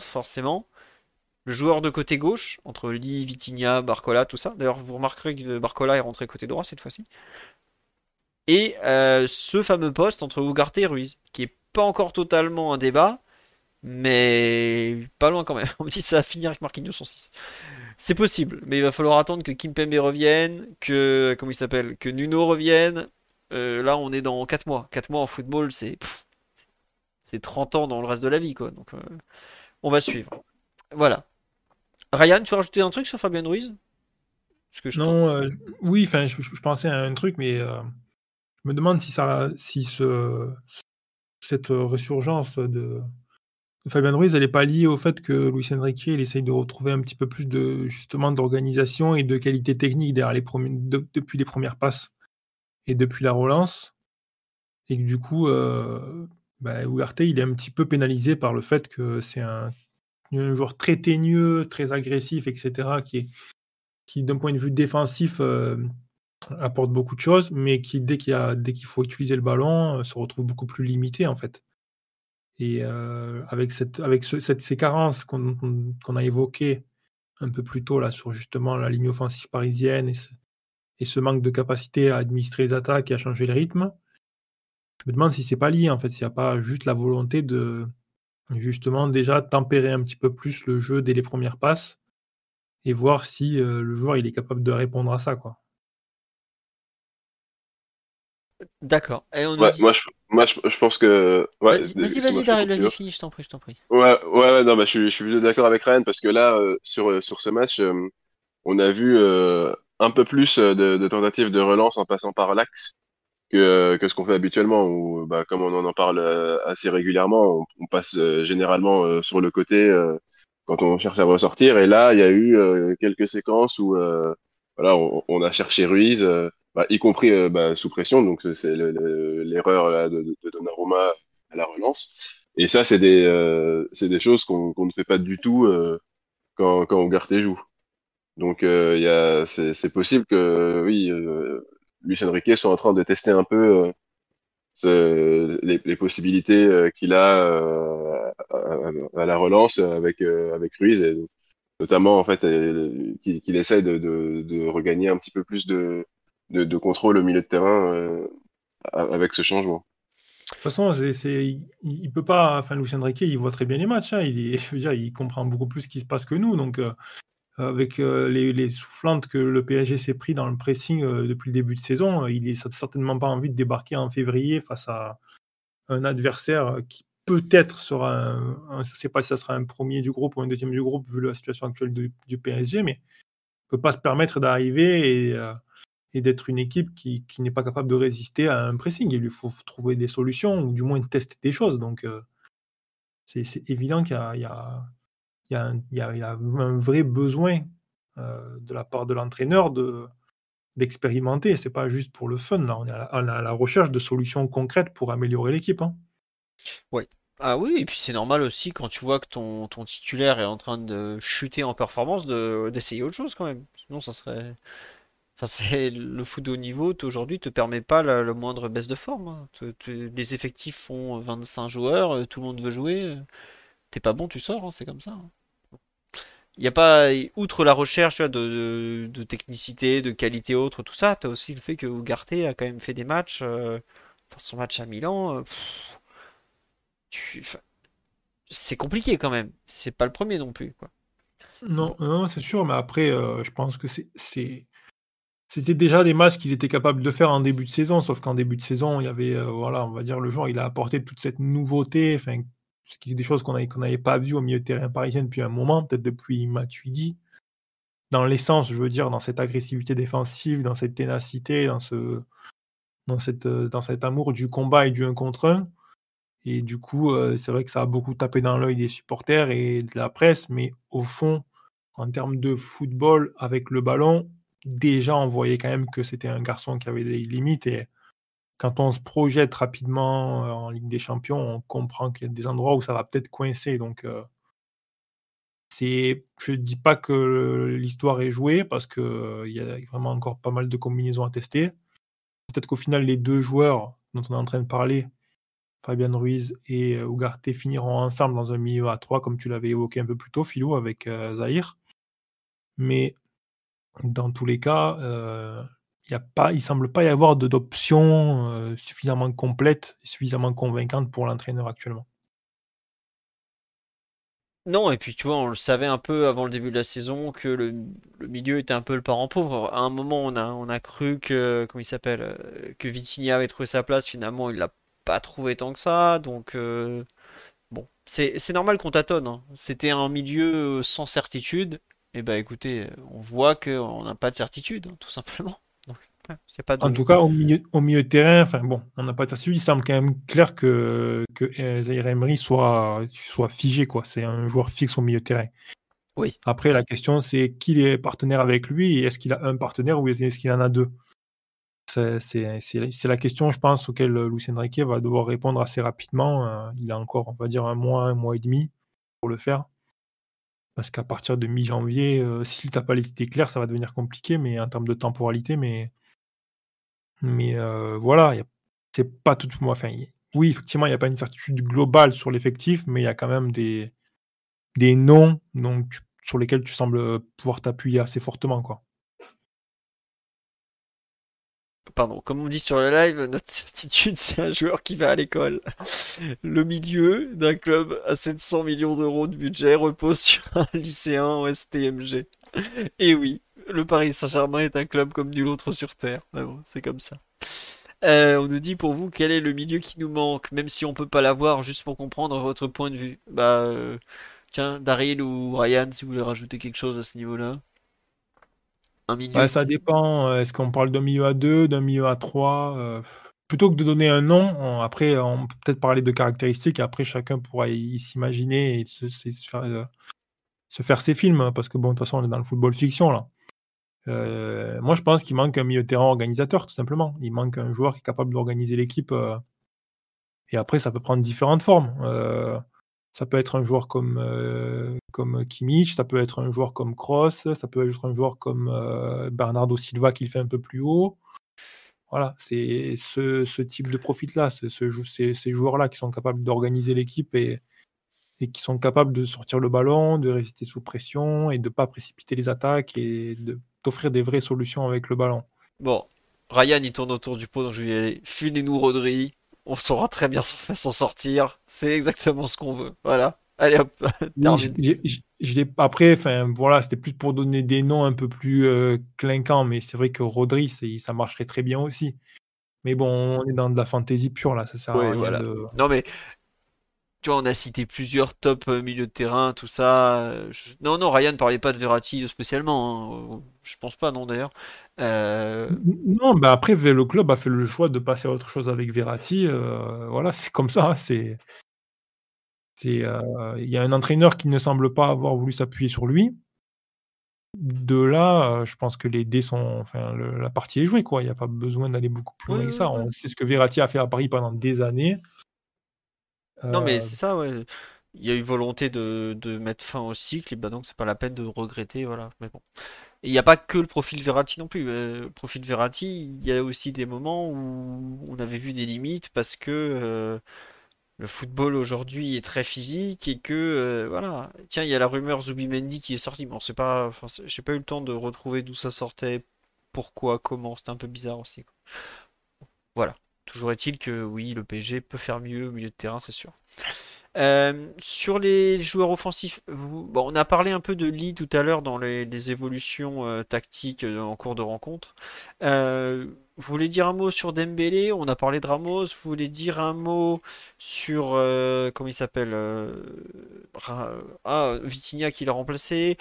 forcément, le joueur de côté gauche, entre Lee, Vitinha, Barcola, tout ça. D'ailleurs, vous remarquerez que Barcola est rentré côté droit cette fois-ci. Et euh, ce fameux poste entre Ugarte et Ruiz, qui est pas encore totalement un débat, mais pas loin quand même. On me dit que ça va finir avec Marquinhos en 6. C'est possible, mais il va falloir attendre que Kimpembe revienne, que comment il s'appelle, que Nuno revienne, euh, là, on est dans 4 mois. 4 mois en football, c'est c'est 30 ans dans le reste de la vie, quoi. Donc, euh, on va suivre. Voilà. Ryan, tu veux rajouter un truc sur Fabien Ruiz? Que Non, euh, oui, enfin, je, pensais à un truc, mais je me demande si ça, si ce, cette ressurgence de, Fabien Ruiz, elle n'est pas liée au fait que Luis Enrique, il essaye de retrouver un petit peu plus de justement d'organisation et de qualité technique derrière les depuis les premières passes et depuis la relance. Et que du coup, euh, bah, Ugarte, il est un petit peu pénalisé par le fait que c'est un, joueur très teigneux, très agressif, etc., qui, qui d'un point de vue défensif, euh, apporte beaucoup de choses, mais qui, dès qu'il, faut utiliser le ballon, euh, se retrouve beaucoup plus limité, en fait. Et euh, avec, cette, avec cette, ces carences qu'on, a évoquées un peu plus tôt là, sur justement la ligne offensive parisienne et et ce manque de capacité à administrer les attaques et à changer le rythme, je me demande si c'est pas lié en fait, s'il n'y a pas juste la volonté de justement déjà tempérer un petit peu plus le jeu dès les premières passes et voir si euh, le joueur il est capable de répondre à ça quoi. D'accord. moi, je, moi je, pense que. vas-y, vas-y, Daryl, vas-y, finis, je t'en prie, je t'en prie. Ouais, ouais, non, bah, je, suis, je suis d'accord avec Ryan parce que là, euh, sur, euh, sur ce match, on a vu un peu plus de, tentatives de relance en passant par l'axe que, euh, que ce qu'on fait habituellement, où bah, comme on en parle euh, assez régulièrement, on, passe généralement sur le côté quand on cherche à ressortir. Et là, il y a eu quelques séquences où voilà, on, a cherché Ruiz, bah, y compris bah, sous pression, donc c'est l'erreur de, de, Donnarumma à la relance. Et ça, c'est des, c'est des choses qu'on ne fait pas du tout quand, quand Ugarte joue. Donc euh, c'est possible que oui, euh, Luis Enrique soit en train de tester un peu les, possibilités qu'il a à, la relance avec avec Ruiz notamment en fait qu'il essaye de, de, regagner un petit peu plus de, contrôle au milieu de terrain avec ce changement. De toute façon, il, peut pas. Enfin, Lucien Riquet, il voit très bien les matchs. Hein. il, veux dire, il comprend beaucoup plus ce qui se passe que nous. Donc, euh, avec euh, les, soufflantes que le PSG s'est pris dans le pressing euh, depuis le début de saison, il n'a certainement pas envie de débarquer en février face à un adversaire qui peut-être sera un, je ne sais pas si ça sera un premier du groupe ou un deuxième du groupe vu la situation actuelle du, PSG, mais ne peut pas se permettre d'arriver et et d'être une équipe qui, n'est pas capable de résister à un pressing. Il lui faut trouver des solutions ou du moins tester des choses. Donc, euh, c'est évident qu'il y, y, y, y, a un vrai besoin euh, de la part de l'entraîneur d'expérimenter. Ce n'est pas juste pour le fun. Là. On est à la, recherche de solutions concrètes pour améliorer l'équipe. Hein. Oui. Ah oui, et puis c'est normal aussi quand tu vois que ton, ton titulaire est en train de chuter en performance d'essayer autre chose quand même. Sinon, ça serait Enfin, c'est le foot de haut niveau aujourd'hui te permet pas la, moindre baisse de forme. Hein. les effectifs font 25 joueurs, euh, tout le monde veut jouer. Euh, t'es pas bon, tu sors, hein, c'est comme ça. Il n'y a pas, outre la recherche de, technicité, de qualité autre, tout ça, tu as aussi le fait que Ugarte a quand même fait des matchs. Euh, enfin, son match à Milan, c'est compliqué quand même. C'est pas le premier non plus. Quoi. Non, non c'est sûr, mais après, je pense que c'est c'était déjà des matchs qu'il était capable de faire en début de saison, sauf qu'en début de saison, il y avait, euh, voilà, on va dire, le joueur, il a apporté toute cette nouveauté, enfin, ce qui est des choses qu'on n'avait pas vues au milieu de terrain parisien depuis un moment, peut-être depuis Matuidi. Dans l'essence, je veux dire, dans cette agressivité défensive, dans cette ténacité, dans, ce, dans, cette, dans cet amour du combat et du 1 contre 1. Et du coup, euh, c'est vrai que ça a beaucoup tapé dans l'œil des supporters et de la presse, mais au fond, en termes de football avec le ballon, déjà on voyait quand même que c'était un garçon qui avait des limites quand on se projette rapidement euh, en Ligue des Champions, on comprend qu'il y a des endroits où ça va peut-être coincer. Donc, euh, je ne dis pas que l'histoire est jouée parce qu'il euh, y a vraiment encore pas mal de combinaisons à tester. Peut-être qu'au final, les deux joueurs dont on est en train de parler, Fabien Ruiz et Ugarte, finiront ensemble dans un milieu à 3, comme tu l'avais évoqué un peu plus tôt, Philo, avec Zahir. Mais dans tous les cas, euh, il ne semble pas y avoir d'option euh, suffisamment complète et suffisamment convaincante pour l'entraîneur actuellement. Non, et puis tu vois, on le savait un peu avant le début de la saison que le, milieu était un peu le parent pauvre. À un moment, on a, cru que, comment il s'appelle, euh, que Vitinha avait trouvé sa place. Finalement, il l'a pas trouvé tant que ça. Donc, bon, c'est normal qu'on tâtonne. Hein. C'était un milieu sans certitude. Eh ben écoutez, on voit qu'on n'a pas de certitude, hein, tout simplement. En tout cas, au milieu, au milieu de terrain, enfin bon, on n'a pas de certitude. Il semble quand même clair que, que euh, Zaire Emery soit, soit figé, quoi. C'est un joueur fixe au milieu de terrain. Oui. Après, la question, c'est qui est partenaire avec lui et est-ce qu'il a un partenaire ou est-ce qu'il en a deux? C'est la question, je pense, auquel Lucien Riquet va devoir répondre assez rapidement. Euh, il a encore, on va dire, un mois, un mois et demi pour le faire. Parce qu'à partir de mi-janvier, euh, si tu n'as pas les idées claires, ça va devenir compliqué, mais en termes de temporalité, mais, mais euh, voilà, c'est pas tout. Enfin, oui, effectivement, il n'y a pas une certitude globale sur l'effectif, mais il y a quand même des, des noms sur lesquels tu sembles pouvoir t'appuyer assez fortement. Quoi. pardon, comme on dit sur le live, notre certitude, c'est un joueur qui va à l'école. Le milieu d'un club à 700 millions d'euros de budget repose sur un lycéen en STMG. Et oui, le Paris Saint-Germain est un club comme nul autre sur Terre. bon, c'est comme ça. Euh, on nous dit pour vous quel est le milieu qui nous manque, même si on peut pas l'avoir, juste pour comprendre votre point de vue. Bah, euh, tiens, Daryl ou Ryan, si vous voulez rajouter quelque chose à ce niveau-là ça dépend. Euh, est-ce qu'on parle d'un milieu à 2, d'un milieu à 3 euh, Plutôt que de donner un nom, après, on peut peut-être parler de caractéristiques. Après, chacun pourra s'imaginer et euh, se, faire, ses films. Parce que, bon, de toute façon, on est dans le football fiction, là. Moi, je pense qu'il manque un milieu de terrain organisateur, tout simplement. Il manque un joueur qui est capable d'organiser l'équipe. et après, ça peut prendre différentes formes. Ça peut être un joueur comme, euh, comme ça peut être un joueur comme Kroos, ça peut être un joueur comme euh, Bernardo Silva qui le fait un peu plus haut. Voilà, c'est ce, type de ce, ces, joueurs-là qui sont capables d'organiser l'équipe et, et qui sont capables de sortir le ballon, de résister sous pression et de ne pas précipiter les attaques et d'offrir des vraies solutions avec le ballon. Bon, Ryan il tourne autour du pot, donc je vais y aller. Filez-nous Rodri, on saura très bien s'en sortir. C'est exactement ce qu'on veut. Voilà. Allez hop, après, enfin voilà, c'était plus pour donner des noms un peu plus euh, clinquants, mais c'est vrai que Rodri, ça marcherait très bien aussi. Mais bon, on est dans de la fantaisie pure là, ça sert à rien de... Non mais tu vois, on a cité plusieurs top euh, milieux de terrain, tout ça. Non, non, Ryan ne parlait pas de Verratti spécialement. Hein. Je pense pas, non, d'ailleurs. Euh, non, bah après, le club a fait le choix de passer à autre chose avec Verratti. voilà, c'est comme ça. Hein, c'est euh, il y a un entraîneur qui ne semble pas avoir voulu s'appuyer sur lui. De là, euh, je pense que les dés sont, enfin, la partie est jouée quoi. Il n'y a pas besoin d'aller beaucoup plus loin que ça. On sait ce que Verratti a fait à Paris pendant des années. Non, mais euh, c'est ça, ouais. Il y a eu volonté de, mettre fin au cycle, et bah donc c'est pas la peine de regretter, voilà. Mais bon. il n'y a pas que le profil Verratti non plus. Le profil Verratti, il y a aussi des moments où on avait vu des limites parce que le football aujourd'hui est très physique et que euh, voilà. Tiens, il y a la rumeur Zubimendi qui est sortie. Bon, c'est pas, enfin, j'ai pas eu le temps de retrouver d'où ça sortait, pourquoi, comment. C'était un peu bizarre aussi. Voilà. Toujours est-il que oui, le PSG peut faire mieux au milieu de terrain, c'est sûr. Euh, sur les joueurs offensifs, on a parlé un peu de Lee tout à l'heure dans les, évolutions euh, tactiques en cours de rencontre. Vous voulez dire un mot sur Dembélé? On a parlé de Ramos. Vous voulez dire un mot sur euh, comment il s'appelle euh, Ah, Vitinha qui l'a remplacé?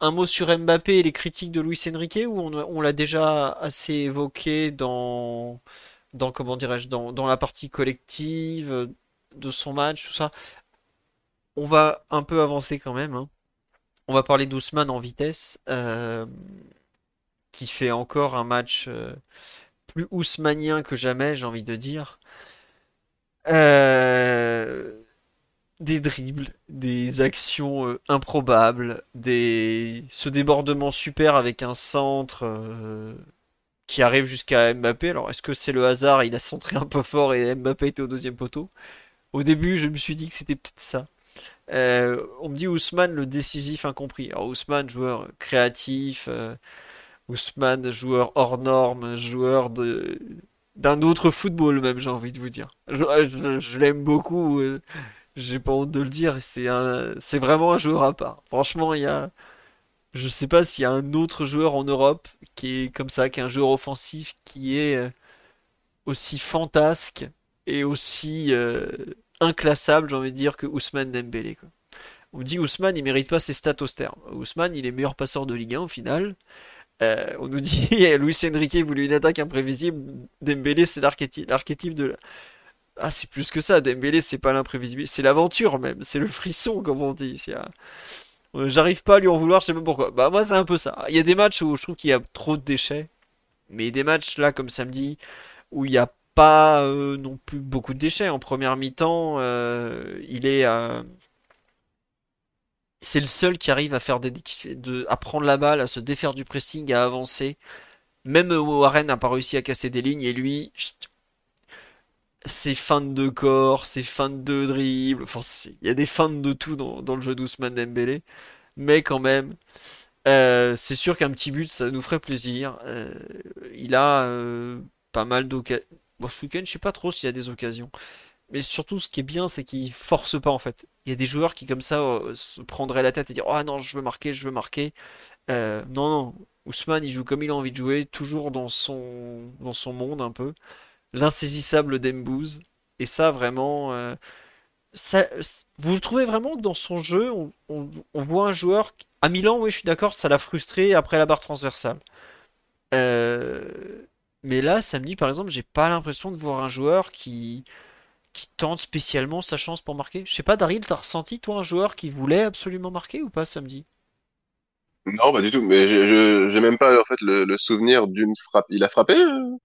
Un mot sur Mbappé et les critiques de Luis Enrique ou on, l'a déjà assez évoqué dans comment dirais-je dans, dans, la partie collective de son match tout ça? On va un peu avancer quand même. Hein. On va parler d'Ousmane en vitesse. Euh, qui fait encore un match euh, plus ousmanien que jamais, j'ai envie de dire. Euh, des dribbles, des actions euh, improbables, ce débordement super avec un centre qui arrive jusqu'à Mbappé. Alors est-ce que c'est le hasard? Il a centré un peu fort et Mbappé était au deuxième poteau. Au début, je me suis dit que c'était peut-être ça. on me dit Ousmane le décisif incompris. Alors Ousmane, joueur créatif, Ousmane, joueur hors norme, joueur d'un autre football même, j'ai envie de vous dire. Je, l'aime beaucoup, euh, j'ai pas honte de le dire, c'est un, c'est vraiment un joueur à part. Franchement, il y a, je sais pas s'il y a un autre joueur en Europe qui est comme ça, qui est un joueur offensif qui est euh, aussi fantasque et aussi euh, inclassable, j'ai envie de dire, que Ousmane Dembélé. On me dit Ousmane, il mérite pas ses stats austères. Ousmane, il est meilleur passeur de Ligue 1 au final. Euh, on nous dit Luis Enrique voulait une attaque imprévisible. Dembélé, c'est l'archétype de. Ah, c'est plus que ça. Dembélé, c'est pas l'imprévisible, c'est l'aventure même. C'est le frisson, comme on dit. Euh, j'arrive pas à lui en vouloir, je sais pas pourquoi. Bah, moi, c'est un peu ça. Il y a des matchs où je trouve qu'il y a trop de déchets. Mais des matchs là, comme samedi, où il n'y a pas euh, non plus beaucoup de déchets. En première mi-temps, il est c'est le seul qui arrive à faire des, de, à prendre la balle, à se défaire du pressing, à avancer. Même Warren n'a pas réussi à casser des lignes et lui, c'est feintes de corps, c'est feintes de dribble, enfin il y a des feintes de tout dans, le jeu d'Ousmane Dembélé, mais quand même, euh, c'est sûr qu'un petit but ça nous ferait plaisir. Euh, il a euh, pas mal d'occasions. Bon, je sais pas trop s'il y a des occasions. Mais surtout, ce qui est bien, c'est qu'il force pas en fait. Il y a des joueurs qui, comme ça, se prendraient la tête et dire Oh non, je veux marquer, je veux marquer. Non, non. Ousmane, il joue comme il a envie de jouer, toujours dans son monde un peu. L'insaisissable d'Embouze. Et ça, vraiment. Euh, ça, vous trouvez vraiment que dans son jeu, on, voit un joueur. À Milan, oui, je suis d'accord, ça l'a frustré après la barre transversale. mais là, samedi, par exemple, j'ai pas l'impression de voir un joueur qui tente spécialement sa chance pour marquer Je sais pas, Daryl, t'as ressenti toi un joueur qui voulait absolument marquer ou pas samedi? Non, pas du tout. Mais j'ai même pas en fait le, souvenir d'une frappe. Il a frappé euh?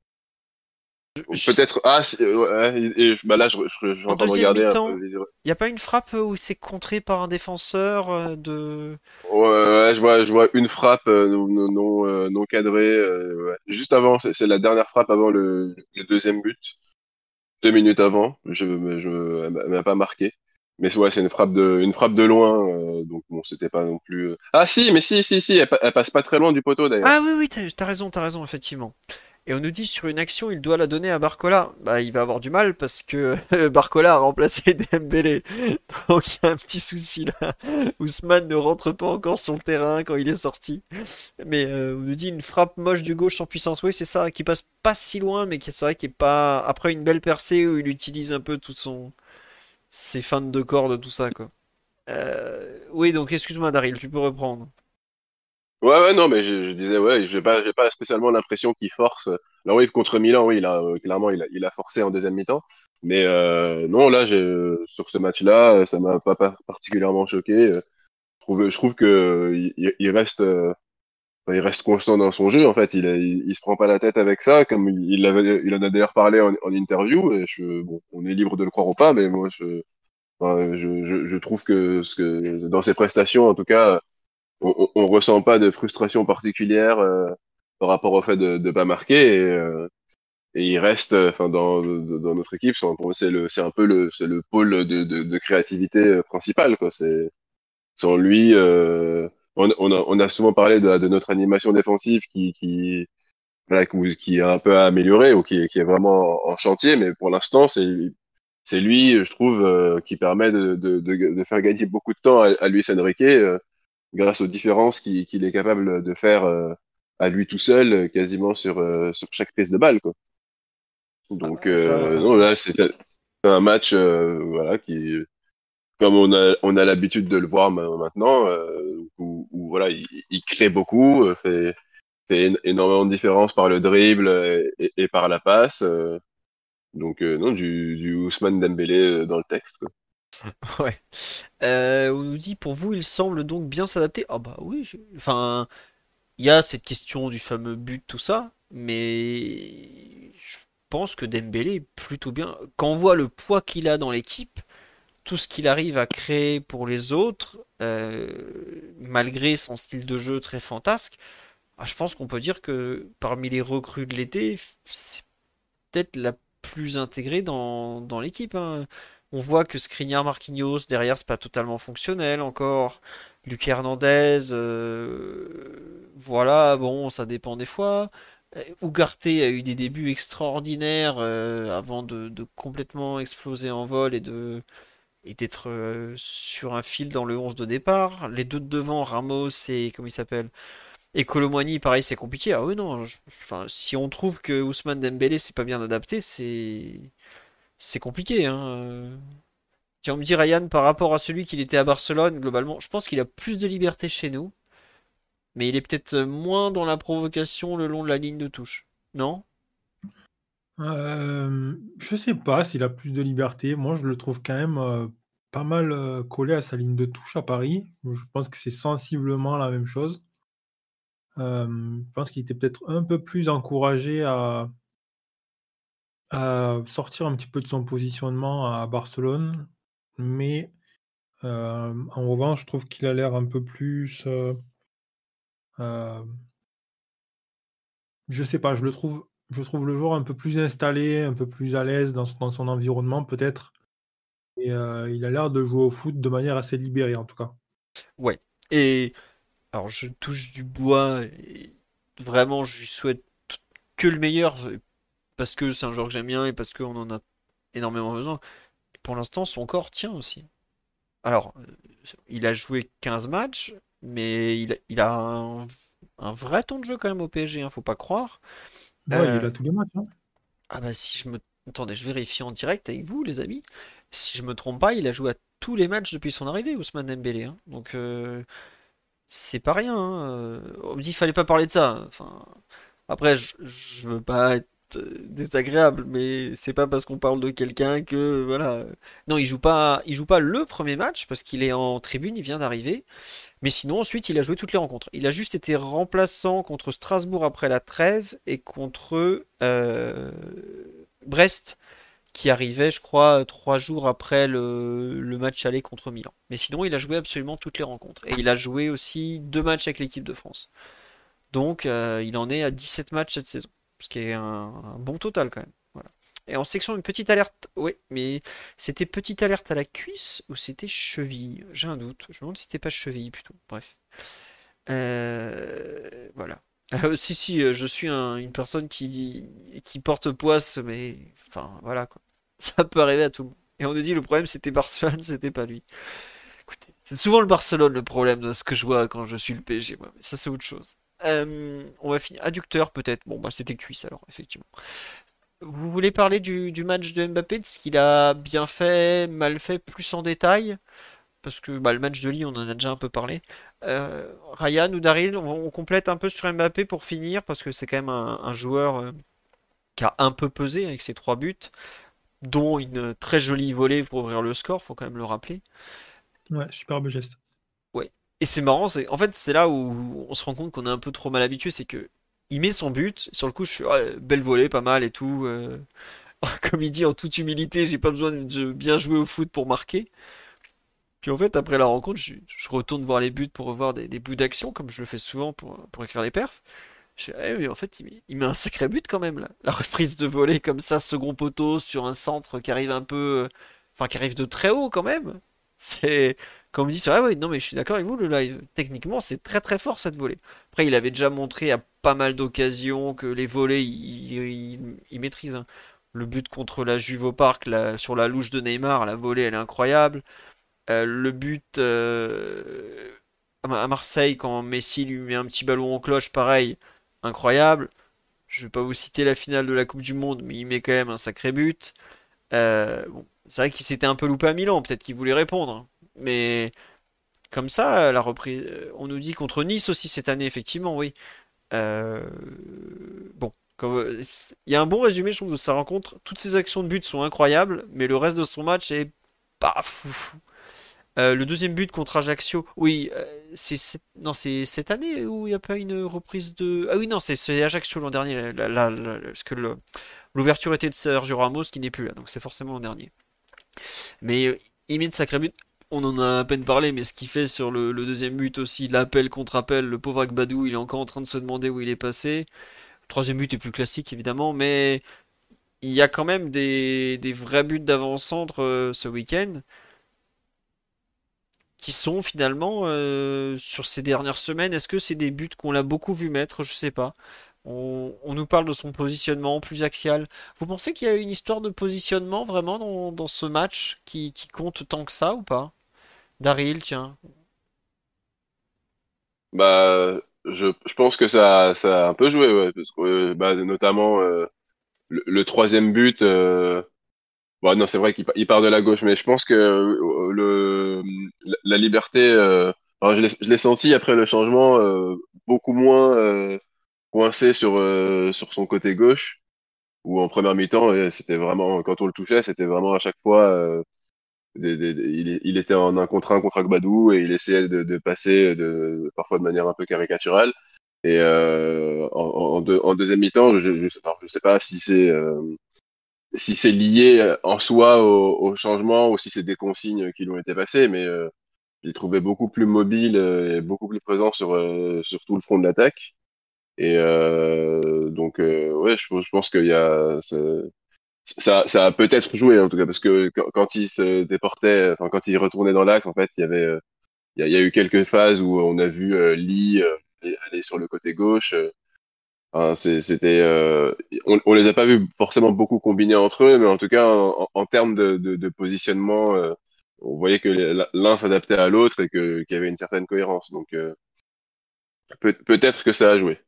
Peut-être. Ah, ouais, et, bah là, je, je, en regarder. Il n'y a pas une frappe où c'est contré par un défenseur euh, de. Ouais, ouais, je vois, je vois une frappe euh, non, non, euh, non cadrée. Juste avant, c'est la dernière frappe avant le, le, deuxième but. Deux minutes avant, je, je, elle m'a pas marqué. Mais ouais, c'est une frappe de, une frappe de loin, donc bon, c'était pas non plus. Ah si, mais si, si, si, elle, elle, passe pas très loin du poteau d'ailleurs. Ah oui, oui, t'as as raison, t'as raison, effectivement. Et on nous dit sur une action, il doit la donner à Barcola. Bah, il va avoir du mal parce que Barcola a remplacé Dembélé. Donc il y a un petit souci là. Ousmane ne rentre pas encore sur le terrain quand il est sorti. Mais euh, on nous dit une frappe moche du gauche sans puissance. Oui, c'est ça, qui passe pas si loin, mais qui c'est vrai qu'il est pas. Après une belle percée où il utilise un peu tout son. ses feintes de corde, tout ça quoi. Euh... Oui, donc excuse-moi Daryl, tu peux reprendre. Ouais, ouais, non, mais je, je disais, ouais, j'ai pas, pas spécialement l'impression qu'il force. Alors oui, contre Milan, oui, il euh, clairement, il a, il a forcé en deuxième mi-temps. Mais euh, non, là, j'ai, sur ce match-là, ça m'a pas, particulièrement choqué. Je trouve, je trouve que il, il reste, euh, il reste constant dans son jeu. En fait, il, il, il, se prend pas la tête avec ça, comme il, avait, il en a d'ailleurs parlé en, en, interview. Et je, bon, on est libre de le croire ou pas, mais moi, je, enfin, je, je, je trouve que, ce que dans ses prestations, en tout cas on, on, ressent pas de frustration particulière euh, par rapport au fait de ne pas marquer et, euh, et il reste enfin dans, dans notre équipe c'est le c'est un peu le c'est le pôle de, de, de, créativité euh, principal quoi. C'est sans lui euh, on, on, a, on a souvent parlé de, de notre animation défensive qui qui voilà, qui est un peu améliorée ou qui, qui est vraiment en chantier mais pour l'instant c'est c'est lui je trouve qui permet de, de, de, faire gagner beaucoup de temps à, à Luis Enrique grâce aux différences qu'il est capable de faire euh, à lui tout seul, euh, quasiment sur, euh, sur chaque prise de balle. Quoi. Donc, ah, non, là, c'est un match voilà, qui, comme on a, on a l'habitude de le voir maintenant, où, où, voilà, il, il, crée beaucoup, fait, fait énormément de différence par le dribble et, et par la passe. donc, non, du, du Ousmane Dembélé dans le texte. Quoi. Ouais. Euh, on nous dit pour vous, il semble donc bien s'adapter. Ah bah oui. Enfin, il y a cette question du fameux but, tout ça, mais je pense que Dembélé est plutôt bien. Quand on voit le poids qu'il a dans l'équipe, tout ce qu'il arrive à créer pour les autres, euh, malgré son style de jeu très fantasque, ah, je pense qu'on peut dire que parmi les recrues de l'été, c'est peut-être la plus intégrée dans, dans l'équipe. Hein. On voit que Skriniar Marquinhos derrière c'est pas totalement fonctionnel encore. Luc Hernandez, euh, voilà, bon, ça dépend des fois. Euh, Ugarte a eu des débuts extraordinaires euh, avant de, complètement exploser en vol et d'être sur un fil dans le 11 de départ. Les deux de devant, Ramos et comment il s'appelle et Colomwani, pareil, c'est compliqué. Ah oui, non. si on trouve que Ousmane Dembélé c'est pas bien adapté, c'est c'est compliqué. Hein. Euh. Tiens, on me dit Ryan, par rapport à celui qu'il était à Barcelone, globalement, je pense qu'il a plus de liberté chez nous. Mais il est peut-être moins dans la provocation le long de la ligne de touche. Non? Euh, Je sais pas s'il a plus de liberté. Moi, je le trouve quand même euh, pas mal euh, collé à sa ligne de touche à Paris. Je pense que c'est sensiblement la même chose. je pense qu'il était peut-être un peu plus encouragé à, sortir un petit peu de son positionnement à Barcelone, mais euh, en revanche, je trouve qu'il a l'air un peu plus. Euh, euh, je sais pas, je le trouve, je trouve le joueur un peu plus installé, un peu plus à l'aise dans, son environnement, peut-être. Et il a l'air de jouer au foot de manière assez libérée, en tout cas. Ouais. Et alors, je touche du bois. Vraiment, je lui souhaite que le meilleur parce que c'est un joueur que j'aime bien et parce qu'on en a énormément besoin. pour l'instant, son corps tient aussi. Alors, euh, il a joué 15 matchs, mais il, a un, vrai temps de jeu quand même au PSG, hein, faut pas croire. Ouais, il a euh, tous les matchs. Hein. Ah bah si je me... Attendez, je vérifie en direct avec vous, les amis. Si je me trompe pas, il a joué à tous les matchs depuis son arrivée, Ousmane Dembélé. Hein. Donc, euh, c'est pas rien. On me dit qu'il fallait pas parler de ça. Enfin, après, je, je veux pas être euh, désagréable, mais c'est pas parce qu'on parle de quelqu'un que voilà. Non, il joue pas, il joue pas le premier match parce qu'il est en tribune, il vient d'arriver. Mais sinon, ensuite, il a joué toutes les rencontres. Il a juste été remplaçant contre Strasbourg après la trêve et contre euh, Brest qui arrivait, je crois, trois jours après le, le, match aller contre Milan. Mais sinon, il a joué absolument toutes les rencontres. Et il a joué aussi deux matchs avec l'équipe de France. Donc, euh, il en est à 17 matchs cette saison. Ce qui est un, bon total quand même. Voilà. Et en section, une petite alerte. Oui, mais c'était petite alerte à la cuisse ou c'était cheville? J'ai un doute. Je me demande si c'était pas cheville plutôt. Bref. Euh, voilà. Euh, si, si, euh, je suis une personne qui, dit, qui porte poisse, mais enfin voilà quoi. Ça peut arriver à tout le monde. Et on nous dit le problème c'était Barcelone, c'était pas lui. Écoutez, c'est souvent le Barcelone le problème de ce que je vois quand je suis le PSG, moi. Mais ça c'est autre chose. Euh, on va finir. Adducteur peut-être. Bon bah c'était cuisse alors, effectivement. Vous voulez parler du, du match de Mbappé, de ce qu'il a bien fait, mal fait, plus en détail? Parce que bah, le match de Lille, on en a déjà un peu parlé. Euh, Ryan ou Daryl, on, complète un peu sur Mbappé pour finir, parce que c'est quand même un, joueur euh, qui a un peu pesé avec ses trois buts, dont une très jolie volée pour ouvrir le score, faut quand même le rappeler. Ouais, superbe geste. Et c'est marrant, c'est en fait c'est là où on se rend compte qu'on est un peu trop mal habitué, c'est que il met son but, sur le coup je fais belle volée, pas mal et tout. Euh. Comme il dit en toute humilité, j'ai pas besoin de bien jouer au foot pour marquer. Puis en fait, après la rencontre, je, retourne voir les buts pour revoir des, bouts d'action, comme je le fais souvent pour, écrire les perfs. Je eh, mais en fait, il met, un sacré but quand même, là. La reprise de volée comme ça, second poteau, sur un centre qui arrive un peu. Enfin, qui arrive de très haut quand même. C'est. Comme on dit, ah ouais, non, mais je suis d'accord avec vous, le live. Techniquement, c'est très très fort cette volée. Après, il avait déjà montré à pas mal d'occasions que les volées, il, maîtrise. Hein. Le but contre la Juve au parc, sur la louche de Neymar, la volée, elle est incroyable. Euh, le but euh, à Marseille, quand Messi lui met un petit ballon en cloche, pareil, incroyable. Je vais pas vous citer la finale de la Coupe du Monde, mais il met quand même un sacré but. Euh, c'est vrai qu'il s'était un peu loupé à Milan, peut-être qu'il voulait répondre. Mais comme ça, la reprise. On nous dit contre Nice aussi cette année, effectivement, oui. Bon, il y a un bon résumé, je trouve, de sa rencontre. Toutes ses actions de but sont incroyables, mais le reste de son match est pas fou. Euh, le deuxième but contre Ajaccio, oui, euh, c'est cette année où il n'y a pas une reprise de. Ah oui, non, c'est Ajaccio l'an dernier, parce que l'ouverture était de Sergio Ramos qui n'est plus là, donc c'est forcément l'an dernier. Mais euh, il met de sacré but. On en a à peine parlé, mais ce qu'il fait sur le, deuxième but aussi, l'appel contre appel, le pauvre Agbadou, il est encore en train de se demander où il est passé. Le troisième but est plus classique évidemment, mais il y a quand même des, vrais buts d'avant-centre ce week-end qui sont finalement euh, sur ces dernières semaines. Est-ce que c'est des buts qu'on l'a beaucoup vu mettre? Je sais pas. On, nous parle de son positionnement plus axial. Vous pensez qu'il y a une histoire de positionnement vraiment dans, ce match qui, compte tant que ça ou pas? Daryl, tiens. Bah, je, pense que ça, ça a un peu joué, parce que, bah, notamment euh, le, troisième but. Euh, Bon, non, c'est vrai qu'il part de la gauche, mais je pense que euh, le, la, liberté, euh, je l'ai senti après le changement euh, beaucoup moins euh, coincé sur, sur son côté gauche, ou en première mi-temps, c'était vraiment, quand on le touchait, c'était vraiment à chaque fois, il, était en un contre un contre Agbadou et il essayait de, de passer de, parfois de manière un peu caricaturale. Et en, en, en, deuxième mi-temps, je, je, je sais pas si c'est si c'est lié euh, en soi au, changement ou si c'est des consignes qui lui ont été passées, mais euh, je trouvé beaucoup plus mobile euh, et beaucoup plus présent sur, euh, sur tout le front de l'attaque. Et donc, ouais, je, pense qu'il y a ça, ça a peut-être joué en tout cas parce que quand, il se déportait, enfin quand il retournait dans l'axe, en fait, il y avait, il y, a, eu quelques phases où on a vu Lee aller sur le côté gauche c'était, euh, on, on, les a pas vus forcément beaucoup combiner entre eux, mais en tout cas, en, termes de, positionnement, euh, on voyait que l'un s'adaptait à l'autre et qu'il y avait une certaine cohérence. Donc, euh, peut, peut-être que ça a joué.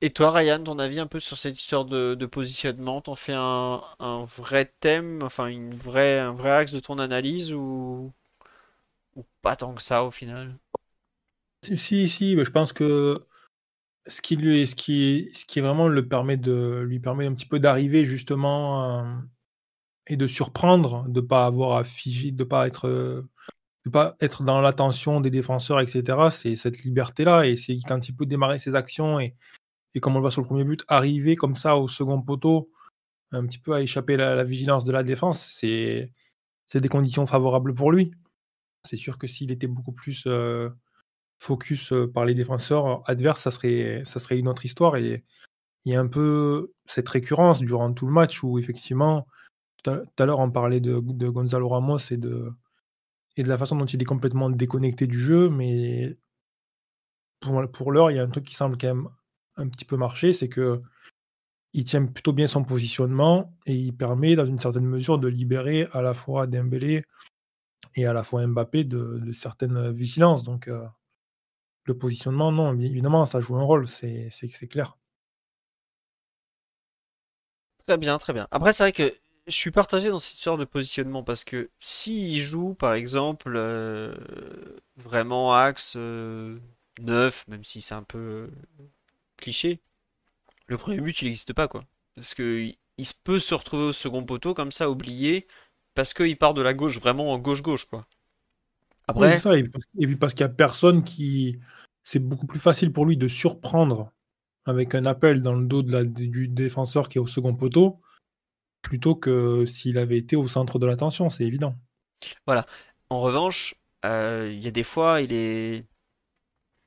Et toi, Ryan, ton avis un peu sur cette histoire de, positionnement? T'en fais un, vrai thème, enfin une un vrai axe de ton analyse ou, pas tant que ça au final? Si, si, mais je pense que ce qui lui ce qui ce qui vraiment de lui permet un petit peu d'arriver justement, euh, et de surprendre, de pas avoir à figer, de pas être, de pas être dans l'attention des défenseurs et cetera. C'est cette liberté-là et c'est quand il peut démarrer ses actions et et comme on le voit sur le premier but, arriver comme ça au second poteau un petit peu à échapper à la vigilance de la défense, c'est des conditions favorables pour lui. C'est sûr que s'il était beaucoup plus focus par les défenseurs adverses, ça serait, ça serait une autre histoire. Et il y a un peu cette récurrence durant tout le match où effectivement, tout à, l'heure on parlait de, de, Gonzalo Ramos et de, et de la façon dont il est complètement déconnecté du jeu, mais pour, pour l'heure, il y a un truc qui semble quand même un petit peu marcher, c'est que il tient plutôt bien son positionnement et il permet dans une certaine mesure de libérer à la fois Dembélé et à la fois Mbappé de, certaines vigilances. Donc euh, le positionnement, non, évidemment, ça joue un rôle, c'est clair. Très bien, très bien. Après, c'est vrai que je suis partagé dans cette histoire de positionnement parce que s'il joue, par exemple, euh, vraiment axe 9, euh, même si c'est un peu cliché, le premier but, il n'existe pas, quoi. Parce que il peut se retrouver au second poteau, comme ça, oublié, parce qu'il part de la gauche, vraiment en gauche-gauche, quoi. Après. ça, et puis parce qu'il n'y a personne qui. C'est beaucoup plus facile pour lui de surprendre avec un appel dans le dos de la, du défenseur qui est au second poteau, plutôt que s'il avait été au centre de l'attention, c'est évident. Voilà. En revanche, euh, il y a des fois, il est,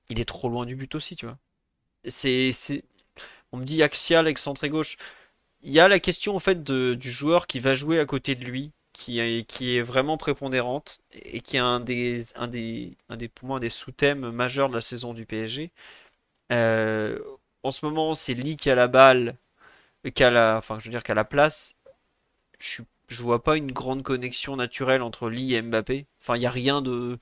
il est trop loin du but aussi, tu vois. On me dit axial, excentré gauche. Il y a la question en fait du joueur qui va jouer à côté de lui, qui est, vraiment prépondérante et qui est un des, un des, un des moi, des sous-thèmes majeurs de la saison du PSG. Euh, en ce moment, c'est Lee qui a la balle, qui a la, enfin, je veux dire, qui a la place. Je, je vois pas une grande connexion naturelle entre Lee et Mbappé. Enfin, il n'y a rien de,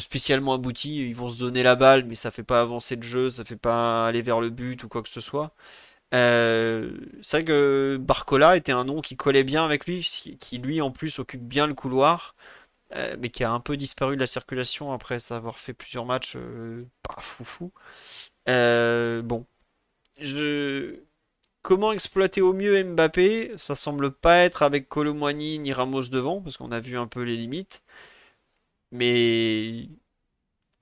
spécialement abouti. Ils vont se donner la balle, mais ça fait pas avancer le jeu, ça fait pas aller vers le but ou quoi que ce soit. Euh, c'est vrai que Barcola était un nom qui collait bien avec lui, qui lui en plus occupe bien le couloir, euh, mais qui a un peu disparu de la circulation après avoir fait plusieurs matchs euh, pas foufou. bon, je... comment exploiter au mieux Mbappé? Ça semble pas être avec Colomwani ni Ramos devant, parce qu'on a vu un peu les limites. Mais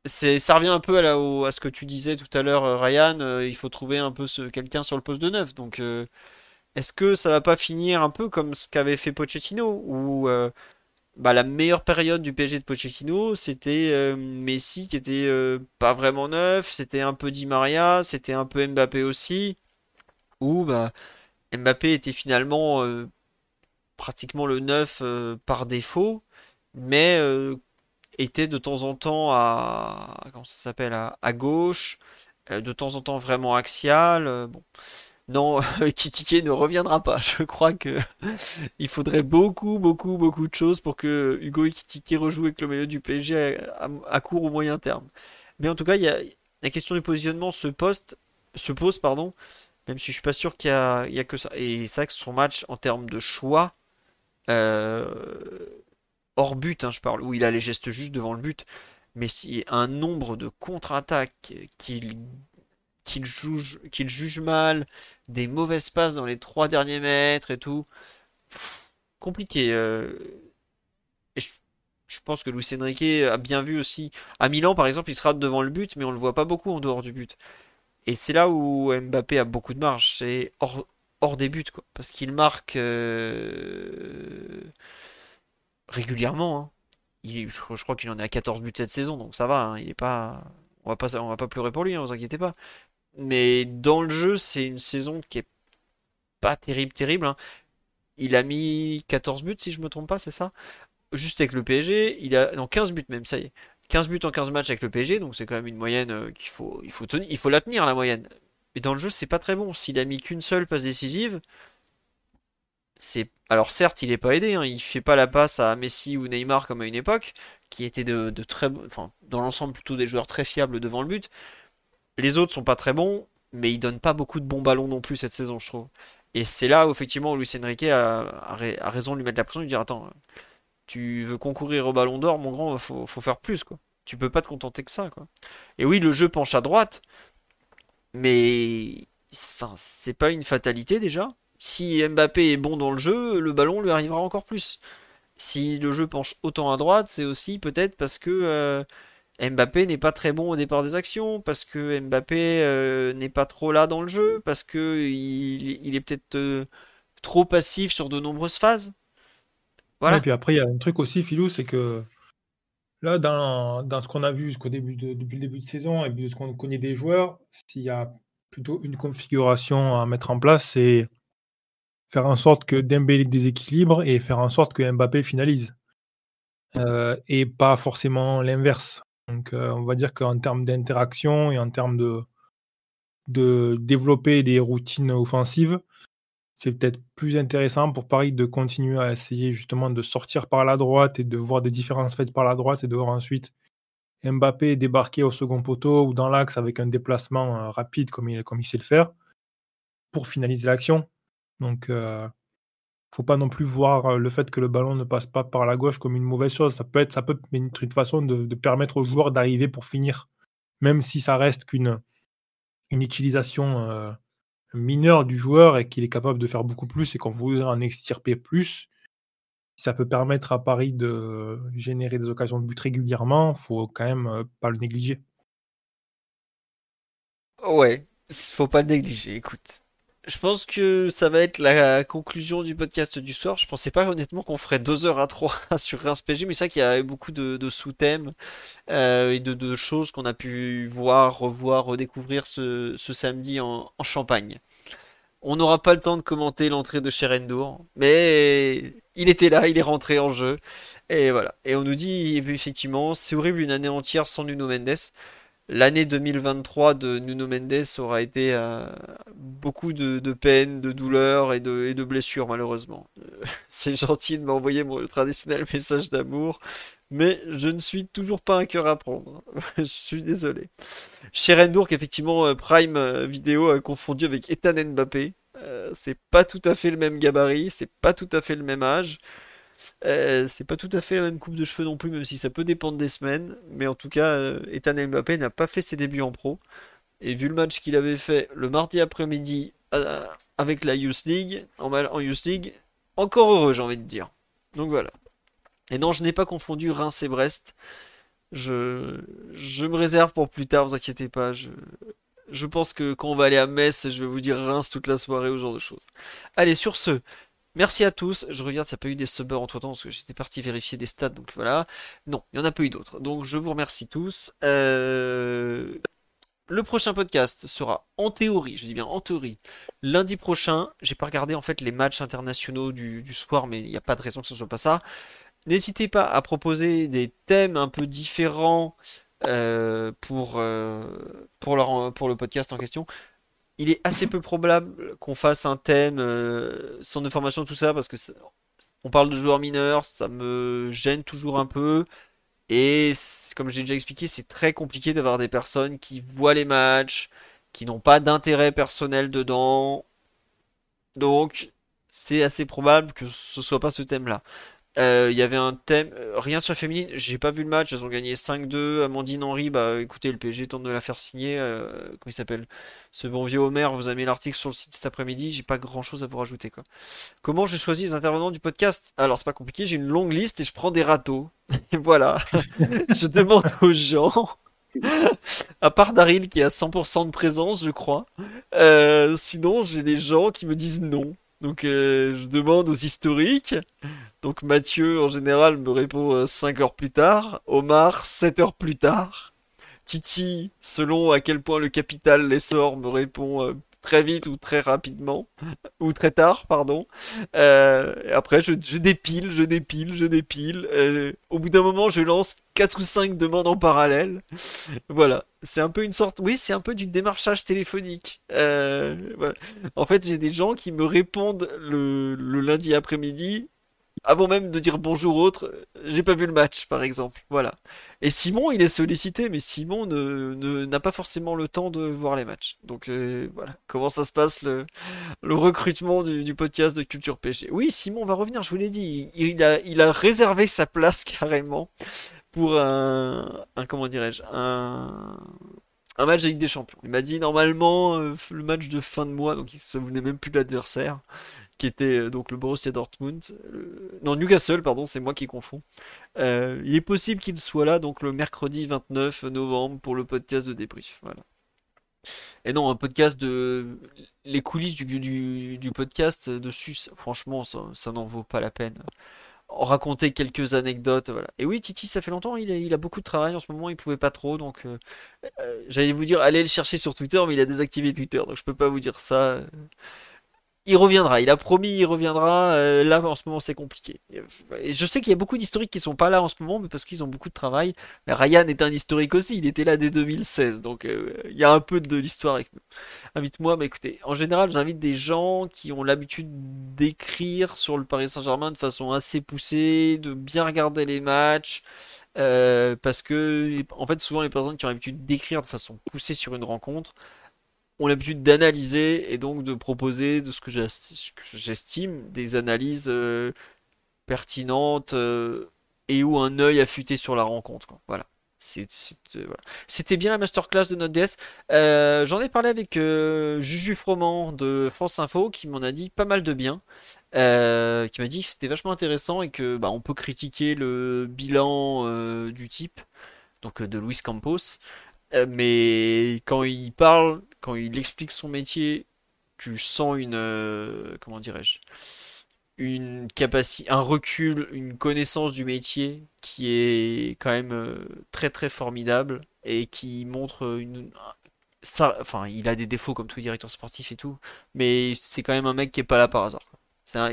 c'est, ça revient un peu à, à, ce que tu disais tout à l'heure, Ryan. Euh, il faut trouver un peu ce, quelqu'un sur le poste de neuf. Donc, euh, est-ce que ça va pas finir un peu comme ce qu'avait fait Pochettino, où euh, bah, la meilleure période du PSG de Pochettino, c'était Messi qui était pas vraiment neuf, c'était un peu Di Maria, c'était un peu Mbappé aussi, où bah, Mbappé était finalement pratiquement le neuf par défaut, mais était de temps en temps à comment ça s'appelle à, gauche, euh, de temps en temps vraiment axial. Euh, bon, non, Kitike ne reviendra pas. Je crois que il faudrait beaucoup, beaucoup, beaucoup de choses pour que Hugo Kitike rejoue avec le maillot du PSG à, court ou moyen terme. Mais en tout cas, il y a, la question du positionnement se pose, se pose pardon, même si je suis pas sûr qu'il y a, il y a que ça. Et c'est vrai que son match en termes de choix. Euh, hors but, hein, je parle, où il a les gestes juste devant le but, mais si un nombre de contre-attaques qu'il juge, qu'il juge mal, des mauvaises passes dans les trois derniers mètres et tout, compliqué. Euh. Je, pense que Luis Enrique a bien vu aussi. À Milan, par exemple, il sera devant le but, mais on le voit pas beaucoup en dehors du but. Et c'est là où Mbappé a beaucoup de marge, c'est hors, hors des buts, quoi. Parce qu'il marque. Euh, régulièrement. Hein. Je, crois qu'il en est à 14 buts cette saison, donc ça va. Hein. il est pas, on va pas, on va pas pleurer pour lui, hein, vous inquiétez pas. Mais dans le jeu, c'est une saison qui est pas terrible, terrible. Il a mis 14 buts, si je me trompe pas, c'est ça? Juste avec le PSG, il a. Non, 15 buts même, ça y est. 15 buts en 15 matchs avec le PSG, donc c'est quand même une moyenne euh, qu'il faut, il faut, tenir, il faut la tenir, la moyenne. Mais dans le jeu, c'est pas très bon. S'il a mis qu'une seule passe décisive, c'est alors certes, il n'est pas aidé, hein, il fait pas la passe à Messi ou Neymar comme à une époque, qui étaient de, très, enfin, dans l'ensemble plutôt des joueurs très fiables devant le but. Les autres sont pas très bons, mais ils donnent pas beaucoup de bons ballons non plus cette saison, je trouve. Et c'est là où effectivement Luis Enrique a, raison de lui mettre la pression, de lui dire attends, tu veux concourir au Ballon d'Or, mon grand, faut, faut faire plus quoi. Tu peux pas te contenter que ça quoi. Et oui, le jeu penche à droite, mais enfin, c'est pas une fatalité déjà si Mbappé est bon dans le jeu, le ballon lui arrivera encore plus. Si le jeu penche autant à droite, c'est aussi peut-être parce que euh, Mbappé n'est pas très bon au départ des actions, parce que Mbappé euh, n'est pas trop là dans le jeu, parce que il, est peut-être euh, trop passif sur de nombreuses phases. Et puis après, il y a un truc aussi, Philou, c'est que là, dans, ce qu'on a vu début de, depuis le début de saison et de ce qu'on connaît des joueurs, s'il y a plutôt une configuration à mettre en place, c'est faire en sorte que Dembélé déséquilibre et faire en sorte que Mbappé finalise. Euh, et pas forcément l'inverse. Donc euh, on va dire qu'en termes d'interaction et en termes de, de développer des routines offensives, c'est peut-être plus intéressant pour Paris de continuer à essayer justement de sortir par la droite et de voir des différences faites par la droite et de voir ensuite Mbappé débarquer au second poteau ou dans l'axe avec un déplacement euh, rapide comme il, comme il sait le faire pour finaliser l'action. Donc, euh, faut pas non plus voir euh, le fait que le ballon ne passe pas par la gauche comme une mauvaise chose. Ça peut être, une, façon de, permettre aux joueurs d'arriver pour finir, même si ça reste qu'une une utilisation euh, mineure du joueur et qu'il est capable de faire beaucoup plus et qu'on voudrait en extirper plus. Ça peut permettre à Paris de générer des occasions de but régulièrement. Faut quand même euh, pas le négliger. Ouais, faut pas le négliger. Écoute, je pense que ça va être la conclusion du podcast du soir. Je pensais pas honnêtement qu'on ferait 2 heures à 3 sur Reims PG, mais c'est vrai qu'il y a beaucoup de, sous-thèmes euh, et de, choses qu'on a pu voir, revoir, redécouvrir ce, samedi en, Champagne. On n'aura pas le temps de commenter l'entrée de Cherendour, mais il était là, il est rentré en jeu. Et voilà. Et on nous dit effectivement, c'est horrible une année entière sans Nuno Mendes l'année 2023 de Nuno Mendes aura été euh, beaucoup de, peine, de douleur et de, blessures malheureusement. Euh, c'est gentil de m'envoyer mon traditionnel message d'amour, mais je ne suis toujours pas un cœur à prendre. je suis désolé. Sherendour, effectivement, euh, Prime Vidéo a confondu avec Ethan Mbappé. c'est pas tout à fait le même gabarit, c'est pas tout à fait le même âge. Euh, c'est pas tout à fait la même coupe de cheveux non plus, même si ça peut dépendre des semaines. Mais en tout cas, euh, Ethan Mbappé n'a pas fait ses débuts en pro. Et vu le match qu'il avait fait le mardi après-midi euh, avec la Youth League, en, en Youth League, encore heureux, j'ai envie de dire. Donc voilà. Et non, je n'ai pas confondu Reims et Brest. Je, je me réserve pour plus tard, vous inquiétez pas. Je, pense que quand on va aller à Metz, je vais vous dire Reims toute la soirée ou ce genre de choses. Allez, sur ce, Merci à tous. Je regarde s'il n'y a pas eu des subbers entre temps parce que j'étais parti vérifier des stats. Donc voilà. Non, il n'y en a pas eu d'autres. Donc je vous remercie tous. Euh, le prochain podcast sera en théorie, je dis bien en théorie, lundi prochain. J'ai pas regardé en fait les matchs internationaux du, soir, mais il n'y a pas de raison que ce soit pas ça. N'hésitez pas à proposer des thèmes un peu différents euh, euh, pour le podcast en question il est assez peu probable qu'on fasse un thème euh, sans information, tout ça, parce que on parle de joueurs mineurs, ça me gêne toujours un peu. Et comme j'ai déjà expliqué, c'est très compliqué d'avoir des personnes qui voient les matchs, qui n'ont pas d'intérêt personnel dedans. Donc, c'est assez probable que ce soit pas ce thème-là. Euh, il y avait un thème, euh, rien sur la féminine, j'ai pas vu le match, elles ont gagné 5-2. Amandine Henry, bah écoutez, le PSG tente de la faire signer. Euh, comment il s'appelle? Ce bon vieux Homer vous avez mis l'article sur le site cet après-midi, j'ai pas grand chose à vous rajouter quoi. Comment je choisis les intervenants du podcast? Alors c'est pas compliqué, j'ai une longue liste et je prends des râteaux. Et voilà, je demande aux gens. à part Daryl qui a 100% de présence, je crois. sinon, j'ai des gens qui me disent non. Donc euh, je demande aux historiques. Donc Mathieu en général me répond 5 euh, heures plus tard. Omar 7 heures plus tard. Titi, selon à quel point le capital les sort, me répond euh, très vite ou très rapidement, ou très tard, pardon. Euh, après, je, dépile, je dépile, je dépile. Euh, au bout d'un moment, je lance 4 ou 5 demandes en parallèle. Voilà. C'est un peu une sorte, oui, c'est un peu du démarchage téléphonique. Euh, en fait, j'ai des gens qui me répondent le lundi après-midi avant même de dire bonjour autre, j'ai pas vu le match, par exemple. Voilà. Et Simon, il est sollicité, mais Simon n'a pas forcément le temps de voir les matchs. Donc euh, voilà, comment ça se passe le, recrutement du, podcast de Culture PG. Oui, Simon va revenir, je vous l'ai dit. Il, a, réservé sa place carrément pour un, comment dirais-je, un, match avec des champions. Il m'a dit normalement euh, le match de fin de mois, donc il se souvenait même plus de l'adversaire était euh, donc le Borussia Dortmund. Non, Newcastle, pardon, c'est moi qui confonds. Euh, il est possible qu'il soit là donc le mercredi 29 novembre pour le podcast de débrief. Voilà. Et non, un podcast de les coulisses du, podcast dessus, ça- franchement, ça, n'en vaut pas la peine. Raconter quelques anecdotes. Et oui, Titi, ça fait longtemps, il a, beaucoup de travail en ce moment, il pouvait pas trop, donc euh, j'allais vous dire, allez le chercher sur Twitter, mais il a désactivé Twitter, donc je peux pas vous dire ça. Il reviendra, il a promis, il reviendra. euh, là, en ce moment, c'est compliqué. Je sais qu'il y a beaucoup d'historiques qui sont pas là en ce moment, mais parce qu'ils ont beaucoup de travail. Ryan est un historique aussi, il était là dès 2016, donc euh, il y a un peu de l'histoire avec nous. Invite-moi, mais écoutez, en général, j'invite des gens qui ont l'habitude d'écrire sur le Paris Saint-Germain de façon assez poussée, de bien regarder les matchs, euh, parce que, en fait, souvent les personnes qui ont l'habitude d'écrire de façon poussée sur une rencontre ont l'habitude d'analyser et donc de proposer de ce que j'estime des analyses euh, pertinentes euh, et où un œil affûté sur la rencontre, euh, voilà. C'était bien la masterclass de notre DS. J'en ai parlé avec Juju Froment de France Info qui m'en a dit pas mal de bien. Qui m'a dit que c'était vachement intéressant et que bah, on peut critiquer le bilan du type, donc de Luis Campos. Mais quand il parle, quand il explique son métier, tu sens une, euh, comment dirais-je, une capacité, un recul, une connaissance du métier qui est quand même euh, très très formidable et qui montre une, ça, enfin, il a des défauts comme tout directeur sportif et tout, mais c'est quand même un mec qui est pas là par hasard. C'est un,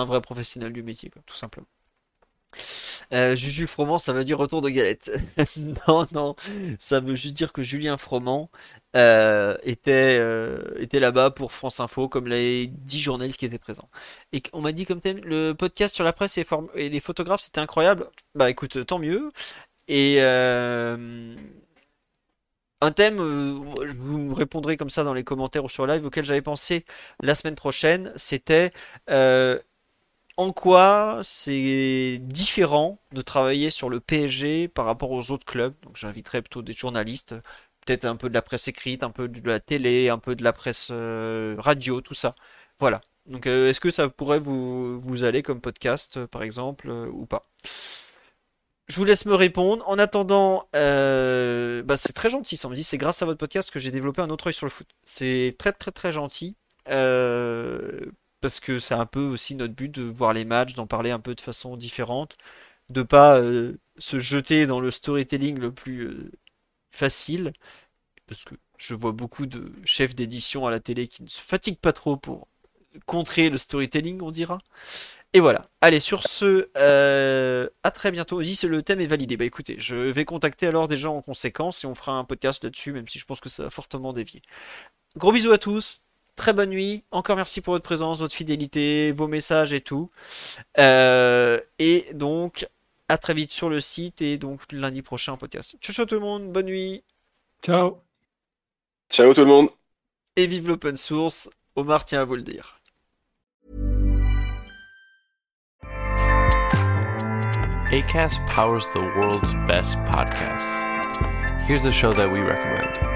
un vrai professionnel du métier, tout simplement. Euh, Juju Froment, ça veut dire retour de galette. Non, non, ça veut juste dire que Julien Froment euh, était, euh, était là-bas pour France Info, comme les 10 journalistes qui étaient présents. Et on m'a dit comme thème, le podcast sur la presse et, les photographes, c'était incroyable. Bah écoute, tant mieux. Et euh, un thème, je vous répondrai comme ça dans les commentaires ou sur live, auquel j'avais pensé la semaine prochaine, c'était en quoi c'est différent de travailler sur le PSG par rapport aux autres clubs? Donc j'inviterai plutôt des journalistes, peut-être un peu de la presse écrite, un peu de la télé, un peu de la presse euh, radio, tout ça. Voilà. Donc euh, est-ce que ça pourrait vous, aller comme podcast, euh, par exemple, ou pas? Je vous laisse me répondre. En attendant, bah, c'est très gentil. Ça me dit c'est grâce à votre podcast que j'ai développé un autre œil sur le foot. C'est très très très gentil. Parce que c'est un peu aussi notre but de voir les matchs, d'en parler un peu de façon différente, de pas euh, se jeter dans le storytelling le plus euh, facile, parce que je vois beaucoup de chefs d'édition à la télé qui ne se fatiguent pas trop pour contrer le storytelling, on dira. Et voilà. Allez, sur ce, euh, à très bientôt. Dis, le thème est validé. Bah écoutez, je vais contacter alors des gens en conséquence et on fera un podcast là-dessus, même si je pense que ça va fortement dévier. Gros bisous à tous. Très bonne nuit. Encore merci pour votre présence, votre fidélité, vos messages et tout. Euh, et donc, à très vite sur le site et donc lundi prochain en podcast. Ciao, ciao tout le monde. Bonne nuit. Ciao. Ciao tout le monde. Et vive l'open source. Omar tient à vous le dire. ACAST powers the world's best podcasts. Here's a show that we recommend.